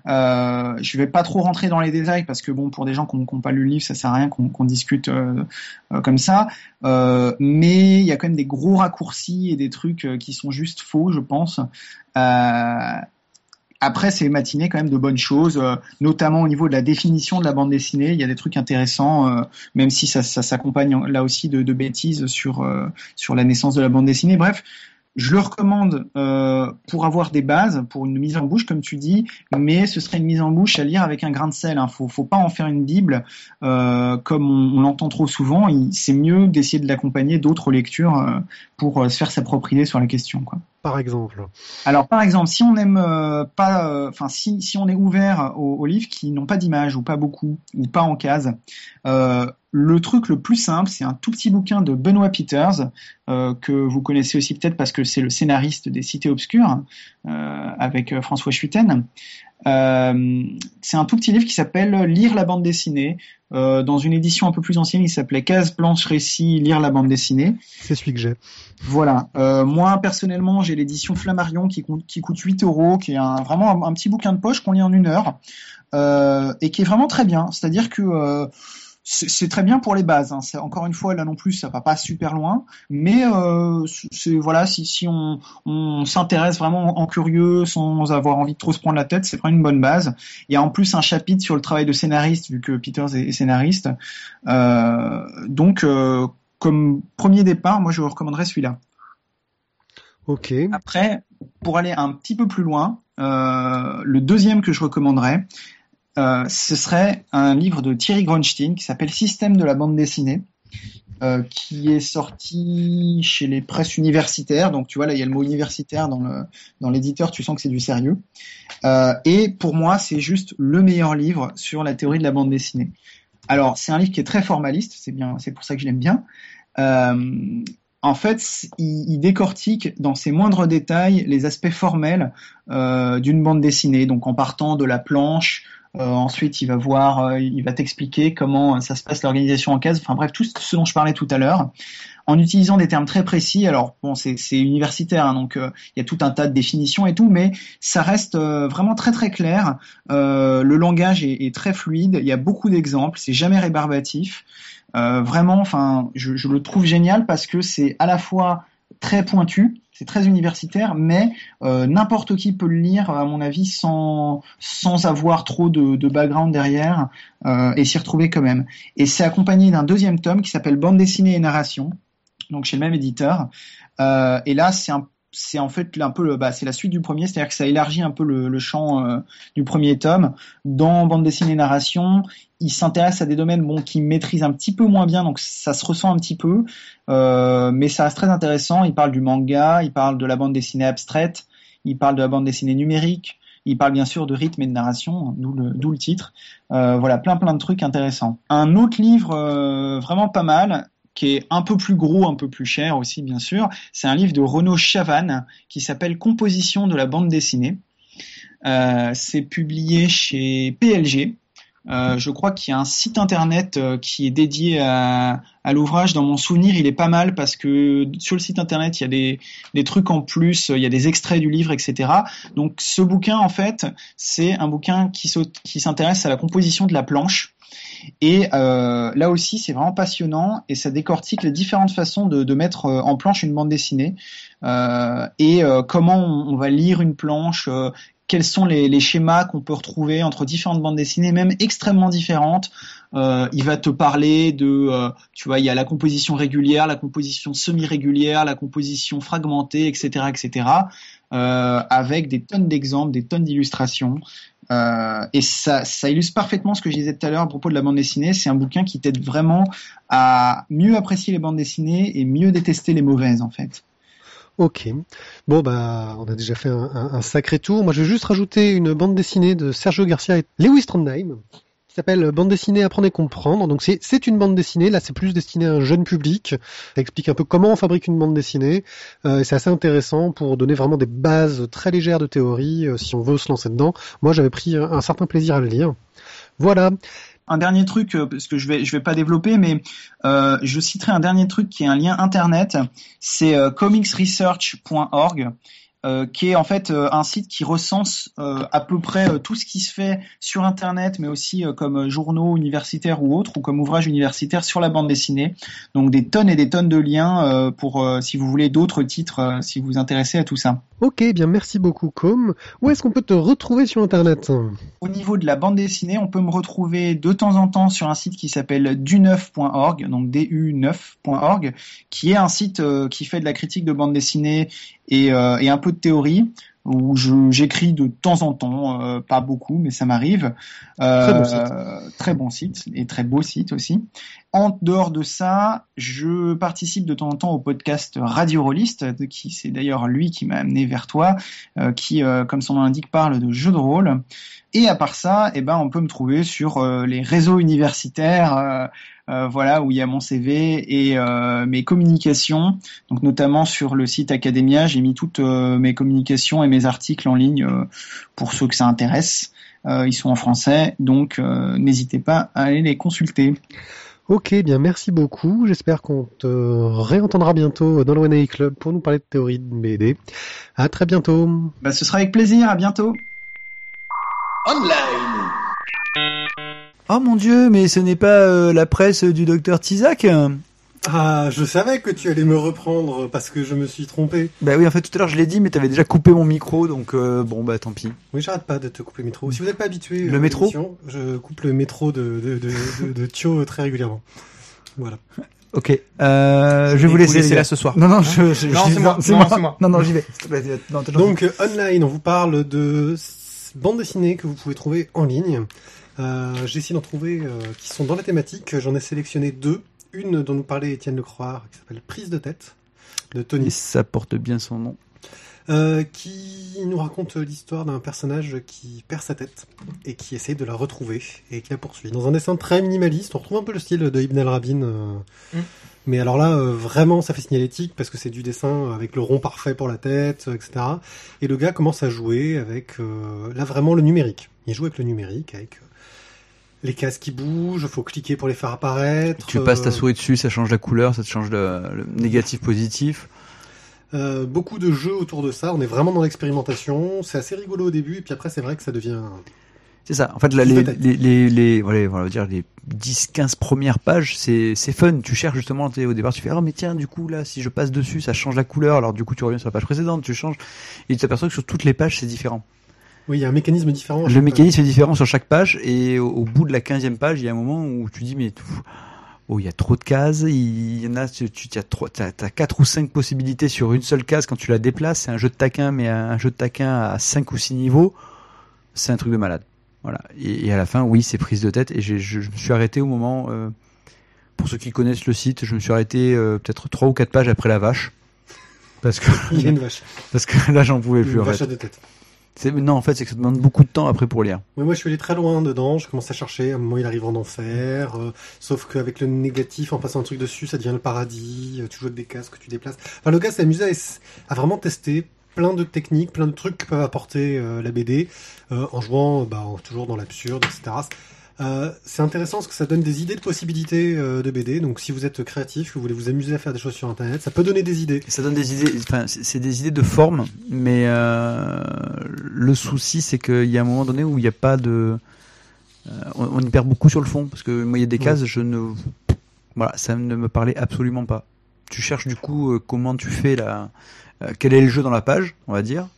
Euh, je vais pas trop rentrer dans les détails parce que bon, pour des gens qui n'ont pas lu le livre, ça sert à rien qu'on discute euh, euh, comme ça. Euh, mais il y a quand même des gros raccourcis et des trucs qui sont juste faux, je pense. Après, c'est matiné quand même de bonnes choses, euh, notamment au niveau de la définition de la bande dessinée. Il y a des trucs intéressants, euh, même si ça, s'accompagne là aussi de, de bêtises sur euh, sur la naissance de la bande dessinée. Bref, je le recommande euh, pour avoir des bases, pour une mise en bouche, comme tu dis, mais ce serait une mise en bouche à lire avec un grain de sel. Hein. Faut, faut pas en faire une bible, euh, comme on, on l'entend trop souvent. Il- C'est mieux d'essayer de l'accompagner d'autres lectures euh, pour se faire sa propre idée sur la question. Quoi. Par exemple. Alors par exemple, si on aime euh, pas, euh, enfin si, si on est ouvert aux, aux livres qui n'ont pas d'image ou pas beaucoup ou pas en case, euh, le truc le plus simple, c'est un tout petit bouquin de Benoît Peters, euh, que vous connaissez aussi peut-être parce que c'est le scénariste des Cités Obscures, euh, avec euh, François Schuiten. c'est un tout petit livre qui s'appelle Lire la bande dessinée. dans une édition un peu plus ancienne, il s'appelait Case blanche récit, lire la bande dessinée. C'est celui que j'ai. Voilà. moi, personnellement, j'ai l'édition Flammarion qui, qui, coûte 8 euros, qui est un, vraiment un, petit bouquin de poche qu'on lit en une heure, et qui est vraiment très bien. C'est-à-dire que c'est très bien pour les bases. Hein. Encore une fois, là non plus, ça va pas super loin, mais euh, voilà, si, si on, on s'intéresse vraiment en curieux, sans avoir envie de trop se prendre la tête, c'est vraiment une bonne base. Il y a en plus un chapitre sur le travail de scénariste, vu que Peters est, scénariste. Euh, donc, euh, comme premier départ, moi je vous recommanderais celui-là. Ok. Après, pour aller un petit peu plus loin, euh, le deuxième que je recommanderais, euh, ce serait un livre de Thierry Gronstein qui s'appelle Système de la bande dessinée, euh, qui est sorti chez les presses universitaires. Donc tu vois là, il y a le mot universitaire dans le dans l'éditeur, tu sens que c'est du sérieux. Euh, et pour moi, c'est juste le meilleur livre sur la théorie de la bande dessinée. Alors c'est un livre qui est très formaliste, c'est bien, c'est pour ça que je l'aime bien. En fait, il, décortique dans ses moindres détails les aspects formels d'une bande dessinée, donc en partant de la planche, euh, ensuite, il va voir, euh, il va t'expliquer comment ça se passe l'organisation en case. Enfin bref, tout ce dont je parlais tout à l'heure, en utilisant des termes très précis. Alors bon, c'est universitaire, hein, donc euh, il y a tout un tas de définitions et tout, mais ça reste vraiment très très clair. le langage est, très fluide. Il y a beaucoup d'exemples. C'est jamais rébarbatif. Vraiment, enfin, je, je le trouve génial parce que c'est à la fois très pointu, c'est très universitaire, mais euh, n'importe qui peut le lire, à mon avis, sans, sans avoir trop de, de background derrière, euh, et s'y retrouver quand même. Et c'est accompagné d'un deuxième tome qui s'appelle Bande dessinée et narration, donc chez le même éditeur. Euh, et là, c'est un c'est en fait un peu bah, c'est la suite du premier, c'est-à-dire que ça élargit un peu le, champ euh, du premier tome. Dans bande dessinée narration, il s'intéresse à des domaines bon qui maîtrise un petit peu moins bien, donc ça se ressent un petit peu, euh, mais ça reste très intéressant. Il parle du manga, il parle de la bande dessinée abstraite, il parle de la bande dessinée numérique, il parle bien sûr de rythme et de narration, d'où le, titre. Euh, voilà, plein plein de trucs intéressants. Un autre livre vraiment pas mal, qui est un peu plus gros, un peu plus cher aussi, bien sûr. C'est un livre de Renaud Chavannes qui s'appelle Composition de la bande dessinée. Euh, c'est publié chez PLG. Euh, je crois qu'il y a un site internet euh, qui est dédié à, l'ouvrage. Dans mon souvenir, il est pas mal parce que sur le site internet, il y a des, des trucs en plus, il y a des extraits du livre, etc. Donc ce bouquin, en fait, c'est un bouquin qui s'intéresse à la composition de la planche. Et euh, là aussi, c'est vraiment passionnant et ça décortique les différentes façons de, mettre euh, en planche une bande dessinée euh, et comment on, va lire une planche. Quels sont les, les schémas qu'on peut retrouver entre différentes bandes dessinées, même extrêmement différentes. il va te parler de, tu vois, il y a la composition régulière, la composition semi-régulière, la composition fragmentée, etc., etc. avec des tonnes d'exemples, des tonnes d'illustrations. Euh, et ça, illustre parfaitement ce que je disais tout à l'heure à propos de la bande dessinée. C'est un bouquin qui t'aide vraiment à mieux apprécier les bandes dessinées et mieux détester les mauvaises, en fait. Ok. Bon, bah, on a déjà fait un, un, un sacré tour. Moi, je vais juste rajouter une bande dessinée de Sergio Garcia et Lewis Trondheim s'appelle Bande dessinée Apprendre et comprendre. Donc c'est une bande dessinée, là c'est plus destiné à un jeune public. Ça explique un peu comment on fabrique une bande dessinée. Euh, c'est assez intéressant pour donner vraiment des bases très légères de théorie euh, si on veut se lancer dedans. Moi j'avais pris un, certain plaisir à le lire. Voilà. Un dernier truc, euh, parce que je vais je vais pas développer, mais euh, je citerai un dernier truc qui est un lien internet, c'est comicsresearch.org. Euh, qui est en fait euh, un site qui recense euh, à peu près tout ce qui se fait sur Internet, mais aussi comme journaux universitaires ou autres, ou comme ouvrages universitaires sur la bande dessinée. Donc des tonnes et des tonnes de liens pour, si vous voulez, d'autres titres, si vous vous intéressez à tout ça. Ok, eh bien merci beaucoup Com. Où est-ce qu'on peut te retrouver sur Internet? Au niveau de la bande dessinée, on peut me retrouver de temps en temps sur un site qui s'appelle du9.org, donc du9.org, qui est un site qui fait de la critique de bande dessinée et, euh, et un peu de théorie où j'écris de temps en temps, euh, pas beaucoup, mais ça m'arrive. Euh, très, bon très bon site et très beau site aussi. En dehors de ça, je participe de temps en temps au podcast Radio Rolliste, qui c'est d'ailleurs lui qui m'a amené vers toi, euh, qui, euh, comme son nom l'indique, parle de jeux de rôle. Et à part ça, eh ben, on peut me trouver sur euh, les réseaux universitaires, voilà, où il y a mon CV et mes communications. Donc notamment sur le site Academia, j'ai mis toutes mes communications et mes articles en ligne pour ceux que ça intéresse. ils sont en français, donc n'hésitez pas à aller les consulter. Ok, bien merci beaucoup. J'espère qu'on te réentendra bientôt dans le One Club pour nous parler de théorie de BD. À très bientôt. Bah, ce sera avec plaisir. À bientôt. Online. Oh mon dieu, mais ce n'est pas euh, la presse du docteur Tizak ah, je savais que tu allais me reprendre parce que je me suis trompé. Bah oui, en fait, tout à l'heure je l'ai dit, mais t'avais déjà coupé mon micro, donc euh, bon, bah tant pis. Oui, j'arrête pas de te couper le micro. Si vous n'êtes pas habitué, le métro, je coupe le métro de de, de, de, Thio très régulièrement. Voilà. Ok, euh, je vais vous laisser là ce soir. Non, non, je, je, non, c'est moi. Non, moi. Non, non, j'y vais. Donc, euh, online, on vous parle de bandes dessinées que vous pouvez trouver en ligne. Euh, J'ai essayé d'en trouver euh, qui sont dans la thématique. J'en ai sélectionné deux une dont nous parlait Étienne Lecroix, qui s'appelle Prise de tête, de Tony. ça porte bien son nom. Euh, qui nous raconte l'histoire d'un personnage qui perd sa tête et qui essaie de la retrouver et qui la poursuit. Dans un dessin très minimaliste, on retrouve un peu le style de Ibn al-Rabin. Euh, mm. Mais alors là, euh, vraiment, ça fait signalétique parce que c'est du dessin avec le rond parfait pour la tête, etc. Et le gars commence à jouer avec, là vraiment, le numérique. Il joue avec le numérique, avec les cases qui bougent, faut cliquer pour les faire apparaître. Tu passes ta euh, souris dessus, ça change la couleur, ça te change le, négatif positif. Euh, beaucoup de jeux autour de ça. On est vraiment dans l'expérimentation. C'est assez rigolo au début, et puis après, c'est vrai que ça devient. C'est ça. En fait, là, les, les, les, les, voilà, on va dire les 10-15 premières pages, c'est, c'est fun. Tu cherches justement, au départ, tu fais, oh, mais tiens, du coup, là, si je passe dessus, ça change la couleur. Alors, du coup, tu reviens sur la page précédente, tu changes. Et tu t'aperçois que sur toutes les pages, c'est différent. Oui, il y a un mécanisme différent. Le mécanisme est différent sur chaque page et au, bout de la quinzième page, il y a un moment où tu dis mais oh il y a trop de cases, il y en a tu, tu as trois, t'as, quatre ou cinq possibilités sur une seule case quand tu la déplaces. C'est un jeu de taquin mais un jeu de taquin à cinq ou six niveaux, c'est un truc de malade. Voilà. Et, à la fin, oui, c'est prise de tête et je, je, me suis arrêté au moment. Euh, pour ceux qui connaissent le site, je me suis arrêté euh, peut-être trois ou quatre pages après la vache. Parce que, il y a une vache. Parce que là, j'en pouvais une plus. Vache de tête. Non, en fait, c'est que ça demande beaucoup de temps après pour lire. Oui, moi, je suis allé très loin dedans. Je commence à chercher. À un moment, il arrive en enfer. Euh, sauf qu'avec le négatif, en passant un truc dessus, ça devient le paradis. Euh, tu joues des casques, tu déplaces. Enfin, le gars s'est amusé à, vraiment tester plein de techniques, plein de trucs que peuvent apporter euh, la BD en jouant bah, toujours dans l'absurde, etc. Euh, c'est intéressant parce que ça donne des idées de possibilités euh, de BD. Donc si vous êtes créatif, que vous voulez vous amuser à faire des choses sur Internet, ça peut donner des idées. Ça donne des idées. Enfin, c'est des idées de forme, mais euh, le souci c'est qu'il y a un moment donné où il n'y a pas de, on, y perd beaucoup sur le fond parce que moi il y a des cases, je ne, voilà, ça ne me parlait absolument pas. Tu cherches du coup comment tu fais la, quel est le jeu dans la page, on va dire,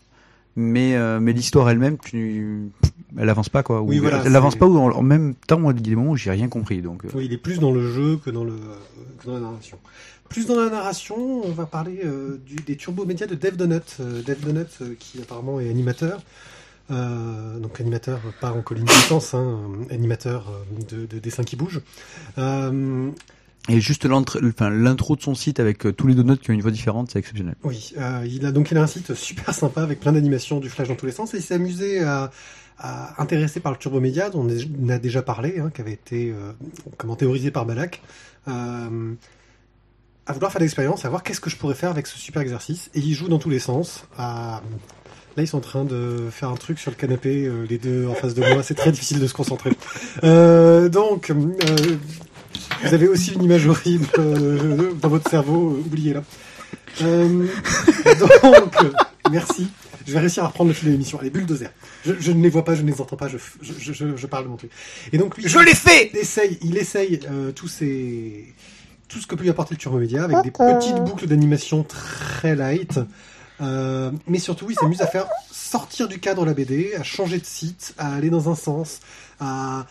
mais mais l'histoire elle-même, tu elle avance pas quoi. Oui, voilà, elle avance pas ou en, même temps, moi, il y a des moments où j'ai rien compris. Donc. Euh. Oui, il est plus dans le jeu que dans le que dans la narration. Plus dans la narration, on va parler euh, du, des turbo-médias de Dev Donut. Euh, Dev Donut, qui apparemment est animateur. donc animateur pas en colline distance, hein, animateur de, de dessin qui bouge. Et juste l'intro de son site avec tous les donuts qui ont une voix différente, c'est exceptionnel. Oui, il a donc il a un site super sympa avec plein d'animations, du flash dans tous les sens, et il s'est amusé à, intéressé par le turbo média, dont on a déjà parlé, hein, qui avait été euh, comment théorisé par Balak, euh, à vouloir faire l'expérience, à voir qu'est-ce que je pourrais faire avec ce super exercice. Et il joue dans tous les sens. À... Là, ils sont en train de faire un truc sur le canapé, euh, les deux en face de moi. C'est très difficile de se concentrer. Euh, donc, euh, vous avez aussi une image horrible dans votre cerveau. oubliez-la. donc, merci. Je vais réussir à reprendre le fil de l'émission. Allez, bulldozer. Je, je ne les vois pas, je ne les entends pas, je, je, je, je parle de mon truc. Et donc lui, je l'ai fait. Il essaye, il essaye euh, tous ces tout ce que peut lui apporter le Turbo Média avec des petites boucles d'animation très light. Euh, mais surtout, il s'amuse à faire sortir du cadre la BD, à changer de site, à aller dans un sens, à,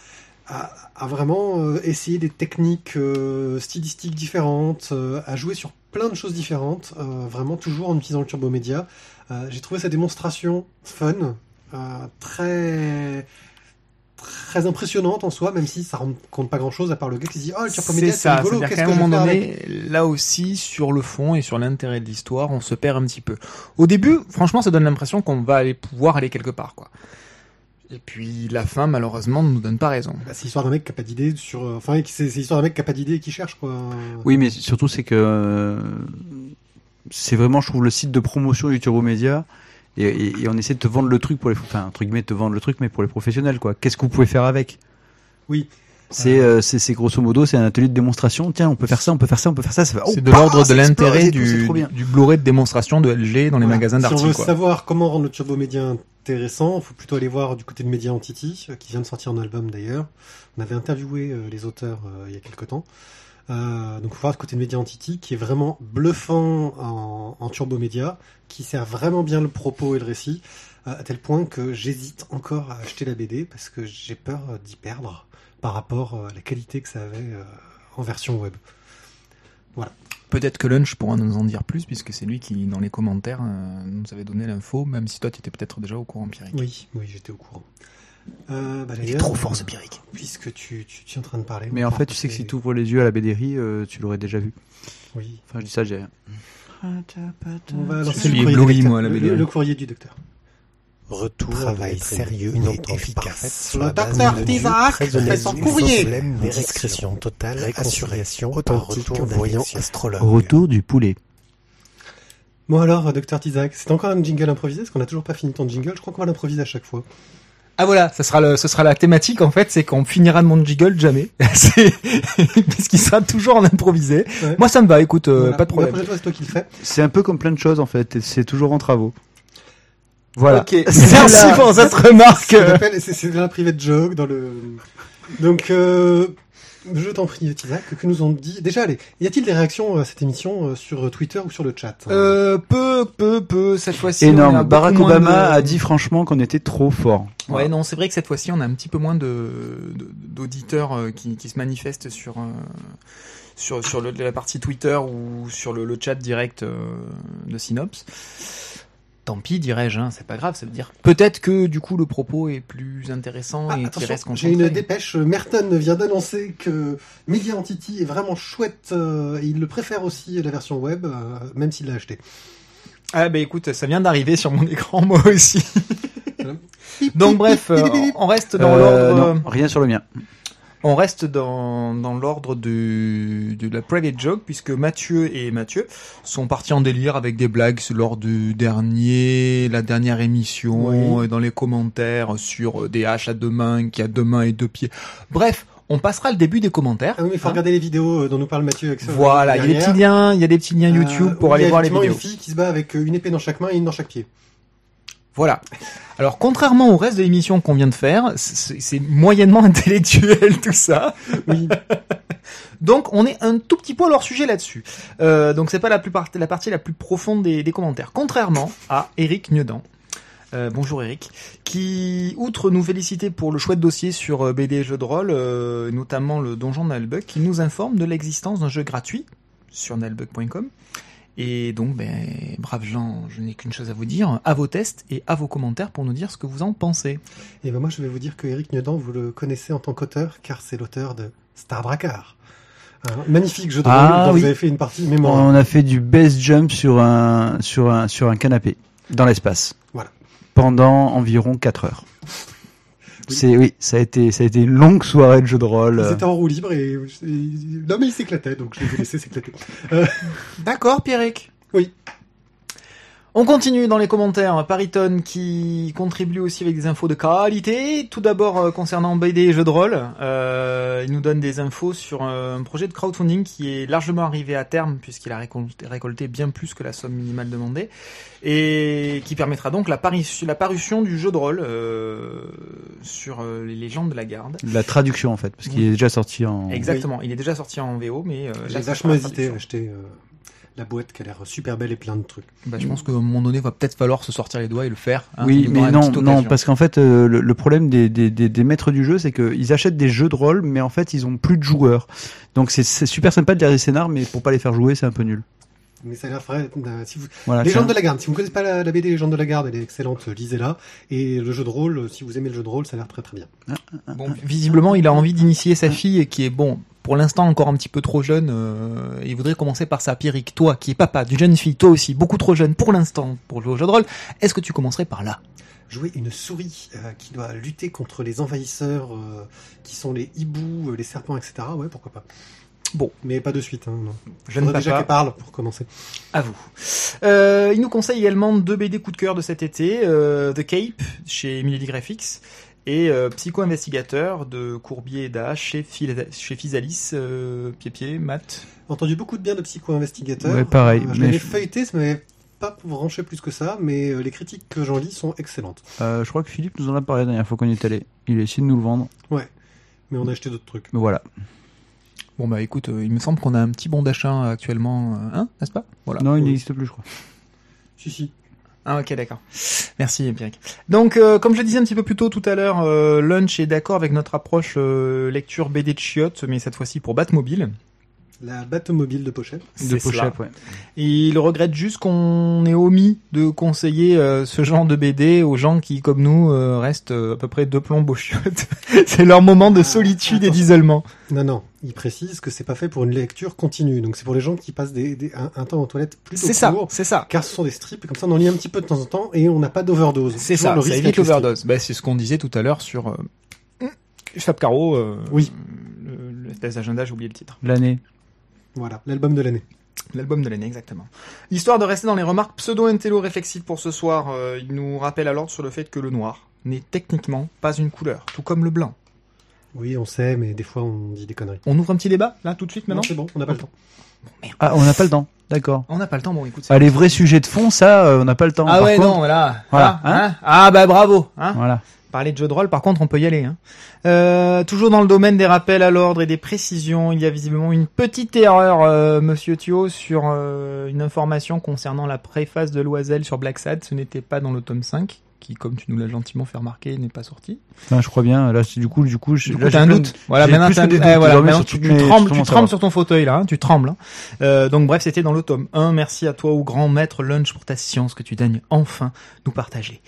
à, à vraiment euh, essayer des techniques euh, stylistiques différentes, euh, à jouer sur plein de choses différentes, vraiment toujours en utilisant le Turbo Média. J'ai trouvé sa démonstration fun, très très impressionnante en soi, même si ça rend compte pas grand chose à part le gars qui se dit oh le Turbo Média c'est ça, rigolo, qu'est-ce qu'à que moment donné, là aussi, sur le fond et sur l'intérêt de l'histoire, on se perd un petit peu. Au début, franchement, ça donne l'impression qu'on va aller pouvoir aller quelque part, quoi. Et puis la fin, malheureusement, ne nous donne pas raison. Bah, c'est l'histoire d'un mec qui a pas d'idée sur, euh, enfin c'est l'histoire d'un mec qui a pas d'idée et qui cherche quoi. Oui, mais surtout c'est que euh, c'est vraiment, je trouve, le site de promotion du Turbo Média. Et, et- et on essaie de te vendre le truc pour les, enfin, entre guillemets, de te vendre le truc, mais pour les professionnels, quoi. Qu'est-ce que vous pouvez faire avec? Oui. C'est, euh, c'est, c'est grosso modo, c'est un atelier de démonstration. Tiens, on peut faire ça, on peut faire ça, on peut faire ça. ça va- C'est oh, de l'ordre de ça explose l'intérêt du, du Blu-ray de démonstration de LG dans les Voilà. magasins Si on veut d'articles. quoi. savoir comment rendre le Turbo Média intéressant, faut plutôt aller voir du côté de Media Entity, euh, qui vient de sortir un album d'ailleurs. On avait interviewé euh, les auteurs euh, il y a quelque temps. Euh, donc, faut voir du côté de Media Entity, qui est vraiment bluffant en, en Turbo Média, qui sert vraiment bien le propos et le récit, euh, à tel point que j'hésite encore à acheter la BD parce que j'ai peur d'y perdre par rapport euh, à la qualité que ça avait euh, en version web. Peut-être que Lunch pourra nous en dire plus, puisque c'est lui qui, dans les commentaires, euh, nous avait donné l'info, même si toi, tu étais peut-être déjà au courant, Pierrick. Oui, oui, j'étais au courant. Euh, bah, Il est trop fort, ce Pierrick. Puisque tu, tu, tu es en train de parler. Mais en fait, tu sais que si tu ouvres les yeux à la BDRI, euh, tu l'aurais déjà vu. Oui. Enfin, je dis ça, j'ai rien. On va lancer courrier, moi, la le courrier du docteur. Retour Travail sérieux une et efficace. Le docteur très fait son courrier. problème, Discrétion totale, réconciliation authentique, voyant astrologue. Retour du poulet. Bon alors, docteur Tizak, c'est encore un jingle improvisé parce qu'on n'a toujours pas fini ton jingle. Je crois qu'on va l'improviser à chaque fois. Ah voilà, ça sera le, ce sera la thématique en fait, c'est qu'on finira de mon jiggle jamais, parce qu'il sera toujours en improvisé. Ouais. Moi ça me va, écoute, euh, Voilà. pas de problème. prochaine fois, c'est toi qui le fais. C'est un peu comme plein de choses, en fait. C'est toujours en travaux. Voilà. Ok, merci pour cette remarque. C'est c'est un private joke dans le. Donc, euh, je t'en prie, Tizak, que nous ont dit. Déjà, allez, y a-t-il des réactions à cette émission euh, sur Twitter ou sur le chat? Euh, peu, peu, peu, cette fois-ci. on a Énorme. Barack Obama de- a dit franchement qu'on était trop fort. Ouais, non, c'est vrai que cette fois-ci, on a un petit peu moins de de- d'auditeurs euh, qui, qui se manifestent sur euh, sur sur le, la partie Twitter ou sur le, le chat direct euh, de Synops. Tant pis, dirais-je, hein, c'est pas grave. Ça veut dire peut-être que du coup le propos est plus intéressant Ah, et qu'il reste j'ai concentré. une dépêche. Merton vient d'annoncer que Media Entity est vraiment chouette. euh, et il le préfère aussi la version web, euh, même s'il l'a acheté. Ah bah écoute, ça vient d'arriver sur mon écran moi aussi. Donc bref, euh, on reste dans Euh, l'ordre. rien sur le mien. On reste dans, dans l'ordre du, de la private joke puisque Mathieu et Mathieu sont partis en délire avec des blagues lors du dernier, la dernière émission, Oui. et dans les commentaires sur euh, des haches à deux mains, qui a deux mains et deux pieds. Bref, on passera le début des commentaires. Ah oui, il faut hein. regarder les vidéos euh, dont nous parle Mathieu. Avec ça, Voilà, il y a des petits liens, il y a des petits liens Euh, YouTube pour il y aller a voir les vidéos. une fille qui se bat avec euh, une épée dans chaque main et une dans chaque pied. Voilà. Alors, contrairement au reste de l'émission qu'on vient de faire, c'est moyennement intellectuel tout ça. Oui. Donc, on est un tout petit peu hors sujet là-dessus. Euh, donc, c'est pas la, plus part- la partie la plus profonde des, des commentaires. Contrairement à Eric Niedan. Euh, bonjour Eric, qui, outre nous féliciter pour le chouette dossier sur euh, BD et jeux de rôle, euh, notamment le donjon Nalbuck, qui nous informe de l'existence d'un jeu gratuit sur nalbuck.com. Et donc, ben, braves gens, je n'ai qu'une chose à vous dire, à vos tests et à vos commentaires pour nous dire ce que vous en pensez. Et ben moi, je vais vous dire que Eric Niedan, vous le connaissez en tant qu'auteur, car c'est l'auteur de Star Drakkar. Un magnifique jeu de rôle Ah, dont oui. vous avez fait une partie mémorable. On a fait du base jump sur un, sur un, sur un canapé, dans l'espace. Voilà. Pendant environ 4 heures. Oui. C'est, oui, ça a été, ça a été une longue soirée de jeu de rôle. Ils étaient en roue libre et, et- non mais il s'éclatait donc je les ai laissés s'éclater. Euh, D'accord, Pierrick Oui. On continue dans les commentaires. Pariton qui contribue aussi avec des infos de qualité. Tout d'abord euh, concernant BD et jeux de rôle, euh, il nous donne des infos sur euh, un projet de crowdfunding qui est largement arrivé à terme puisqu'il a récolté, récolté bien plus que la somme minimale demandée et qui permettra donc la, parution- la parution du jeu de rôle euh, sur euh, les légendes de la garde. La traduction, en fait, parce qu'il Oui. est déjà sorti en. Exactement. Il est déjà sorti en VO, mais euh, J'ai vachement hésité à acheter euh, la boîte qui a l'air super belle et plein de trucs. Bah, je pense qu'à un moment donné, va peut-être falloir se sortir les doigts et le faire. hein. Oui, mais non, non, parce qu'en fait, euh, le, le problème des, des, des, des maîtres du jeu, c'est qu'ils achètent des jeux de rôle, mais en fait, ils ont plus de joueurs. Donc c'est c'est super sympa de lire des scénars, mais pour pas les faire jouer, c'est un peu nul. Mais ça a l'air vrai. euh, Si vous... Voilà, Légende tiens. de la Garde. Si vous ne connaissez pas la, la BD Légende de la Garde, elle est excellente. Lisez-la. Et le jeu de rôle, euh, si vous aimez le jeu de rôle, ça a l'air très très bien. Bon, visiblement, il a envie d'initier sa fille et qui est bon. Pour l'instant, encore un petit peu trop jeune. euh, il voudrait commencer par ça. Pierrick, toi, qui est papa d'une jeune fille, toi aussi, beaucoup trop jeune pour l'instant pour jouer au jeu de rôle. Est-ce que tu commencerais par là? Jouer une souris euh, qui doit lutter contre les envahisseurs, euh, qui sont les hiboux, euh, les serpents, etc. Ouais, pourquoi pas. Bon. Mais pas de suite. Hein, non. Faudrait déjà qu'elle parle pour commencer. À vous. Euh, il nous conseille également deux BD coup de cœur de cet été, euh, The Cape chez Milady Graphics et euh, Psycho Investigateur de Courbier et Dash chez, Phil- chez Physalis, euh, Pied Pied, Matt. Entendu beaucoup de bien de Psycho Investigateur. Ouais, pareil, Euh, je l'avais je- feuilleté, ça m'avait pas branché plus que ça, mais les critiques que j'en lis sont excellentes. Euh, je crois que Philippe nous en a parlé la dernière fois qu'on y est allé. Il a essayé de nous le vendre. Mais on a acheté d'autres trucs. Mais voilà. Bon bah écoute, euh, il me semble qu'on a un petit bon d'achat actuellement, euh, hein, n'est-ce pas? Voilà. Non, il Oui. n'existe plus, je crois. Si, si. Ah ok d'accord. Merci Pierrick. Donc euh, comme je le disais un petit peu plus tôt tout à l'heure, euh, Lunch est d'accord avec notre approche euh, lecture BD de chiottes, mais cette fois-ci pour Batmobile. La bateau-mobile de pochette. De pochette, ouais. Et il regrette juste qu'on ait omis de conseiller euh, ce genre de BD aux gens qui, comme nous, euh, restent euh, à peu près deux plombs aux chiottes. c'est leur moment de Ah, solitude et d'isolement. Non, non. Il précise que c'est pas fait pour une lecture continue. Donc c'est pour les gens qui passent des, des- un, un temps en toilette plutôt C'est ça, court. c'est ça. Car ce sont des strips, et comme ça on en lit un petit peu de temps en temps et on n'a pas d'overdose. C'est ça, le ça risque évite l'overdose. Bah, c'est ce qu'on disait tout à l'heure sur euh, Fab Caro. euh, Oui. le- L'espèce d'agenda, j'ai oublié le titre. L'année. Voilà, l'album de l'année. L'album de l'année, exactement. Histoire de rester dans les remarques pseudo-intello-réflexives pour ce soir, euh, il nous rappelle l'ordre sur le fait que le noir n'est techniquement pas une couleur, tout comme le blanc. Oui, on sait, mais des fois on dit des conneries. On ouvre un petit débat, là, tout de suite, maintenant c'est bon, on n'a pas le temps. Ah, on n'a pas le temps. D'accord. On n'a pas le temps, bon, écoute. Ah, les vrais sujets de fond, ça, euh, on n'a pas le temps. Ah Par ouais, contre- non, voilà. Voilà, Ah, hein ah bah bravo. Hein Voilà. Parler de jeu de rôle, par contre, on peut y aller. Hein. Euh, toujours dans le domaine des rappels à l'ordre et des précisions, il y a visiblement une petite erreur, euh, Monsieur Thio, sur euh, une information concernant la préface de Loisel sur Black Sad. Ce n'était pas dans le tome 5, qui, comme tu nous l'as gentiment fait remarquer, n'est pas sorti. Enfin, je crois bien. Là, c'est- du coup, du coup, je- Du coup, là, t'as un de- doute. Voilà, maintenant, un doutes Eh, voilà, maintenant, tu, trembles, sur tu trembles sur ton fauteuil là, hein, tu trembles. hein. Euh, donc bref, c'était dans le tome 1. Merci à toi, au grand maître Lunch, pour ta science que tu daignes enfin nous partager.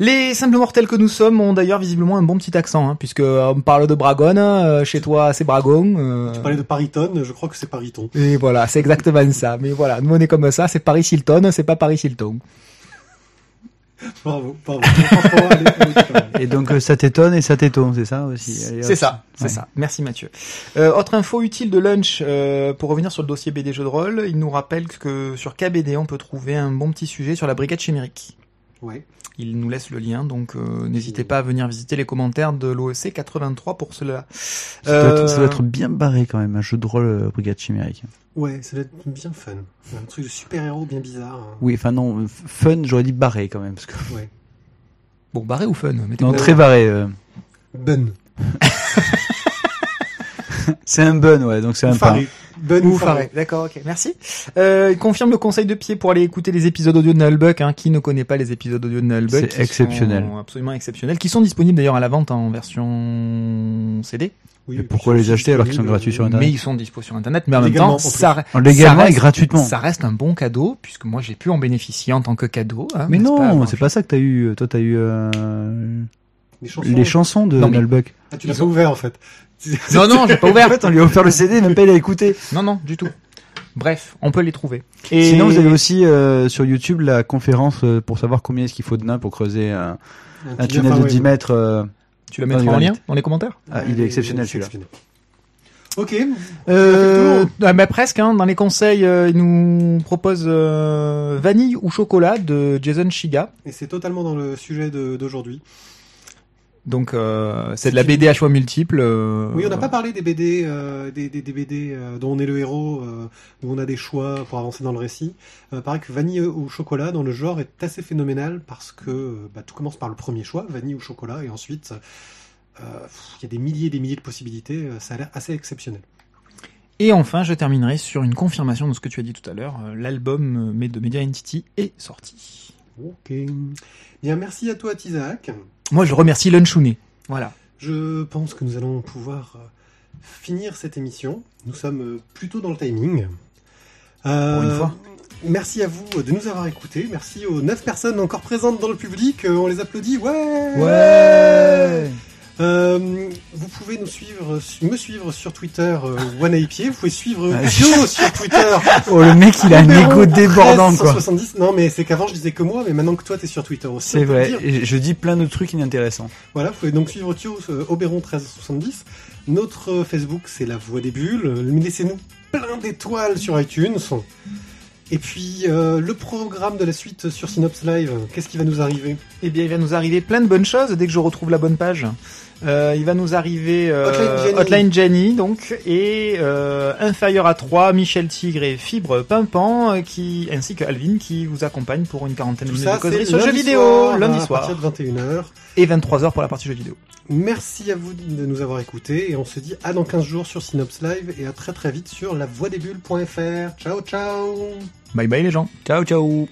Les simples mortels que nous sommes ont d'ailleurs visiblement un bon petit accent, hein, puisque euh, on parle de Bragonne, euh, chez toi c'est Bragon. euh, Tu parlais de Pariton, je crois que c'est Pariton. et voilà, c'est exactement ça. Mais voilà, nous on est comme ça, c'est Paris Hilton, c'est pas Paris Hilton. Bravo, bravo. Et donc, euh, ça t'étonne et ça t'étonne, c'est ça aussi. C'est ça, c'est Ouais. ça. Merci Mathieu. Euh, autre info utile de lunch, euh, pour revenir sur le dossier BD jeux de rôle, il nous rappelle que sur KBD on peut trouver un bon petit sujet sur la brigade chimérique. Ouais. Il nous laisse le lien, donc euh, n'hésitez pas à venir visiter les commentaires de l'OEC 83 pour cela. Ça, doit être, Euh, ça doit être bien barré quand même, un jeu de rôle euh, Brigade Chimérique. Ouais, ça doit être bien fun. Un truc de super-héros bien bizarre. hein. Oui, enfin non, fun, j'aurais dit barré quand même. Parce que... Ouais. Bon, barré ou fun mettez Non, très barré. euh. Bun. C'est un bun, ouais, donc c'est un pain. Bun Ou Faré. D'accord, ok, merci. Euh, il confirme le conseil de pied pour aller écouter les épisodes audio de Nullbuck. Hein. Qui ne connaît pas les épisodes audio de Nullbuck C'est exceptionnel. sont Absolument exceptionnels. Qui sont disponibles d'ailleurs à la vente en version CD. Oui, Et puis pourquoi les acheter alors qu'ils sont gratuits sur euh, Internet Mais ils sont dispo sur Internet. Mais en même temps, en ça, Légalement ça et reste- gratuitement. ça reste un bon cadeau puisque moi j'ai pu en bénéficier en tant que cadeau. hein, Mais non, c'est pas ça que t'as eu. Toi, t'as eu euh, Les chansons. les chansons de mais- Nullbuck. Ah, tu l'as pas ouvert en fait. Non, non, j'ai pas En ouvert. fait, on lui a offert le CD, même pas il a écouté. Non, non, du tout. Bref, on peut les trouver. Et Sinon, vous avez aussi euh, sur YouTube la conférence euh, pour savoir combien est-ce qu'il faut de nains pour creuser un, un petit tunnel de Web. 10 mètres. euh, tu la mettras en lien dans les commentaires? Ah, il est exceptionnel, celui-là. Ok. Euh, ah, bah, presque, hein, dans les conseils, euh, il nous propose euh, Vanille ou chocolat de Jason Shiga. Et c'est totalement dans le sujet de- d'aujourd'hui. Donc euh, c'est de la BD à choix multiples. euh, Oui, on n'a pas parlé des BD, euh, des, des, des BD euh, dont on est le héros, euh, où on a des choix pour avancer dans le récit. Euh, pareil que vanille ou chocolat dans le genre est assez phénoménal parce que euh, bah, tout commence par le premier choix, vanille ou chocolat, et ensuite euh, il y a des milliers et des milliers de possibilités. euh, ça a l'air assez exceptionnel. Et enfin, je terminerai sur une confirmation de ce que tu as dit tout à l'heure. Euh, L'album euh, de Media Entity est sorti. Ok. Bien, merci à toi, Tizak. Moi, je remercie Lunchouné. Voilà. Je pense que nous allons pouvoir euh, finir cette émission. Nous sommes euh, plutôt dans le timing. Euh, une fois. Merci à vous de nous avoir écoutés. Merci aux 9 personnes encore présentes dans le public. Euh, On les applaudit. Ouais Ouais. Euh, vous pouvez nous suivre, me suivre sur Twitter, euh. Vous pouvez suivre Ah, Joe sur Twitter. Oh, le mec, il a un égo débordant, quoi. 1370. Non, mais c'est qu'avant je disais que moi, mais maintenant que toi t'es sur Twitter aussi. C'est vrai. dire. Je dis plein de trucs inintéressants. Voilà, vous pouvez donc suivre Thio euh, Oberon 1370. Notre euh, Facebook, c'est La Voix des Bulles. Euh, Laissez-nous plein d'étoiles sur iTunes. Et puis, euh, le programme de la suite sur Synops Live, qu'est-ce qui va nous arriver? Eh bien, il va nous arriver plein de bonnes choses dès que je retrouve la bonne page. Euh, il va nous arriver euh, Hotline Jenny. Hotline Jenny, donc et euh, inférieur à 3, Michel Tigre et Fibre Pimpant euh, qui ainsi que Alvin qui vous accompagne pour une quarantaine de minutes de causerie sur jeux lundi vidéo soir, lundi à soir partir de 21h. et 23h pour la partie jeux vidéo. Merci à vous de nous avoir écoutés et on se dit à dans 15 jours sur Synops Live et à très très vite sur lavoidesbulles.fr. Ciao ciao Bye bye les gens. Ciao, ciao.